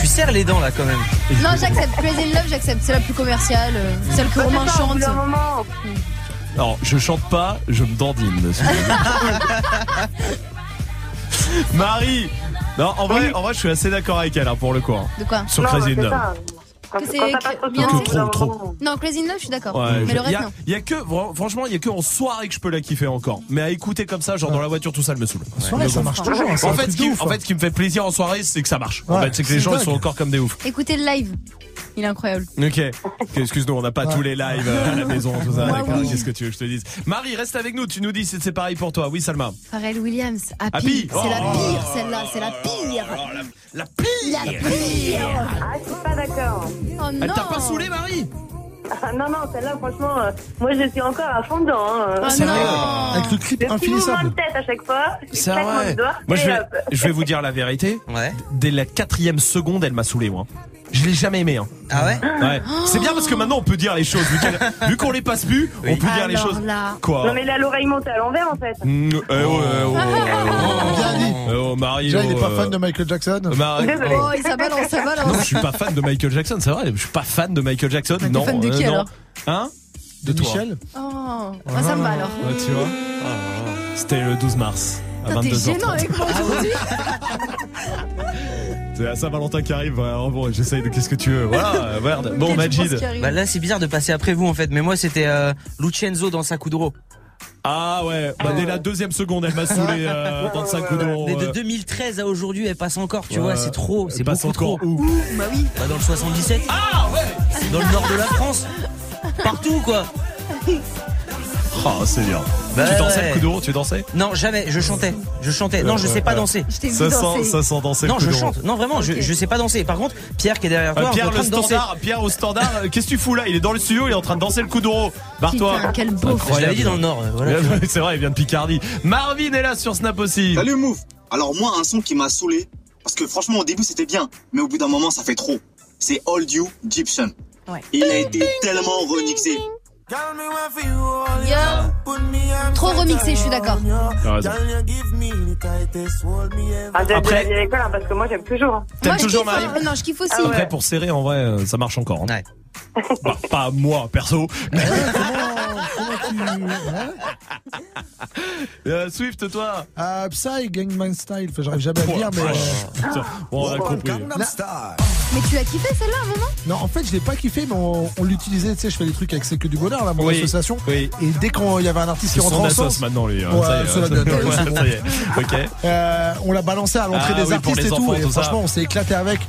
Tu serres les dents là quand même. Non, j'accepte. Crazy in Love, j'accepte. C'est la plus commerciale. euh, Celle que Bah, Romain chante. moment. Non, je chante pas, je me dandine. monsieur. Marie Non, en vrai, en vrai, je suis assez d'accord avec elle hein, pour le coup. hein. De quoi? Sur Non, Crazy bah, in c'est Love. ça. Quand, Que quand trop trop, trop. moment. Non, Crazy in Love, je suis d'accord. Ouais, mais je- le y reste, a, non. y a que, franchement, il y a que en soirée que je peux la kiffer encore. Mais à écouter comme ça, genre dans la voiture, tout ça, elle me saoule. soirée, Mais ça marche toujours, hein, En fait, ce qui, en hein. fait, ce qui me fait plaisir en soirée, c'est que ça marche. En fait, c'est que les gens ils sont encore comme des oufs. Écoutez le live. Il est incroyable. Ok. Excuse-nous, on n'a pas tous les lives euh, à la maison, tout ça. Ouais, D'accord. oui. Qu'est-ce que tu veux que je te dise? Marie, reste avec nous. Tu nous dis si c'est pareil pour toi. Oui, Salma. Pharrell Williams. Happy. Happy. C'est la Oh. pire, celle-là. C'est la pire. La La pire. Pas d'accord. Oh Elle non. t'a pas saoulé, Marie? Ah, non non celle-là franchement euh, moi je suis encore à fond dedans. Hein. Ah Sérieux non. Avec le clip Le de tête à chaque fois. je C'est vrai. doigt, Moi, je vais, je vais vous dire la vérité. Ouais. Dès la quatrième seconde, elle m'a saoulé, moi. Je l'ai jamais aimé. Hein. Ah ouais Ouais. C'est bien parce que maintenant on peut dire les choses. Vu, qu'elle- vu qu'on les passe plus, on peut dire les Alors choses. là. Quoi Non mais là l'oreille monte à l'envers en fait. Mm, eh oh, eh oh, oh, Bien dit. eh oh, Marie. Déjà, il est oh, pas euh, fan de Michael Jackson. Marie- Désolé. Oh, il ça balance, ça Non, balance. je suis pas fan de Michael Jackson, c'est vrai. Je suis pas fan de Michael Jackson. t'es non. fan de qui, non. alors Hein De toi. Michel. Oh, ah, ça me va alors. Ouais, tu vois. C'était le 12 mars à Putain, T'es 22h30. gênant avec moi aujourd'hui. C'est à Saint-Valentin qui arrive. Bon, j'essaye de. Qu'est-ce que tu veux Voilà, euh, merde. Bon, Majid. Bah là c'est bizarre de passer après vous en fait, mais moi c'était euh, Lucenzo dans sa Kuduro. Ah ouais, bah, dès la deuxième seconde, elle m'a saoulé euh, dans sa d'euro. Mais de euh. 2013 à aujourd'hui, elle passe encore, tu Ouais. vois, c'est trop, c'est Elle passe beaucoup encore trop. où Bah oui, bah dans le 77. Ah ouais Dans le nord de la France. Partout quoi. Oh, c'est bien. Bah tu dansais ouais. le coup d'euro Tu dansais? Non, jamais, je chantais. Je chantais. Non, je sais pas danser. Je t'ai vu Ça sent, danser. ça sent danser Non, le coup je chante. Non, vraiment, je, je sais pas danser. Par contre, Pierre qui est derrière toi, Euh, est Pierre en le danser. standard, Pierre au standard, euh, qu'est-ce que tu fous là? Il est dans le studio, il est en train de danser le coup d'euro. Barre-toi. Quel beau. Je l'avais dit dans le nord. euh, Voilà. C'est vrai, il vient de Picardie. Marvin est là sur Snap aussi. Salut Move Alors moi un son qui m'a saoulé, parce que franchement au début c'était bien, mais au bout d'un moment ça fait trop. C'est Hold You Egyptian. Ouais. Il a été tellement remixé. Yo. Trop remixé, je suis d'accord. Ah, Après- la hein, parce que moi j'aime toujours. hein. T'aimes Moi, je toujours kiffe, Marie hein. Non, je kiffe aussi. Ah ouais. Après, pour serrer, en vrai, euh, ça marche encore. hein. Ouais. Bah, pas moi, perso. Euh, Swift, toi Euh, Psy, Gangnam Style. Enfin, j'arrive jamais à le dire, mais. euh, bon, on a compris. Mais tu l'as kiffé celle-là à un moment? Non, en fait, je l'ai pas kiffé, mais on, on l'utilisait. Tu sais, je fais des trucs avec C'est que du bonheur, là, mon Oui. association. Oui. Et dès qu'il y avait un artiste qui rentrait en sens, maintenant, lui. hein, Ouais, ça ouais, ça y est. Ok. euh, on l'a balancé à l'entrée Ah des oui, artistes et tout. enfants, et franchement, on s'est éclaté avec.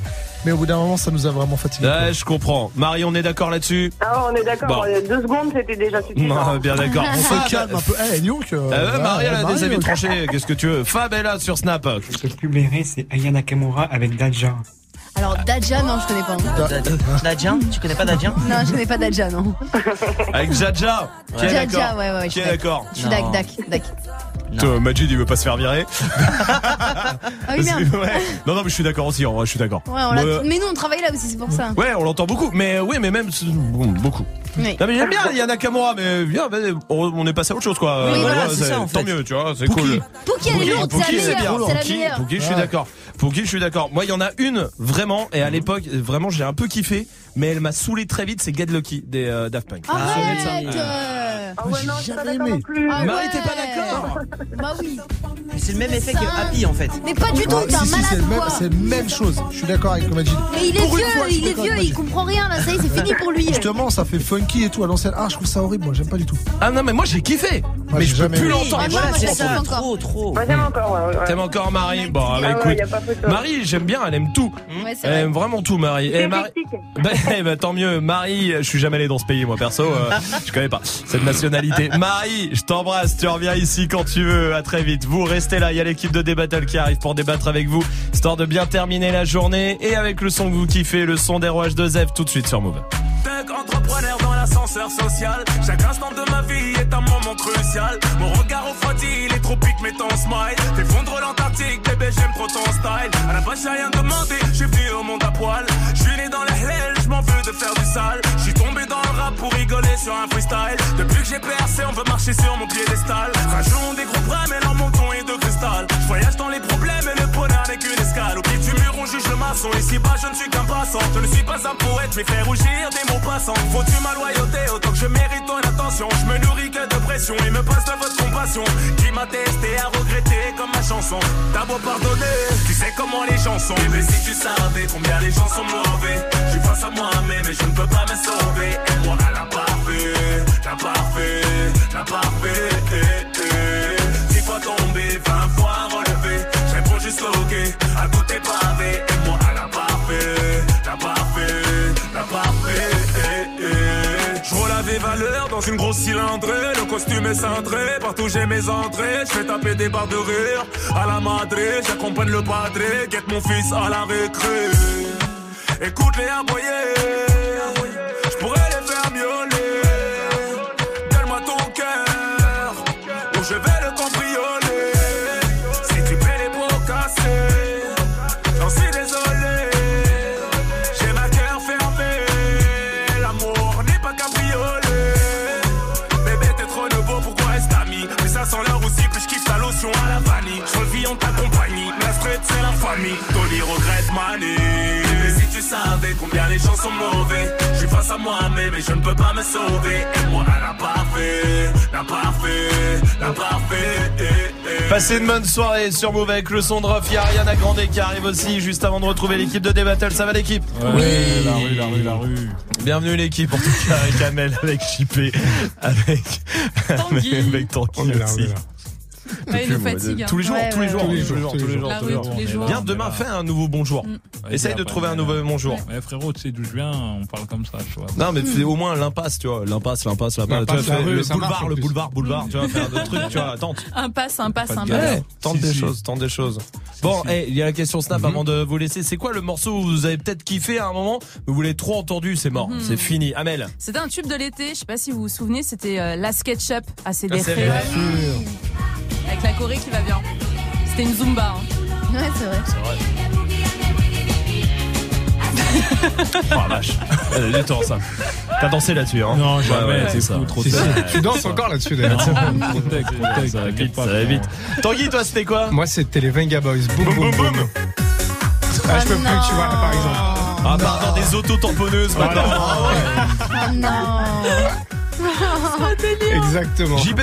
Mais au bout d'un moment, ça nous a vraiment fatigué. Ouais, je comprends. Marie, on est d'accord là-dessus? Ah, on est d'accord, Bon. deux secondes c'était déjà suffisant. Non, bien d'accord. On se calme un peu. Eh, dis donc. euh, Euh, Marie, elle a Marie, des avis euh, tranchés. Qu'est-ce que tu veux? Fab est là sur Snap. Le plus bléré, c'est Aya Nakamura avec Daja. Alors Dadja, non, je connais pas. Da- Dadjian Tu connais pas Dadjian Non, je connais pas Dadja, non. Avec Jaja. Qui est Jaja, d'accord? ouais, ouais, ouais, je Qui est suis d'accord? Je suis dac, Non. Majid, il veut pas se faire virer. Ah oui, merde. Ouais. Non, non, mais je suis d'accord aussi, en vrai, je suis d'accord. Ouais, on l'a- Ouais, Mais nous, on travaille là aussi, c'est pour ça. Ouais, on l'entend beaucoup, mais oui, mais même bon, beaucoup. Oui. Non mais j'aime bien, il y a Nakamura, mais viens, on on est passé à autre chose quoi. Oui, Euh, voilà, ouais, c'est ça, en Tant fait. mieux, tu vois, c'est Pookie. cool. Pookie, elle est lourde, c'est la Pookie, meilleure, bien. c'est la Pookie, meilleure. Pookie, je suis Ouais. D'accord. Pookie, je suis d'accord. Moi, il y en a une vraiment, et à l'époque, vraiment, j'ai un peu kiffé, mais elle m'a saoulé très vite. C'est Get Lucky des euh, Daft Punk. Arrête Ah ouais, non, je suis pas d'accord non plus. Ah Marie, ouais. t'es pas d'accord Bah oui. C'est le même effet que Happy en fait. Mais pas du tout, Ah, t'es un c'est malade c'est la même chose. Je suis d'accord avec Majid. Mais il est Pour vieux, il est vieux, il comprend rien là, ça y est, c'est fini pour lui. Justement, ça fait funky et tout à l'ancienne. Ah, je trouve ça horrible, moi, j'aime pas du tout. Ah non, mais moi j'ai kiffé. Moi, mais je peux plus l'entendre. Ah la kiffe encore. Trop, trop. T'aimes encore Marie Bon, bah, Ah écoute. Marie, j'aime bien, elle aime tout. Ouais, Elle vrai. aime vraiment tout, Marie. Eh, Marie... Bah, eh ben, tant mieux. Marie, je suis jamais allé dans ce pays, moi, perso. euh, je connais pas cette nationalité. Marie, je t'embrasse. Tu reviens ici quand tu veux. À très vite. Vous restez là. Il y a l'équipe de Débattle qui arrive pour débattre avec vous, histoire de bien terminer la journée. Et avec le son que vous kiffez, le son des ROH2F, tout de suite sur Move. Entrepreneur dans l'ascenseur social. Chaque instant de ma vie est un moment crucial. Mon regard refroidi, les tropiques met ton smile. T'effondres l'Antarctique, bébé, j'aime trop ton style. À la base, j'ai rien demandé, j'ai venu au monde à poil. Je suis né dans la hell, je m'en veux de faire du sale. Je suis tombé dans le rap pour rigoler sur un freestyle. Depuis que j'ai percé, on veut marcher sur mon piédestal. Rajoutons des gros bras, mais leur menton est de cristal. Je voyage dans les on juge le maçon. Ici bas, je ne suis qu'un passant. Je ne suis pas un poète, mais fais rougir des mots passants. Faut-tu ma loyauté autant que je mérite ton attention? Je me nourris que de pression et me passe de votre compassion. Qui m'a testé à regretter comme ma chanson. T'as beau pardonner, tu sais comment les gens sont. Mais si tu savais combien les gens sont mauvais, je suis face à moi-même mais je ne peux pas me sauver. Et moi, elle a parfait, t'as parfait, t'as parfait. Eh. Dix fois tombé, vingt fois relevé. Je réponds juste ok, à est pavé. Dans une grosse cylindrée. Le costume est cintré, partout j'ai mes entrées. Je fais taper des barres de rire à la madré. J'accompagne le padré, guette mon fils à la récré. Écoute les aboyer, je pourrais les faire miauler. Regrette Mani. Mais si tu savais combien les gens sont mauvais, je suis face à moi-même et je ne peux pas me sauver. Et moi, elle a parfait, la parfait, la parfait. eh, eh. Passez une bonne soirée sur Move avec le son de Ruff. Il y a Ariana Grande qui arrive aussi juste avant de retrouver l'équipe de Débattle. Ça va l'équipe Oui, la rue, la rue, la rue. Bienvenue l'équipe en tout cas avec Amel, avec Chipé, avec Tanguy. avec Tanguy On est là, aussi. Ouais, il nous fatigue, hein. Tous les jours, tous les jours, tous les jours, tous les jours, La tous les rue, jours. tous les jours. Viens demain, fais un nouveau bonjour. Essaye de trouver un nouveau bonjour. Ouais, frérot, tu sais d'où je viens, on parle comme ça, tu vois. Non mais fais au moins l'impasse, tu vois, l'impasse, l'impasse, l'impasse. Tu vois, le boulevard, le boulevard, boulevard, tu vois, faire d'autres trucs, tu vois, tente. Un passe, un passe, un Ouais, passe. tente des choses, tente des choses. Bon, eh, il y a la question Snap Mhm. avant de vous laisser. C'est quoi le morceau où vous avez peut-être kiffé à un moment, mais vous l'avez trop entendu, c'est mort, Mhm. c'est fini. Amel. C'était un tube de l'été, je sais pas si vous vous souvenez, c'était euh, la SketchUp à CDF. Vrai. Avec la Corée qui va bien. C'était une Zumba. hein. Ouais, c'est vrai. Oh la vache. Euh, Du temps ça. T'as dansé là-dessus, hein Non, jamais, Ouais, ouais, c'est ça. fou, trop Si. Tu danses encore là-dessus d'ailleurs. Trop tech, trop tech, Ça va vite, pas, ça va frérot. vite. Tanguy, toi, c'était quoi Moi, c'était les Venga Boys. Boum, boum, boum. Ah, je peux plus, tu vois, là, par exemple. Ah, pardon, des auto-tamponneuses maintenant. Oh non. Exactement. JB.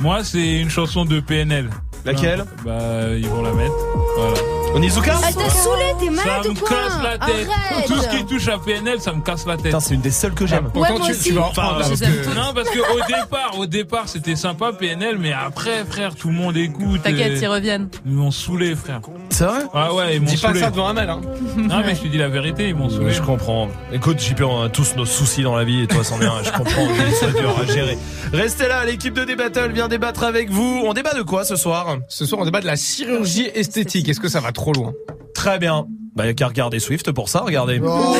Moi, c'est une chanson de PNL. Laquelle? Bah, ils vont la mettre. Voilà. Onizuka Elle t'a saoulé, t'es malade Ça ou me quoi casse la tête. Arrête. Tout ce qui touche à PNL, ça me casse la tête. Putain, c'est une des seules que j'aime. Ouais, Pourtant, moi tu, aussi. tu vas en là, Enfin, parce que. Non, parce que au départ, au départ, c'était sympa PNL, mais après, frère, tout le monde écoute. T'inquiète, et- ils reviennent. Ils m'ont saoulé, frère. C'est vrai Ah ouais, ils m'ont Dis pas saoulé. ça devant Amel, hein. Non, mais je te dis la vérité, ils m'ont saoulé. Je comprends. Écoute, JP, on a tous nos soucis dans la vie et toi, c'en est un. Je comprends que c'est dur à gérer. Restez là, l'équipe de Débattle vient débattre avec vous. On débat de quoi ce soir? Ce soir, on débat de la chirurgie esthétique. Est-ce que ça va trop loin Très bien. Bah, y a qu'à regarder Swift pour ça, regardez. Oh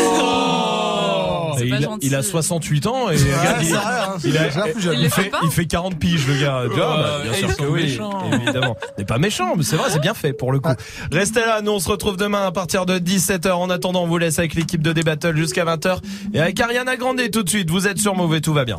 il, a- il a 68 ans et regarde, il, hein, il a- il Il fait, fait pas il fait 40 piges le gars. Bah, bien sûr que oui, évidemment. Mais pas méchant, mais c'est vrai, c'est bien fait pour le coup. Restez là, nous on se retrouve demain à partir de 17h. En attendant, on vous laisse avec l'équipe de D-Battle jusqu'à 20h et avec Ariana Grande tout de suite. Vous êtes sur Mauvais, tout va bien.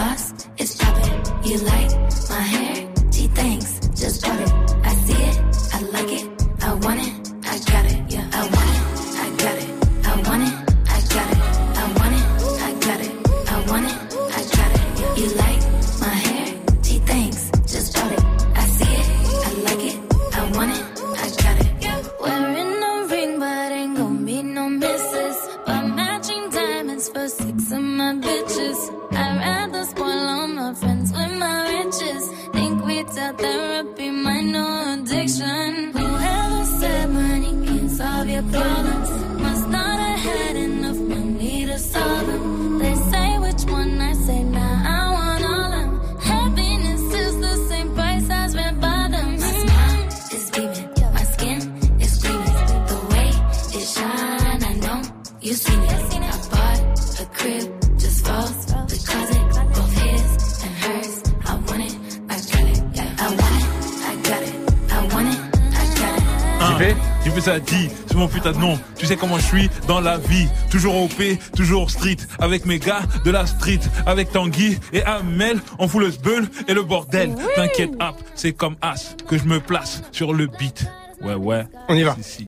Deposits. My gloss is popping. You like ça dit, c'est mon putain de nom. Tu sais comment je suis dans la vie. Toujours OP, toujours street. Avec mes gars de la street. Avec Tanguy et Amel, on fout le sbeul et le bordel. T'inquiète, hop, c'est comme As que je me place sur le beat. Ouais, ouais. On y va. Si, si.